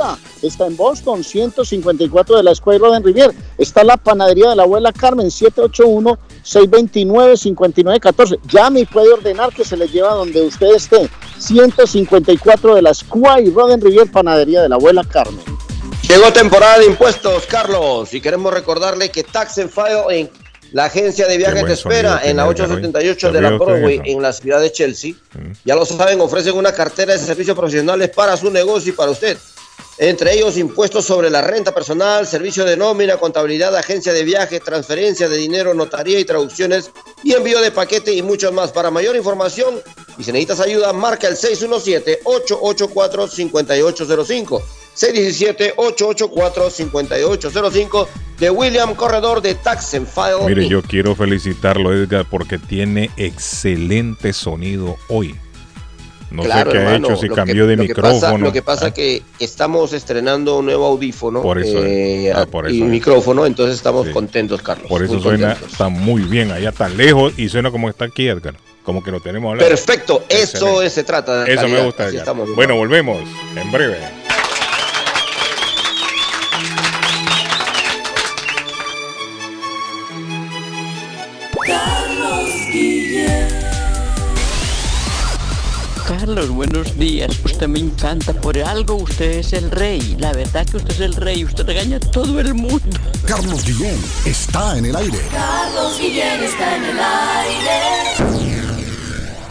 Está en Boston, 154 de la Road en Rivier. Está la panadería de la abuela Carmen, 781-629-5914. Llame y puede ordenar que se le lleva donde usted esté. 154 de la Square Road en Rivier, panadería de la abuela Carmen. Llegó temporada de impuestos, Carlos, y queremos recordarle que Tax and File en la agencia de viajes te espera en la tiene, 878 Edgar, de la ¿Ya vio usted Broadway en la ciudad de Chelsea. Ya lo saben, ofrecen una cartera de servicios profesionales para su negocio y para usted. Entre ellos, impuestos sobre la renta personal, servicio de nómina, contabilidad, agencia de viajes, transferencia de dinero, notaría y traducciones y envío de paquete y mucho más. Para mayor información y si necesitas ayuda, marca el 617-884-5805. 617-884-5805 de William Corredor de Tax and File. Mire, yo quiero felicitarlo, Edgar, porque tiene excelente sonido hoy. No Claro, sé qué hermano, ha hecho, si cambió de lo que micrófono. pasa- lo que pasa es que estamos estrenando un nuevo audífono Por eso es. eh, Ah, por y eso micrófono, entonces estamos contentos, Carlos. Por eso suena contentos. está muy bien, allá tan lejos y suena como está aquí, Edgar. Como que lo tenemos al lado. Perfecto, eso se trata. Eso me gusta, Edgar. estamos. Bueno, volvemos en breve. Carlos, buenos días. Usted me encanta. Por algo usted es el rey. La verdad que usted es el rey. Usted regaña a todo el mundo. Carlos Guillén está en el aire. Carlos Guillén está en el aire.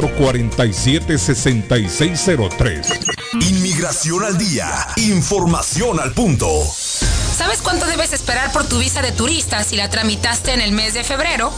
617-447-6603. Inmigración al día. Información al punto. ¿Sabes cuánto debes esperar por tu visa de turista si la tramitaste en el mes de febrero?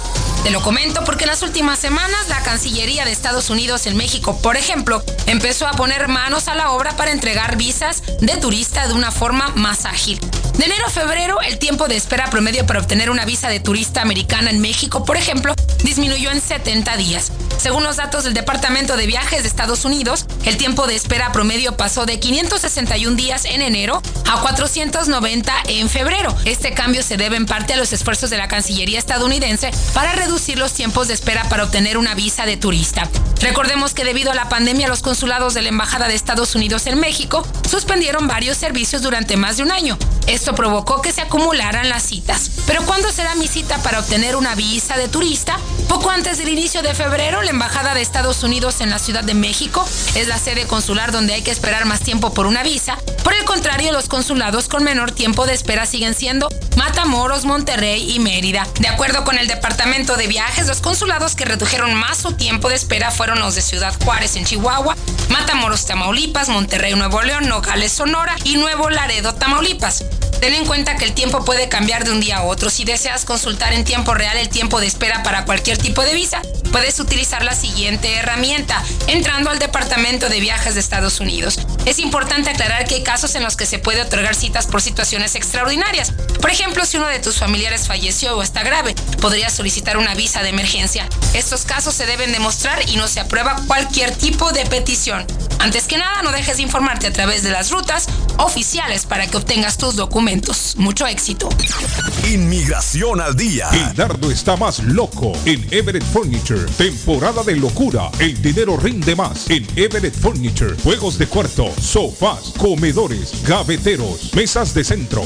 Te lo comento porque en las últimas semanas la Cancillería de Estados Unidos en México, por ejemplo, empezó a poner manos a la obra para entregar visas de turista de una forma más ágil. De enero a febrero, el tiempo de espera promedio para obtener una visa de turista americana en México, por ejemplo, disminuyó en 70 días. Según los datos del Departamento de Viajes de Estados Unidos, el tiempo de espera promedio pasó de 561 días en enero a 490 en febrero. Este cambio se debe en parte a los esfuerzos de la Cancillería estadounidense para reducir los tiempos de espera para obtener una visa de turista. Recordemos que debido a la pandemia, los consulados de la Embajada de Estados Unidos en México suspendieron varios servicios durante más de un año. Esto provocó que se acumularan las citas. Pero ¿cuándo será mi cita para obtener una visa de turista? Poco antes del inicio de febrero, la Embajada de Estados Unidos en la Ciudad de México es la sede consular donde hay que esperar más tiempo por una visa. Por el contrario, los consulados con menor tiempo de espera siguen siendo Matamoros, Monterrey y Mérida. De acuerdo con el Departamento de Viajes, los consulados que redujeron más su tiempo de espera fueron los de Ciudad Juárez en Chihuahua, Matamoros, Tamaulipas, Monterrey, Nuevo León, Nogales, Sonora y Nuevo Laredo, Tamaulipas. Ten en cuenta que el tiempo puede cambiar de un día a otro. Si deseas consultar en tiempo real el tiempo de espera para cualquier tipo de visa, puedes utilizar la siguiente herramienta, entrando al Departamento de Viajes de Estados Unidos. Es importante aclarar que hay casos en los que se puede otorgar citas por situaciones extraordinarias. Por ejemplo, si uno de tus familiares falleció o está grave, podrías solicitar una visa de emergencia. Estos casos se deben demostrar y no se aprueba cualquier tipo de petición. Antes que nada, no dejes de informarte a través de las rutas oficiales para que obtengas tus documentos. Mucho éxito. Inmigración al día. El dardo está más loco en Everett Furniture. Temporada de locura. El dinero rinde más en Everett Furniture. Juegos de cuarto, sofás, comedores, gaveteros, mesas de centro,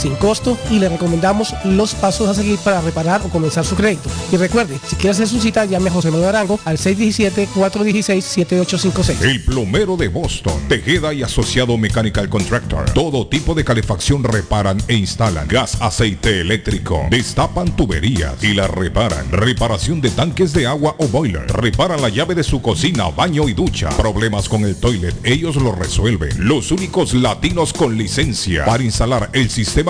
sin costo y le recomendamos los pasos a seguir para reparar o comenzar su crédito. Y recuerde, si quiere hacer su cita, llame a José Manuel Arango al 617-416-7856. El plomero de Boston, Tejeda y Asociado Mechanical Contractor. Todo tipo de calefacción reparan e instalan. Gas, aceite eléctrico. Destapan tuberías y la reparan. Reparación de tanques de agua o boiler. Reparan la llave de su cocina, baño y ducha. Problemas con el toilet, ellos lo resuelven. Los únicos latinos con licencia para instalar el sistema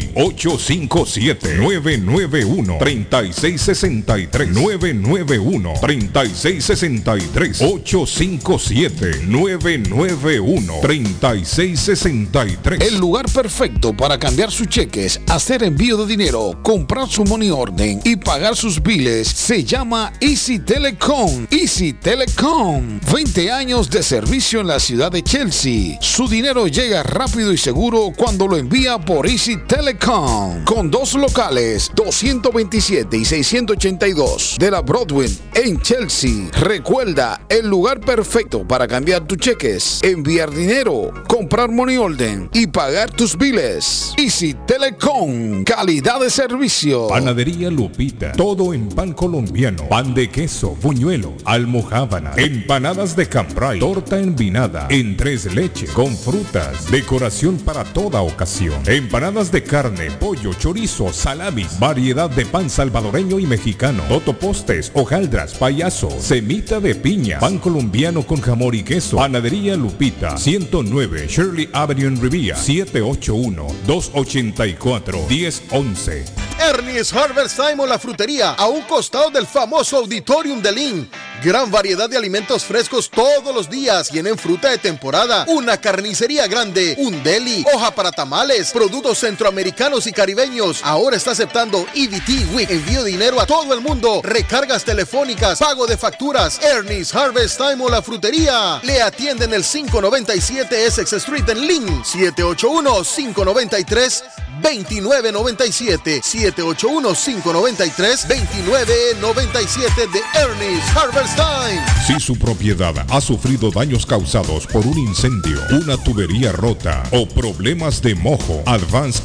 857-991-3663. 991-3663. 857-991-3663. El lugar perfecto para cambiar sus cheques, hacer envío de dinero, comprar su money orden y pagar sus biles se llama Easy Telecom. Easy Telecom. 20 años de servicio en la ciudad de Chelsea. Su dinero llega rápido y seguro cuando lo envía por Easy Telecom. Con dos locales, 227 y 682 de la Broadway en Chelsea. Recuerda, el lugar perfecto para cambiar tus cheques, enviar dinero, comprar money order y pagar tus biles. Easy Telecom, calidad de servicio. Panadería Lupita, todo en pan colombiano, pan de queso, buñuelo, almojábana, empanadas de cambray, torta envinada, en tres leches, con frutas, decoración para toda ocasión, empanadas de carne, pollo, chorizo, salamis, variedad de pan salvadoreño y mexicano, totopostes, hojaldras, payaso, semita de piña, pan colombiano con jamón y queso, panadería Lupita, 109 Shirley Avenue en Rivia, 781 284 1011. Ernie's Harvest Time o la frutería, a un costado del famoso Auditorium de Lynn. Gran variedad de alimentos frescos todos los días. Tienen fruta de temporada, una carnicería grande, un deli, hoja para tamales, productos centroamericanos y caribeños. Ahora está aceptando EBT Week. Envío dinero a todo el mundo. Recargas telefónicas, pago de facturas. Ernie's Harvest Time o la frutería. Le atienden el 597 Essex Street en Lynn. 781 593 2997. 781-593-2997 de Ernest Harvest Time. Si su propiedad ha sufrido daños causados por un incendio, una tubería rota o problemas de mojo, Advanced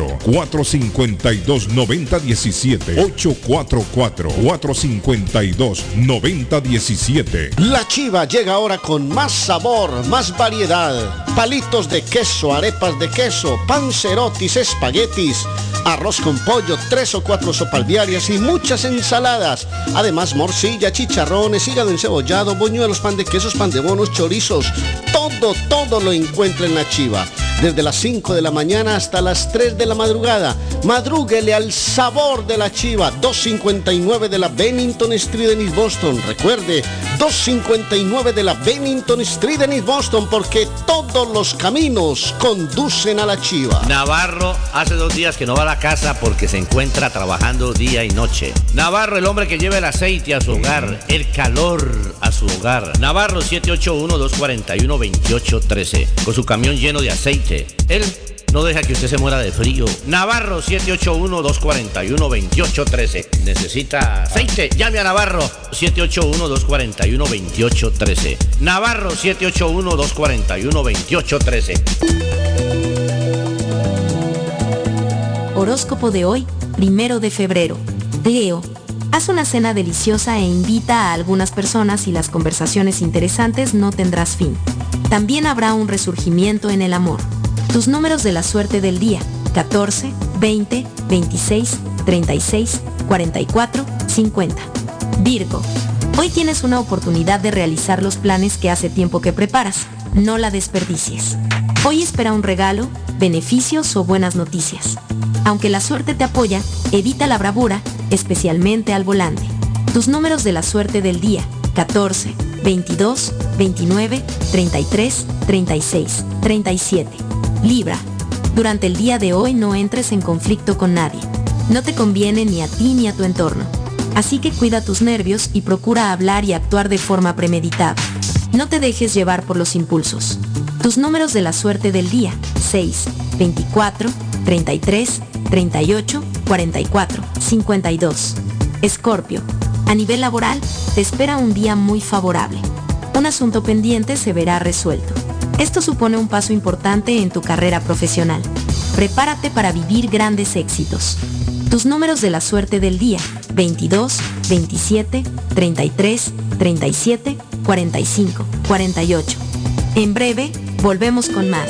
844-452-9017. 844-452-9017. La chiva llega ahora con más sabor, más variedad. Palitos de queso, arepas de queso, pancerotis, espaguetis, arroz con pollo, tres o cuatro sopalviarias y muchas ensaladas. Además, morcilla, chicharrones, hígado encebollado, boñuelos, pan de quesos, pan de bonos, chorizos. Todo, todo lo encuentra en la chiva. Desde las 5 de la mañana hasta las 3 de la madrugada. Madrúguele al sabor de la chiva. 259 de la Bennington Street en East Boston. Recuerde, 259 de la Bennington Street en East Boston porque todos los caminos conducen a la chiva. Navarro hace dos días que no va a la casa porque se encuentra trabajando día y noche. Navarro, el hombre que lleva el aceite a su hogar, el calor a su hogar. Navarro 781-241-2813. Con su camión lleno de aceite. Él no deja que usted se muera de frío. Navarro 781-241-2813. Necesita aceite. Llame a Navarro 781-241-2813. Navarro 781-241-2813. Horóscopo de hoy, primero de febrero. Leo. Haz una cena deliciosa e invita a algunas personas y las conversaciones interesantes no tendrás fin. También habrá un resurgimiento en el amor. Tus números de la suerte del día. 14, 20, 26, 36, 44, 50. Virgo. Hoy tienes una oportunidad de realizar los planes que hace tiempo que preparas. No la desperdicies. Hoy espera un regalo, beneficios o buenas noticias. Aunque la suerte te apoya, evita la bravura, especialmente al volante. Tus números de la suerte del día. 14, 22, 29, 33, 36, 37. Libra. Durante el día de hoy no entres en conflicto con nadie. No te conviene ni a ti ni a tu entorno. Así que cuida tus nervios y procura hablar y actuar de forma premeditada. No te dejes llevar por los impulsos. Tus números de la suerte del día. 6, 24, 33, 38, 44, 52. Escorpio. A nivel laboral, te espera un día muy favorable. Un asunto pendiente se verá resuelto. Esto supone un paso importante en tu carrera profesional. Prepárate para vivir grandes éxitos. Tus números de la suerte del día. 22, 27, 33, 37, 45, 48. En breve, volvemos con más.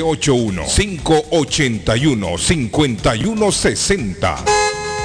781-581-5160.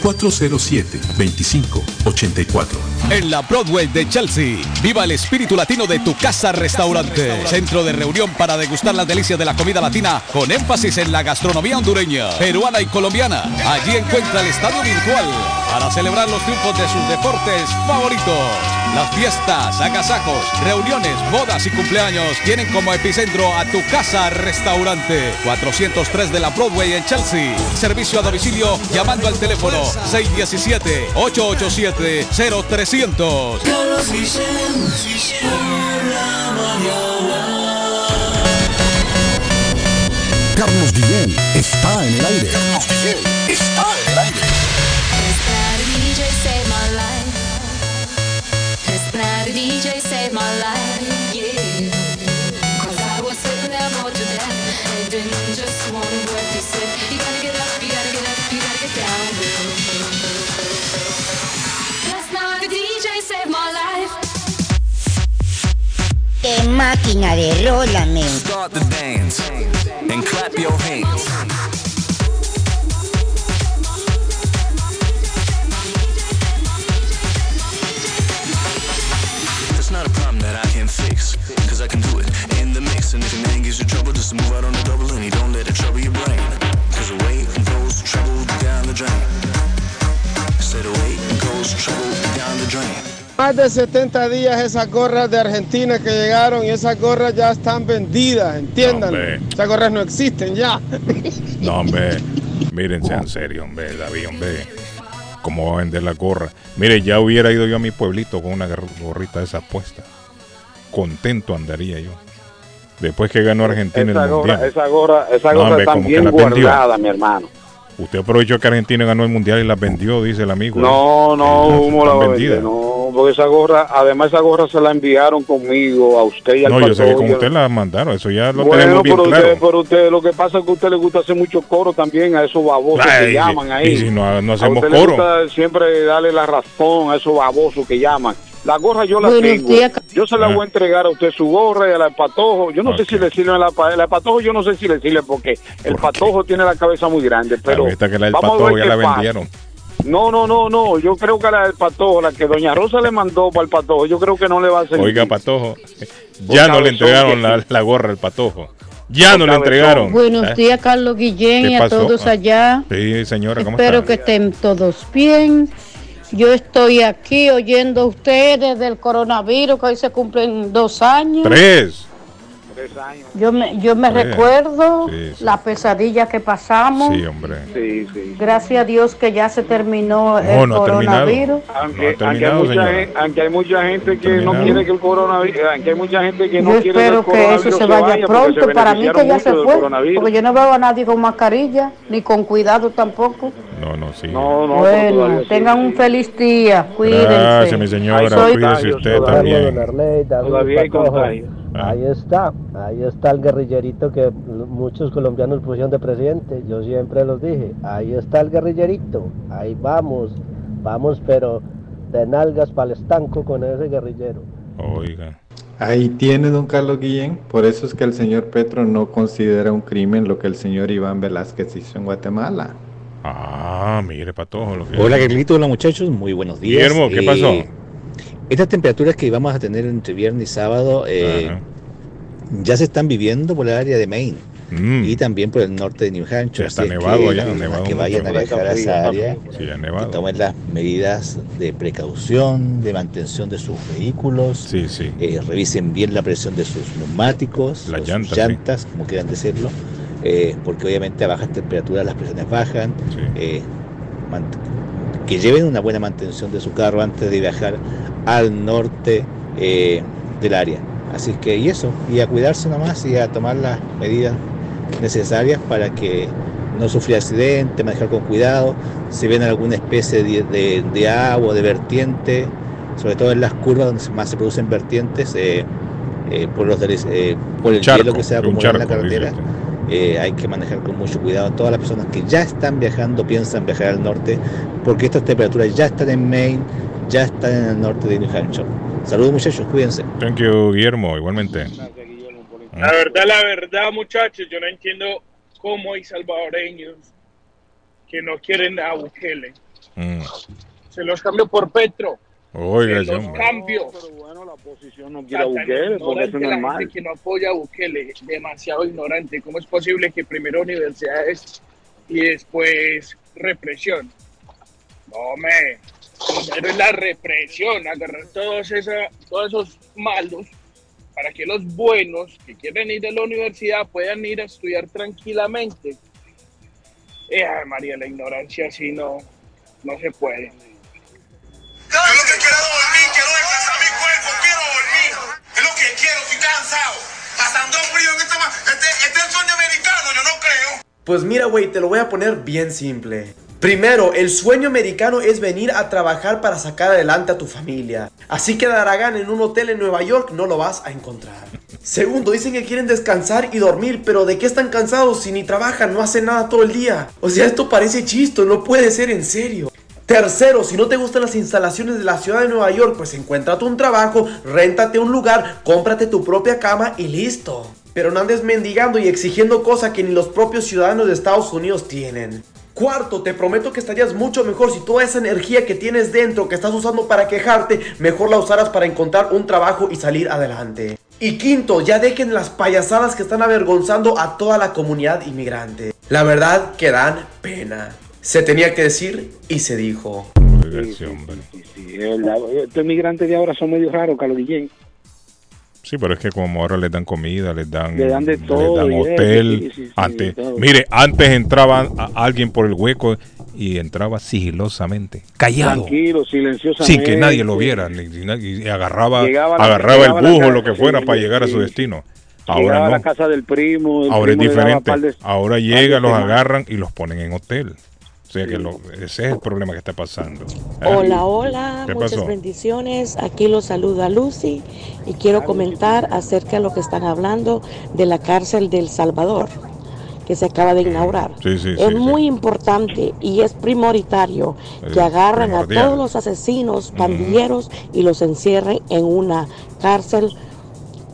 617-407-2584. En la Broadway de Chelsea, viva el espíritu latino de tu casa restaurante. Centro de reunión para degustar las delicias de la comida latina con énfasis en la gastronomía hondureña, peruana y colombiana. Allí encuentra el estadio virtual para celebrar los triunfos de sus deportes favoritos. Las fiestas, agasajos, reuniones, bodas y cumpleaños tienen como epicentro a tu casa restaurante 403 de la Broadway en Chelsea. Servicio a domicilio llamando al teléfono 617-887-0300. Carlos Guillén está en el aire. Carlos Guillén está en el aire. Last night a DJ saved my life. Yeah. Cause I was sitting there bored to death. And didn't just one word he said. You gotta get up, you gotta get up, you gotta get down. Last night a DJ saved my life. ¡Qué máquina de rola, men! Start the dance and clap your hands. Cause I can do it in the mix. And if your man gives you trouble, just move out on the double and he don't let it trouble your brain. Cause away goes trouble down the drain. Said away goes trouble down the drain. Más de 70 días esas gorras de Argentina que llegaron y esas gorras ya están vendidas, entiendan. Esas gorras no existen ya. No, hombre. Miren, sean serios, hombre, David, hombre. ¿Cómo va a vender la gorra? Mire, ya hubiera ido yo a mi pueblito con una gorrita de esa puesta. Contento andaría yo. Después que ganó Argentina Esa el gorra, mundial. esa gorra, esa No, gorra hombre, está bien guardada, mi hermano. Usted aprovechó que Argentina ganó el mundial y la vendió, dice el amigo. No, no, Eh, ¿cómo la están va a vendidas. vender? No, porque esa gorra, además esa gorra se la enviaron conmigo, a usted y al No, yo sé que como usted la mandaron, eso ya lo bueno, tenemos bien pero claro. usted, pero usted, lo que pasa es que a usted le gusta hacer mucho coro también a esos babosos Ay, que llaman ahí. y si no, no a hacemos usted le coro. gusta siempre darle la razón a esos babosos que llaman. La gorra yo la Buenos tengo. días, Yo se la voy a entregar a usted su gorra y a la del patojo. Yo no sé si le sirve a la, pa- la del patojo, yo no sé si le sirve porque el patojo tiene la cabeza muy grande. Pero que la del vamos a patojo ver ya qué la pasa. vendieron. No, no, no, no. Yo creo que la del patojo, la que Doña Rosa le mandó para el patojo, yo creo que no le va a servir. Oiga, Patojo, ya no le entregaron la, la gorra al Patojo. Ya no le entregaron. Buenos ¿Eh? días, Carlos Guillén, ¿Qué y a todos Ah. allá. Sí, señora, ¿cómo Espero está? que estén todos bien. Yo estoy aquí oyendo a ustedes del coronavirus, que hoy se cumplen dos años. Tres. Yo me, yo me Tres. recuerdo Sí, sí. la pesadilla que pasamos. Sí, hombre. Sí, sí. Gracias a Dios que ya se terminó No, el no coronavirus. Aunque, No ha aunque hay mucha, aunque hay mucha gente que no quiere que el coronavirus, aunque hay mucha gente que no Yo quiere que el espero que eso se vaya porque pronto. se Para mí que ya se fue. Porque yo no veo a nadie con mascarilla, ni con cuidado tampoco. No, no, sí. No, no, Bueno, tengan sí. un feliz día. Cuídense. Gracias, mi señora. Cuídese usted todavía. también. Todavía hay contagio. Ah. Ahí está, ahí está el guerrillerito que muchos colombianos pusieron de presidente. Yo siempre los dije, ahí está el guerrillerito, ahí vamos, vamos, pero de nalgas para el estanco con ese guerrillero. Oiga. Ahí tiene don Carlos Guillén, por eso es que el señor Petro no considera un crimen lo que el señor Iván Velázquez hizo en Guatemala. Ah, mire, Patojo. Lo que Hola, Carlito, hola muchachos, muy buenos días. Guillermo, ¿qué Eh, pasó? Estas temperaturas que vamos a tener entre viernes y sábado, eh, ya se están viviendo por el área de Maine. Mm. y también por el norte de New Hampshire. está Así es nevado que allá, las nevado que vayan a viajar a esa área, Sí, que tomen las medidas de precaución, de mantención de sus vehículos, eh, revisen bien la presión de sus neumáticos, Las o sus llantas, llantas, como quieran decirlo, eh, porque obviamente a bajas temperaturas las presiones bajan. Que lleven una buena mantención de su carro antes de viajar al norte eh, del área. Así que y eso, y a cuidarse nomás y a tomar las medidas necesarias para que no sufrir accidente, manejar con cuidado, si ven alguna especie de, de- de agua de vertiente, sobre todo en las curvas donde más se producen vertientes, eh, eh, por, los eh, por el Charco, hielo que se acumula en la dice carretera. Eh, hay que manejar con mucho cuidado. Todas las personas que ya están viajando piensan viajar al norte, porque estas temperaturas ya están en Maine, ya están en el norte de New Hampshire. Saludos muchachos, cuídense. Thank you, Guillermo, igualmente. La verdad, la verdad, muchachos, yo no entiendo cómo hay salvadoreños que no quieren a Bukele. Mm. Se los cambio por Petro. Oiga, Se los hombre. cambio. No quiere a Bukele, porque eso es la normal. gente que no apoya a Bukele, demasiado ignorante. ¿Cómo es posible que primero universidades y después represión? No, me. Primero es la represión, agarrar todos, esa, todos esos malos para que los buenos que quieren ir a la universidad puedan ir a estudiar tranquilamente. Eh, María, la ignorancia así no, no se puede. Pues mira, güey, te lo voy a poner bien simple. Primero, el sueño americano es venir a trabajar para sacar adelante a tu familia. Así que Daragán en un hotel en Nueva York no lo vas a encontrar. Segundo, dicen que quieren descansar y dormir, pero ¿de qué están cansados si ni trabajan, no hacen nada todo el día? O sea, esto parece chisto, no puede ser en serio. Tercero, si no te gustan las instalaciones de la ciudad de Nueva York, pues encuéntrate un trabajo, réntate un lugar, cómprate tu propia cama y listo. Pero no andes mendigando y exigiendo cosas que ni los propios ciudadanos de Estados Unidos tienen. Cuarto, te prometo que estarías mucho mejor si toda esa energía que tienes dentro, que estás usando para quejarte, mejor la usaras para encontrar un trabajo y salir adelante. Y quinto, ya dejen las payasadas que están avergonzando a toda la comunidad inmigrante. La verdad que dan pena. Se tenía que decir y se dijo. Sí, estos migrantes de ahora son medio raros, Carlos Guillén. Sí, pero es que como ahora les dan comida, les dan, Le dan de todo, dan y eso, hotel. sí, sí, sí, antes, mire, antes entraba a- alguien por el hueco y entraba sigilosamente, callado, Tranquilo, silenciosamente. sin que nadie lo viera, ni- ni nadie- y agarraba, Llegaba a la- agarraba llegaba el bujo, casa, lo que fuera, sí, para llegar a su destino. Llegaba Ahora a la no. casa del primo. el Ahora es primo daba diferente. de- Ahora llegan, los agarran y los ponen en hotel. O sea que lo- ese es el problema que está pasando. ¿Eh? Hola, hola, ¿Qué muchas pasó? bendiciones. Aquí los saluda Lucy y quiero comentar acerca de lo que están hablando de la cárcel del Salvador que se acaba de inaugurar. Sí, sí, es sí, muy importante y es prioritario Es que agarren a todos los asesinos, pandilleros y los encierren en una cárcel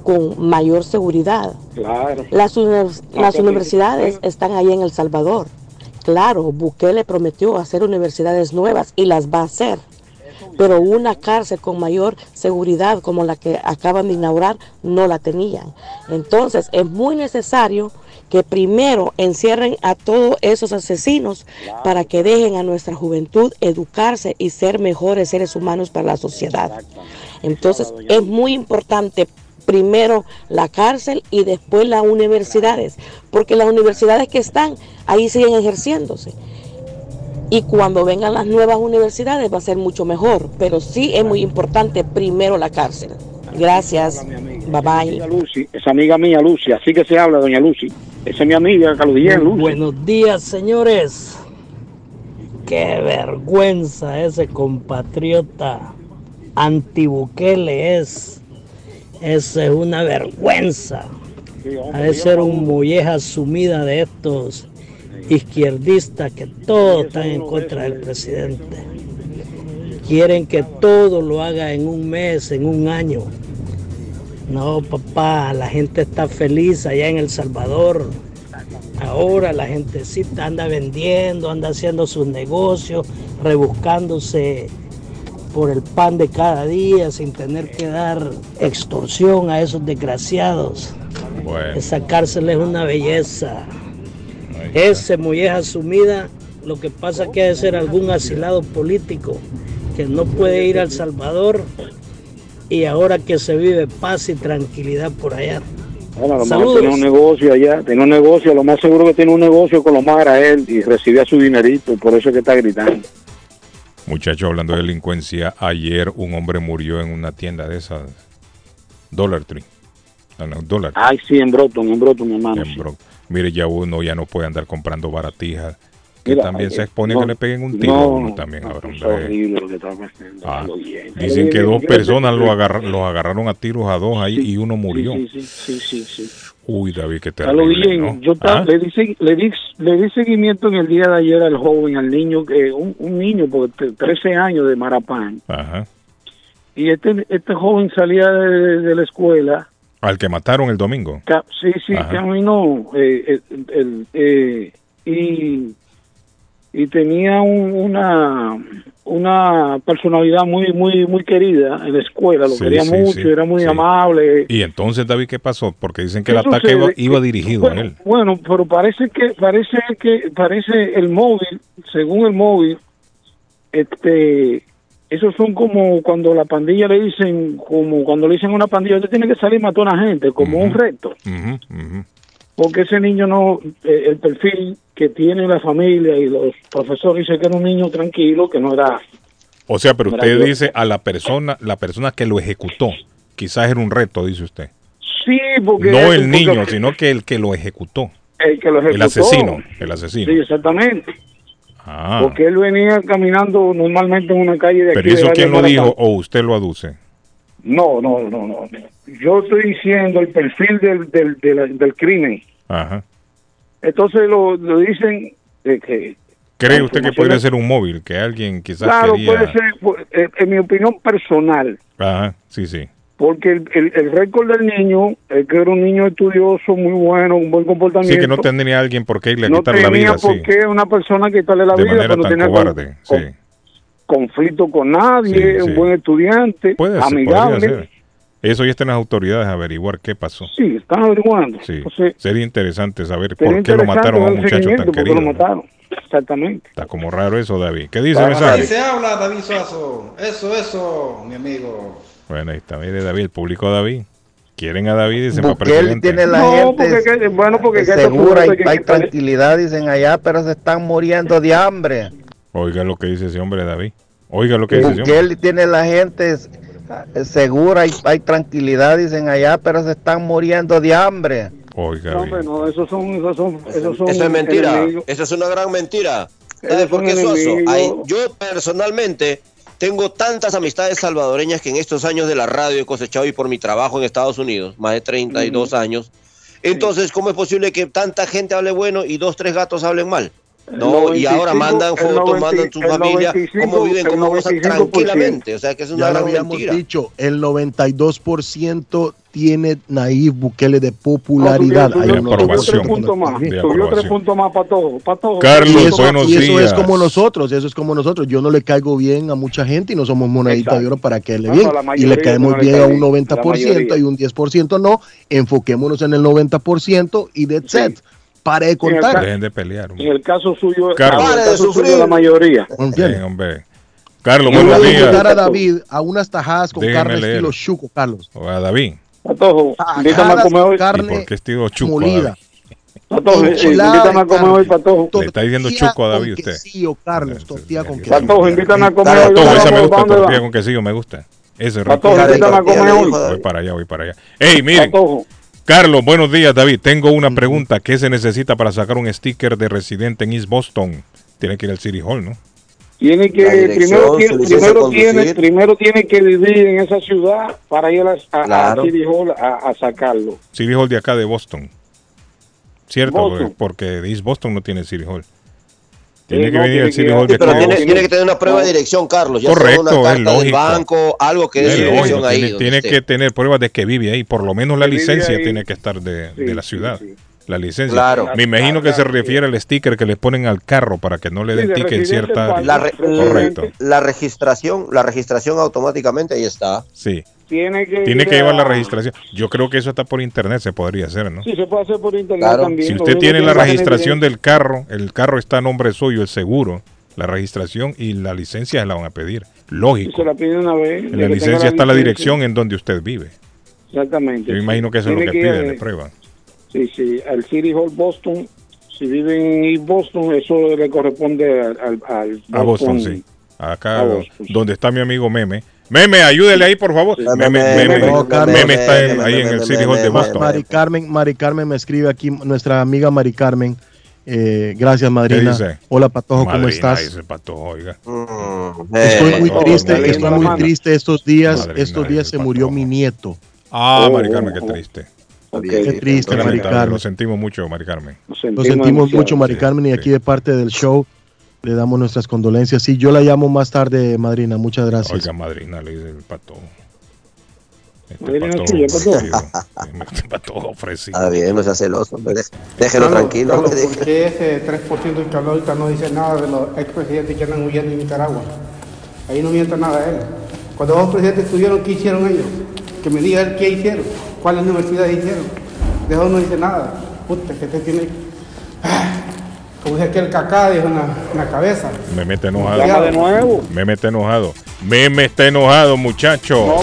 con mayor seguridad. Claro. Las, Ah, las pero- universidades están ahí en El Salvador. Claro, Bukele prometió hacer universidades nuevas y las va a hacer. Pero una cárcel con mayor seguridad como la que acaban de inaugurar no la tenían. Entonces es muy necesario que primero encierren a todos esos asesinos para que dejen a nuestra juventud educarse y ser mejores seres humanos para la sociedad. Entonces es muy importante primero la cárcel y después las universidades, porque las universidades que están ahí siguen ejerciéndose. Y cuando vengan las nuevas universidades va a ser mucho mejor, pero sí es muy importante primero la cárcel. Gracias. Bye bye. Lucy, esa amiga mía, Lucy, así que se habla, doña Lucy. Esa es mi amiga, Carlos Guillén, Lucy. Buenos días, señores. Qué vergüenza ese compatriota antibukele es. Esa es una vergüenza. Ha de ser un molleja sumida de estos izquierdistas que todos están en contra del presidente. Quieren que todo lo haga en un mes, en un año. No, papá, la gente está feliz allá en El Salvador. Ahora la gentecita anda vendiendo, anda haciendo sus negocios, rebuscándose por el pan de cada día sin tener que dar extorsión a esos desgraciados. Esa cárcel es una belleza. Ese molleja sumida, lo que pasa es que debe ser algún asilado político que no puede ir al Salvador y ahora que se vive paz y tranquilidad por allá. Bueno, a lo mejor Saludos. tiene un negocio allá, tiene un negocio, lo más seguro que tiene un negocio con lo más era él y recibía su dinerito, y por eso es que está gritando. Muchacho, hablando de delincuencia, ayer un hombre murió en una tienda de esas. Dollar Tree. No, no, Dollar Tree. Ay, sí, en Broton, en Broton, hermano. En Bronx. Mire, ya uno ya no puede andar comprando baratijas. Que Mira, también se eh, expone no, que le peguen un tiro no, uno también ahora, Es horrible lo que está pasando. Ah, lo. Dicen que Lo dos personas lo agarra- los agarraron a tiros a dos ahí y uno murió. Sí, sí, sí, sí, sí. Uy, David, qué terrible, bien, ¿no? yo ¿Ah? le, di, le, di, le di seguimiento en el día de ayer al joven, al niño, que un, un niño, te- 13 años de Marapán. Ajá. Y este, este joven salía de, de la escuela, Al que mataron el domingo. ca- sí, sí, Ajá. caminó, eh, eh, el- eh, y, y tenía un- una una personalidad muy muy muy querida en la escuela, lo Sí, quería sí, mucho, sí, era muy amable. Y entonces, David, ¿qué pasó? Porque dicen que el ¿Qué ataque iba, iba dirigido bueno, a él. Bueno, pero parece que parece que parece el móvil, según el móvil, este esos son como cuando la pandilla le dicen, como cuando le dicen a una pandilla, usted tiene que salir y matar a una gente, como un reto. Ujú, ujú. Porque ese niño no, eh, el perfil que tiene la familia y los profesores dice que era un niño tranquilo, que no era O sea, pero usted dice a la persona, la persona que lo ejecutó. Quizás era un reto, dice usted. Sí, porque... No el porque niño, sino que el que lo ejecutó. el que lo El ejecutó. asesino. El asesino. Sí, exactamente. Ah. Porque él venía caminando normalmente en una calle de Pero aquí. ¿y eso de quién lo dijo o usted lo aduce? No, no, no, no. Yo estoy diciendo el perfil del, del, del, del crimen. Ajá. Entonces lo, lo dicen de que... ¿Cree usted que podría ser un móvil? Que alguien quizás Claro, quería... puede ser, pu- eh, en mi opinión personal, Ajá, sí, sí. porque el, el, el récord del niño, es que era un niño estudioso, muy bueno, un buen comportamiento. Sí, que no tendría alguien por qué irle a no quitar la tenía vida por así. qué una persona quitarle la De vida, manera que no tan tenía cobarde. con- Sí. conflicto con nadie, Sí, un buen estudiante, Puede ser, amigable. Eso ya están las autoridades a averiguar qué pasó. Sí, están averiguando. Sí. Entonces, Sería interesante saber sería por qué lo mataron a un muchacho tan por qué querido. lo ¿no? mataron. Exactamente. Está como raro eso, David. ¿Qué dice mensaje? se habla, David Suazo. Eso, eso, mi amigo. Bueno, ahí está. Mire, David, el público David. Quieren a David, dicen para presidente. tiene la No, gente porque que- bueno, porque que segura y hay que- tranquilidad, dicen allá, pero se están muriendo de hambre. Oiga lo que dice ese hombre, David. Oiga lo que dice ese hombre. Tiene la gente segura y hay tranquilidad, dicen allá, pero se están muriendo de hambre. Oiga, No, hombre, no, esos son, esos son, esos son Eso es mentira. enemigos. Eso es una gran mentira. Yo personalmente tengo tantas amistades salvadoreñas que en estos años de la radio he cosechado y por mi trabajo en Estados Unidos, más de 32 años. Entonces, ¿cómo es posible que tanta gente hable bueno y dos, tres gatos hablen mal? No, El y ahora 95, mandan fotos, 90, mandan su familia, 95, cómo viven, cómo gozan 95%. tranquilamente. O sea, que es una Ya lo habíamos mentira. dicho, el 92% tiene Nayib Bukele de popularidad. No, Hay subió, un subió, otro subió tres 90%. puntos más. De Subió tres puntos más para todo. Para todo. Carlos, y eso, buenos y eso es como nosotros, eso es como nosotros. Yo no le caigo bien a mucha gente y no somos monedita Exacto. de oro para que le No, bien. no, la y mayoría le caemos no bien a un bien, la 90% mayoría. y un 10% no. Enfoquémonos en el 90% y de set. Para de En el contar. Dejen de pelear. hombre. En el caso suyo, Carlos. Pare de sufrir. la mayoría. Bien, hombre. Carlos, Yo voy buenos a invitar días. a David a unas tajadas con Déjeme carne leer. estilo chuco, Carlos. O a David. Patojo, invítame a comer hoy. ¿Y por carne qué estilo chuco molida. Patojo, eh, invítame a comer carne. hoy, Patojo. Le está diciendo chuco a David usted. quesillo, Carlos, tortilla con quesillo. Patojo, invítame a comer hoy. Vamos, esa me ¿para gusta, tortilla con quesillo, me gusta. Ese es rico. Patojo, invítame a comer hoy. Voy para allá, voy para allá. Ey, miren. Patojo. Carlos, buenos días, David. Tengo una pregunta. ¿Qué se necesita para sacar un sticker de residente en East Boston? Tiene que ir al City Hall, ¿no? Tiene que, primero, tiene, primero, tiene, primero tiene que vivir en esa ciudad para ir a, a, a Claro. City Hall a, a sacarlo. City Hall de acá de Boston. ¿Cierto? Boston. Porque East Boston no tiene City Hall. Tiene Sí, que no, venir tiene City que- pero tiene, tiene que tener una prueba de dirección, Carlos. Ya Correcto, es del lógico. banco, algo que dé Es su dirección lógico, ahí. tiene esté. que tener pruebas de que vive ahí. Por lo menos la licencia ahí. tiene que estar de, Sí, de la sí, ciudad. sí. La licencia. Claro. Me imagino que se refiere al sticker que le ponen al carro para que no le den Sí, ticket en cierta. La, re- Correcto. la registración, la registración automáticamente ahí está. Sí. Tiene que, Tiene que llevar la registración. Yo creo que eso está por internet, se podría hacer, ¿no? Sí, se puede hacer por internet Claro. también. Si usted tiene la registración del carro, el carro está a nombre suyo, el seguro, la registración y la licencia se la van a pedir. Lógico. se la piden una vez. En la licencia está la dirección en donde usted vive. Exactamente. Yo imagino que eso es lo que piden, eh, le prueban. Sí, sí, al City Hall Boston. Si viven en East Boston, eso le corresponde al, al, al A Boston, sí. Acá, A Boston, donde está mi amigo Meme. Meme, ayúdele ahí, por favor. Meme, Meme, No, Carlos. Meme está en- ahí en el City Hall de Boston. Mari Carmen, Mari Carmen me escribe aquí, nuestra amiga Mari Carmen. Eh, gracias, madrina. dice? Hola, Patojo, ¿cómo Madrina, estás? ese Patojo, oiga. Estoy muy Patojo, triste, madrina. estoy muy triste estos días. Madrina, estos días se murió mi nieto. Ah, Mari Carmen, qué triste. Qué triste, Mari Carmen. Lo sentimos mucho, Mari Carmen. Lo sentimos mucho, Mari Carmen, y aquí de parte del show le damos nuestras condolencias. Sí, yo la llamo más tarde, madrina. Muchas gracias. Oiga, madrina, le dice el Patojo. Este Madrina Patojo. ofrecido. Este Patojo ofrecido. Está bien, no sea celoso, hombre. Déjelo tranquilo. Hombre. ¿por qué ese 3% que habló ahorita no dice nada de los expresidentes que andan huyendo en Nicaragua? Ahí no miente nada de él. Cuando dos presidentes estuvieron, ¿qué hicieron ellos? Que me diga él qué hicieron, cuáles universidades hicieron. De eso no dice nada. Puta, que te tiene... Ah, Como dice aquel cacá, dijo en la, cabeza. Me mete enojado. Llama de nuevo. Me mete enojado. Meme está enojado, muchacho. No,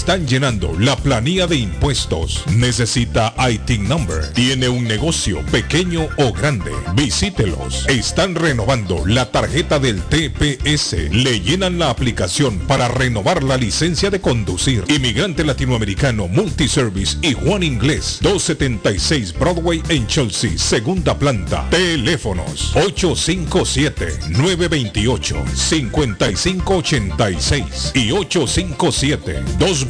están llenando la planilla de impuestos. Necesita IT number. Tiene un negocio pequeño o grande. Visítelos. Están renovando la tarjeta del TPS. Le llenan la aplicación para renovar la licencia de conducir. Inmigrante latinoamericano Multiservice y Juan Inglés. 276 Broadway en Chelsea, segunda planta. Teléfonos 857-928-5586 y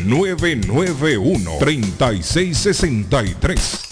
991-3663.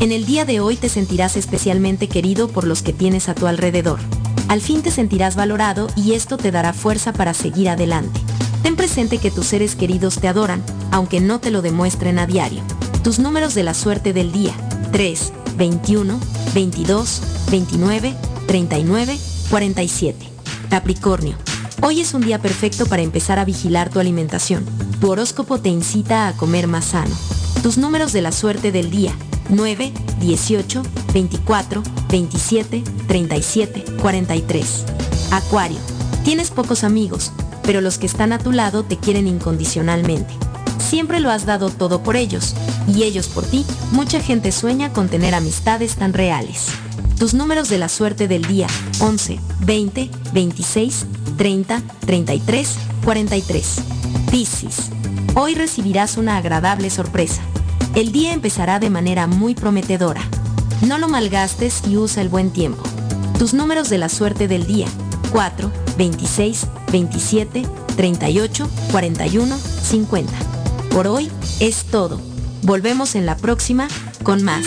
En el día de hoy te sentirás especialmente querido por los que tienes a tu alrededor. Al fin te sentirás valorado y esto te dará fuerza para seguir adelante. Ten presente que tus seres queridos te adoran, aunque no te lo demuestren a diario. Tus números de la suerte del día. 3, 21, 22, 29, 39, 47. Capricornio. Hoy es un día perfecto para empezar a vigilar tu alimentación. Tu horóscopo te incita a comer más sano. Tus números de la suerte del día. 9, 18, 24, 27, 37, 43. Acuario. Tienes pocos amigos, pero los que están a tu lado te quieren incondicionalmente. Siempre lo has dado todo por ellos, y ellos por ti. Mucha gente sueña con tener amistades tan reales. Tus números de la suerte del día 11, 20, 26, 30, 33, 43. Piscis. Hoy recibirás una agradable sorpresa. El día empezará de manera muy prometedora. No lo malgastes y usa el buen tiempo. Tus números de la suerte del día 4, 26, 27, 38, 41, 50. Por hoy es todo. Volvemos en la próxima con más.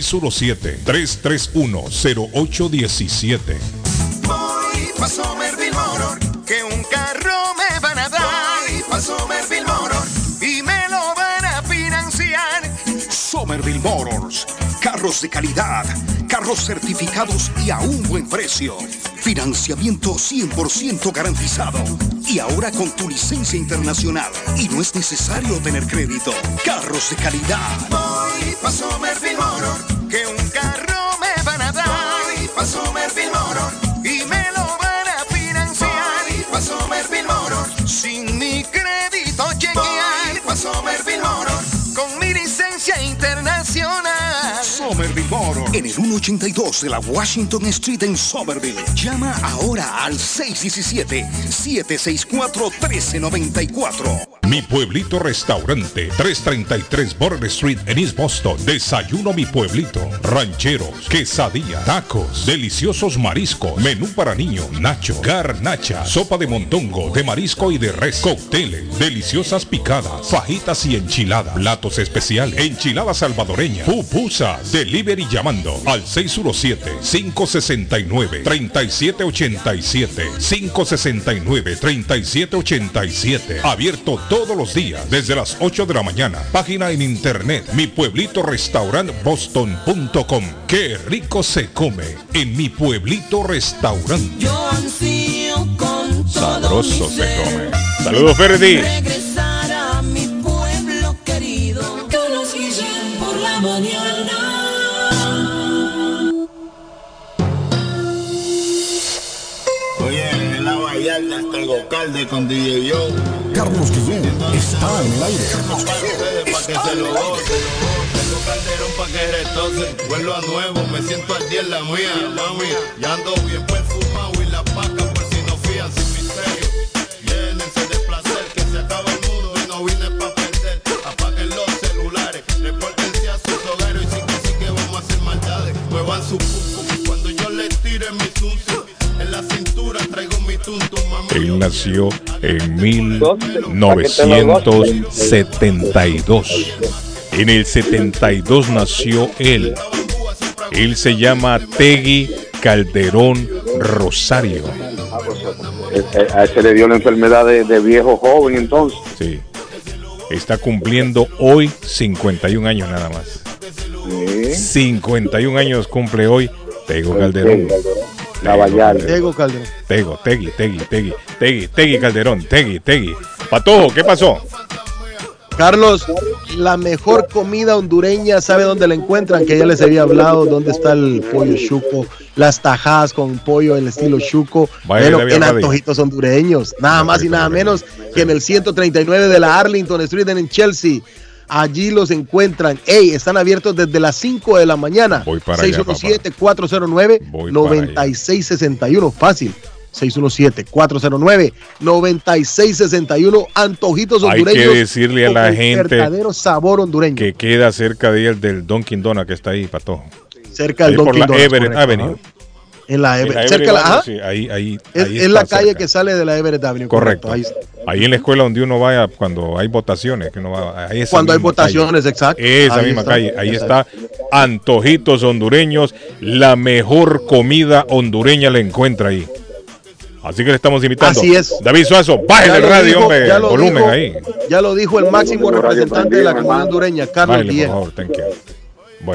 617-331-0817. Voy pa' Somerville Motor, que un carro me van a dar. Voy pa' Somerville Motor, y me lo van a financiar. Somerville Motors. Carros de calidad, carros certificados y a un buen precio. Financiamiento 100% garantizado. Y ahora con tu licencia internacional. Y no es necesario tener crédito. Carros de calidad. Voy pa' Somerville Motor, Somerville. En el 182 de la Washington Street en Somerville. Llama ahora al 617-764-1394. Mi pueblito restaurante, 333 Border Street en East Boston. Desayuno mi pueblito. Rancheros, quesadilla, tacos, deliciosos mariscos, menú para niños, nacho, garnacha, sopa de montongo, de marisco y de res, cócteles, deliciosas picadas, fajitas y enchiladas, platos especiales, enchiladas salvadoreñas, pupusas, delivery llamando al 617-569-3787, 569-3787, abierto todos los días desde las 8 de la mañana. Página en internet, mi pueblito restaurant boston.com. Qué rico se come en mi pueblito restaurante. Yo ansío con todo Sabroso se come. Saludos, Ferdi. Gocalde con DJ Joe. Carlos Guillén está en el aire. Pa' que se lo gocen. Tengo calderón pa' que. Vuelvo a nuevo, me siento al día en la mía, mami. Ya ando bien perfumado y la paca por si no fían sin misterio. Llénense de placer, que se acaba el mundo y no vine pa' perder. Apaguen los celulares, repórtense a sus hogares y sí que sí que vamos a hacer maldades. Muevan su pum cuando yo les tire mi zum Él nació en 1972. En el 72 nació él. Él se llama Tegui Calderón Rosario. A ese le dio la enfermedad de, de viejo joven entonces. Sí. Está cumpliendo hoy 51 años nada más. 51 años cumple hoy Tego Calderón. La Vallarta. Tego Calderón. Tego, Tegui, Tegui, Tegui, Tegui, Tegui Calderón, Tegui, Tegui. Patojo, ¿qué pasó? Carlos, la mejor comida hondureña, ¿sabe dónde la encuentran? Que ya les había hablado, dónde está el pollo chuco, las tajadas con pollo en el estilo chuco, Vaya, bueno, le había en antojitos hondureños, nada más y nada menos que en el 139 de la Arlington Street en Chelsea. Allí los encuentran. Ey, están abiertos desde las 5 de la mañana. Voy para allá, papá. 617-409-9661. Fácil. 617-409-9661. Antojitos Hay hondureños. que decirle a la gente verdadero sabor hondureño. que queda cerca de él del Dunkin' Donut que está ahí, Patojo. cerca del Ahí por Dunkin' la Donuts, Everett Avenue. ajá. En la En Everett. la cerca la. Avenue, sí, ahí, ahí, Es, ahí la calle cerca. que sale de la Everett Avenue. Correcto. Ahí Ahí, está. en la escuela donde uno vaya cuando hay votaciones, que uno va a esa Cuando hay votaciones, calle. exacto. Esa Ahí misma está. calle, ahí está Antojitos Hondureños, la mejor comida hondureña la encuentra ahí. Así que le estamos invitando. Así es. David Suazo, baje el radio, dijo- hombre. Volumen dijo- ahí. Ya lo dijo el máximo representante de la comunidad hondureña, Carlos Bájele, por favor, thank you.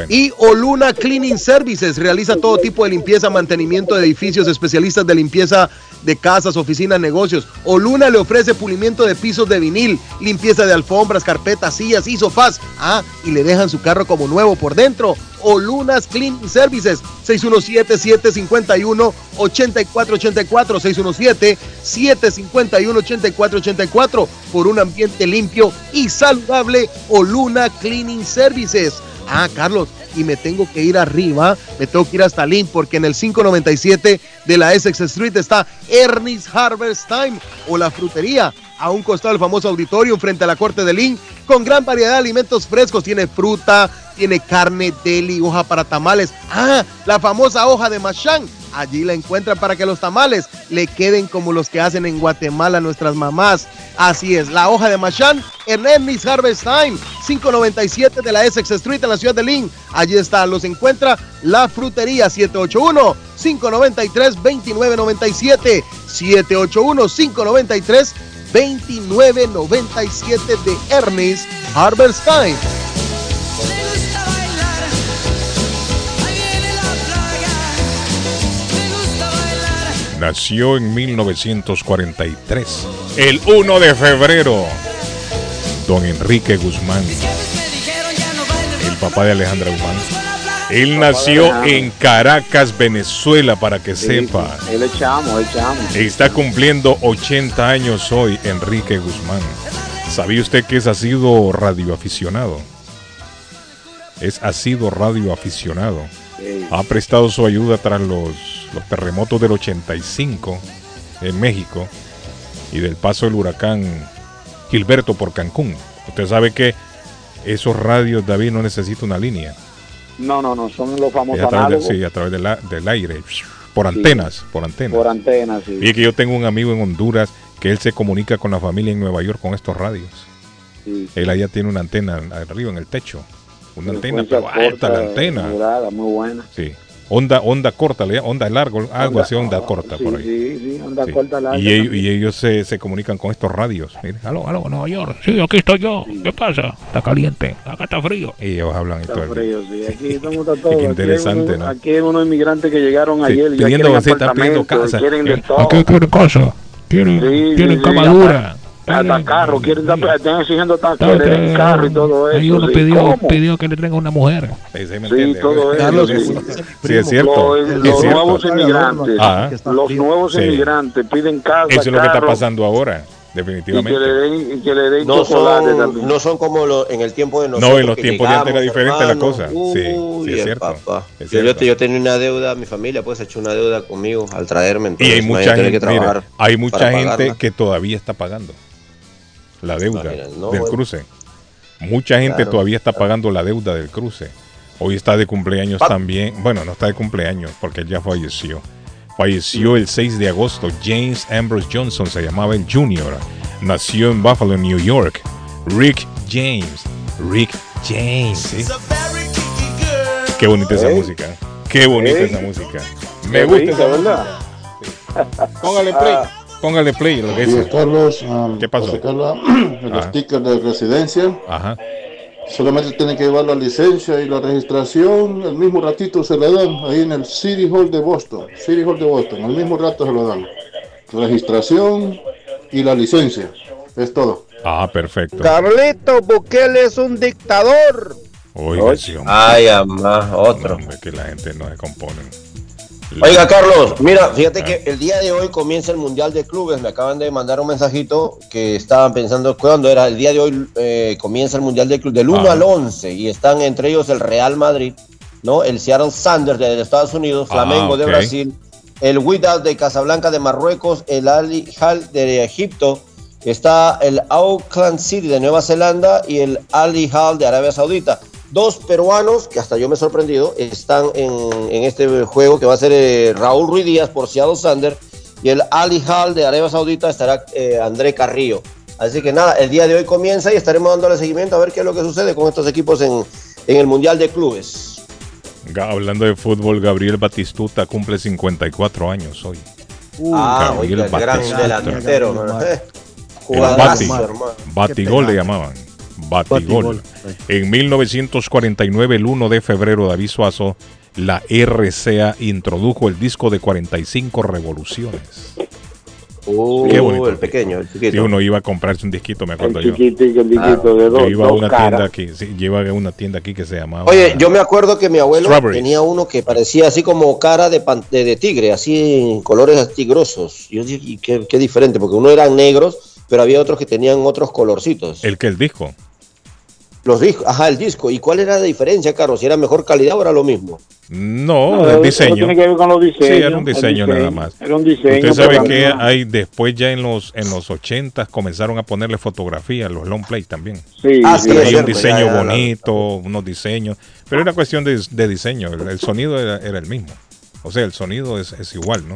Y Oluna Cleaning Services realiza todo tipo de limpieza, mantenimiento de edificios, especialistas de limpieza de casas, oficinas, negocios. Oluna le ofrece pulimiento de pisos de vinil, limpieza de alfombras, carpetas, sillas y sofás. Ah, y le dejan su carro como nuevo por dentro. Olunas Cleaning Services, 617-751-8484, 617-751-8484, por un ambiente limpio y saludable, Oluna Cleaning Services. Ah, Carlos, y me tengo que ir arriba, me tengo que ir hasta Lynn, porque en el 597 de la Essex Street está Ernest Harvest Time o la frutería, a un costado del famoso auditorium frente a la corte de Lynn, con gran variedad de alimentos frescos. Tiene fruta, tiene carne, deli, hoja para tamales. Ah, la famosa hoja de machán. Allí la encuentran para que los tamales le queden como los que hacen en Guatemala nuestras mamás. Así es, la hoja de machán en Ernest Harvest Time, 597 de la Essex Street en la ciudad de Lynn. Allí está, los encuentra la frutería 781 593 2997 781 593 2997 de Ernest Harvest Time. Nació en 1943, el 1 de febrero. Don Enrique Guzmán, el papá de Alejandra Guzmán. Él nació en Caracas, Venezuela, para que sepa. Él es chamo. Está cumpliendo 80 años hoy, Enrique Guzmán. ¿Sabía usted que es asido radioaficionado? Es asido radioaficionado. Sí. Ha prestado su ayuda tras los, los terremotos del 85 en México y del paso del huracán Gilberto por Cancún. Usted sabe que esos radios, David, no necesita una línea. No, no, no, son los famosos a través, sí, a través de la- del aire, por antenas, por antenas. por antenas. Sí. Y es que yo tengo un amigo en Honduras que él se comunica con la familia en Nueva York con estos radios. Sí. Él allá tiene una antena arriba en el techo. Una antena, Frecuencia pero alta la corta, antena. muy buena. Sí. Onda, onda corta, onda largo, algo así, onda corta por ahí. Sí, sí, onda Sí. corta larga. Y ellos, y ellos se, se comunican con estos radios. Mire, Aló, aló, Nueva York. Sí, aquí estoy yo. ¿Qué pasa? Está caliente. Acá está frío. Y ellos hablan y Está todo el día. frío, sí. Aquí estamos a todos. Qué interesante, aquí ¿no? Aquí hay unos inmigrantes que llegaron Sí, ayer y ya pidiendo quieren sí, están pidiendo casa. quieren de Eh, todo. Aquí quieren cosas. Quieren, Sí, quieren sí, cama sí, dura. Hasta carro, quieren estar están exigiendo hasta que Está- le den carro y todo eso. Ahí uno pidió, pidió que le traiga una mujer. Sí, todo eso. Sí. sí, es cierto. Los, es los cierto. nuevos inmigrantes, Ah. los nuevos Sí. inmigrantes piden casa, Eso es lo que está pasando ahora, y que definitivamente. le den, y que le den No chocolate son, también. no son como lo- en el tiempo de nosotros. No, en los tiempos de antes era diferente la cosa. Sí, Uy, sí, es cierto. Yo, tenía una deuda, mi familia pues ha hecho una deuda conmigo al traerme. Y Entonces, hay mucha gente, que mira, hay mucha gente pagarla. que todavía está pagando la deuda no, del cruce. Mucha gente Claro. todavía está pagando la deuda del cruce. Hoy está de cumpleaños Pa- también. Bueno, no está de cumpleaños porque él ya falleció. Falleció el 6 de agosto. James Ambrose Johnson se llamaba el Junior. Nació en Buffalo, New York. Rick James. Rick James. ¿sí? Qué bonita esa música. Qué bonita ¿Eh? esa música. Me gusta esa ¿verdad? Póngale play. Póngale play lo que es. Carlos, um, ¿Qué pasó? el Ajá. sticker de residencia. Ajá. Solamente tienen que llevar la licencia y la registración. El mismo ratito se le dan ahí en el City Hall de Boston. City Hall de Boston. El mismo rato se lo dan. Registración y la licencia. Es todo. Ah, perfecto. Carlito Bukele es un dictador. Oiga. Ay, amá, otro. Hombre, que la gente no se compone. Oiga, Carlos, mira, fíjate que el día de hoy comienza el Mundial de Clubes. Me acaban de mandar un mensajito que estaban pensando cuándo era. El día de hoy eh, comienza el Mundial de Clubes del 1 Ajá. al 11 y están entre ellos el Real Madrid, ¿no? El Seattle Sanders de Estados Unidos, Ah, Flamengo de. Brasil, el Wydad de Casablanca de Marruecos, el Al Hilal de Egipto, está el Auckland City de Nueva Zelanda y el Al Hilal de Arabia Saudita. Dos peruanos, que hasta yo me he sorprendido, están en, en este juego que va a ser eh, Raúl Ruiz Díaz por Seattle Sander y el Al Hilal de Arabia Saudita estará eh, André Carrillo. Así que nada, el día de hoy comienza y estaremos dándole seguimiento a ver qué es lo que sucede con estos equipos en, en el Mundial de Clubes. Hablando de fútbol, Gabriel Batistuta cumple 54 años hoy. ah, Gabriel oiga, el gran Batistuta. delantero, Bati- hermano. Batigol le llamaban. Batigol. En 1949, el 1 de febrero, David Suazo, la RCA introdujo el disco de 45 revoluciones. Uh, Qué bonito. el pequeño, el Si chiquito. uno iba a comprarse un disquito, me acuerdo El yo. el chiquito de dos- Yo iba a una tienda aquí, sí, yo iba a una tienda aquí que se llamaba. Oye, yo me acuerdo que mi abuelo tenía uno que parecía así como cara de, pan- de, de tigre, así en colores así grosos. Yo dije, "Y qué, qué diferente, porque uno eran negros, pero había otros que tenían otros colorcitos. El que el disco. Los discos, ajá, el disco. ¿Y cuál era la diferencia, Carlos? ¿Si era mejor calidad o era lo mismo? No, No, el diseño. tiene que ver con los diseños, Sí, era un diseño, diseño. nada más. Era un diseño, Usted sabe que no. hay después ya en los en los 80 comenzaron a ponerle fotografía, los long play también. Sí, Ah, sí, hay un diseño ya, ya, ya. bonito, unos diseños, pero era cuestión de, de diseño, el, el sonido era, era el mismo. O sea, el sonido es, es igual, ¿no?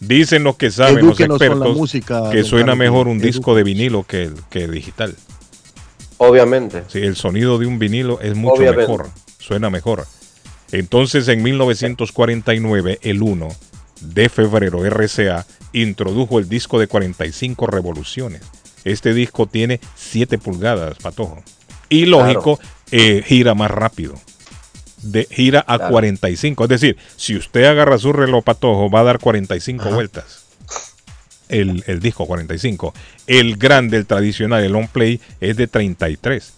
Dicen los que saben, los Edúquenos expertos, música, que suena Carlos, mejor un edúquenos. disco de vinilo que, el- que digital. Obviamente. Sí, el sonido de un vinilo es mucho Obviamente. mejor, suena mejor. Entonces, en 1949, el 1 de febrero, RCA introdujo el disco de 45 revoluciones. Este disco tiene 7 pulgadas, patojo. Y lógico, eh, gira más rápido. De, gira a Claro. 45. Es decir, si usted agarra su reloj patojo, va a dar 45 vueltas. El, el disco 45. El grande, el tradicional, el on play, es de 33.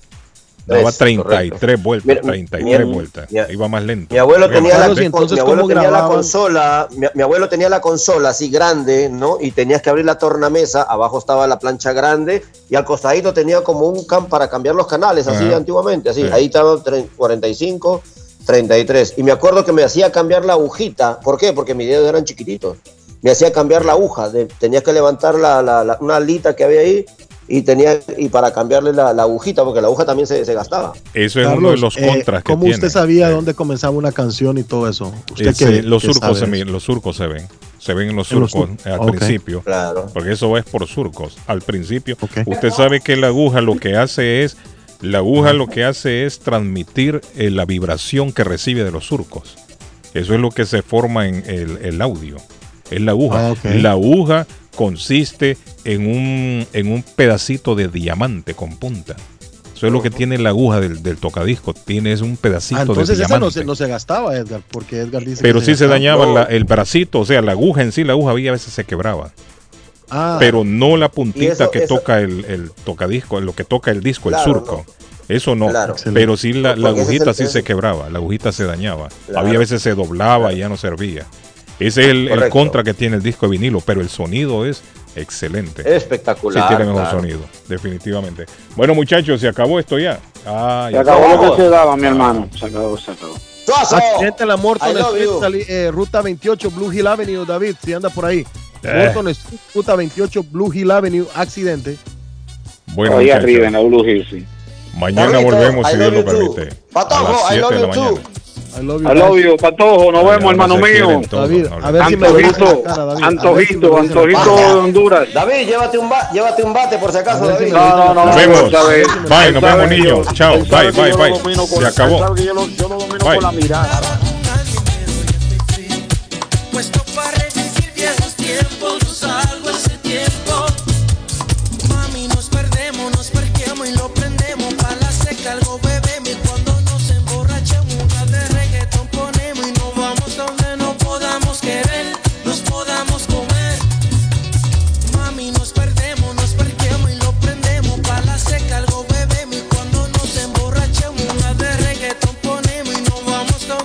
Daba Es 33 correcto. vueltas, Mira, 33 mi- vueltas. mi- Iba más lento. Mi abuelo tenía, la, entonces, mi abuelo ¿cómo tenía la consola, mi, mi abuelo tenía la consola así grande, ¿no? Y tenías que abrir la tornamesa, abajo estaba la plancha grande y al costadito tenía como un cam para cambiar los canales, así Ajá. antiguamente, así. Sí. Ahí estaba tre- 45, 33. Y me acuerdo que me hacía cambiar la agujita. ¿Por qué? Porque mis dedos eran chiquititos. Me hacía cambiar la aguja. de- tenías que levantar la, la- la- una alita que había ahí y tenía y para cambiarle la, la agujita, porque la aguja también se, se gastaba. Eso es uno de los eh, contras que ¿Cómo tiene. usted sabía dónde comenzaba una canción y todo eso? Usted Ese- que- los, surcos se, los surcos se ven. Se ven en los En los surcos sur- al principio. Claro. Porque eso es por surcos. Al principio. Usted sabe que la aguja lo que hace es. La aguja lo que hace es transmitir eh, la vibración que recibe de los surcos. Eso es lo que se forma en el, el audio. Es la aguja. Ah. La aguja consiste en un, en un pedacito de diamante con punta. Eso es lo que tiene la aguja del, del tocadisco. Tiene es un pedacito Ah, entonces de esa no diamante. se, no se gastaba, Edgar, porque Edgar dice Pero que sí se gastaba. dañaba la- el bracito, o sea, la aguja en sí, la aguja había a veces se quebraba. Ah, pero no la puntita eso- que eso- toca el, el tocadisco, lo que toca el disco, Claro, el surco. Eso no, Claro. pero sí la, la agujita el- sí se quebraba, la agujita se dañaba. Claro. Había veces se doblaba y ya no servía. Ese es el, el contra que tiene el disco de vinilo, pero el sonido es excelente. Espectacular. Sí, tiene mejor claro. sonido, definitivamente. Bueno, muchachos, se acabó esto ya. Ah, Se ya acabó acabó. lo que se daba, mi hermano. Se acabó, se acabó. Accidente en la sali- eh, ruta 28, Blue Hill Avenue, David, si anda por ahí. Eh. Morton Street, ruta 28, Blue Hill Avenue, accidente. Bueno, Ahí muchachos, arriba en la Blue Hill, sí. mañana volvemos si Dios lo permite. Patojo, a las I 7 love de la mañana. I love you, I love you, Patojo. Nos vemos, hermano mío. David, a ver si me Antojito, cara, David. Si Antojito, Antojito cara. de Honduras. David, llévate un, ba- llévate un bate por si acaso, A ver si David. me No, no, no. Nos vemos. Bye, él nos vemos, niños. Chao. Bye, bye, bye. Se acabó. yo lo- domino Bye. con la mirada. Puesto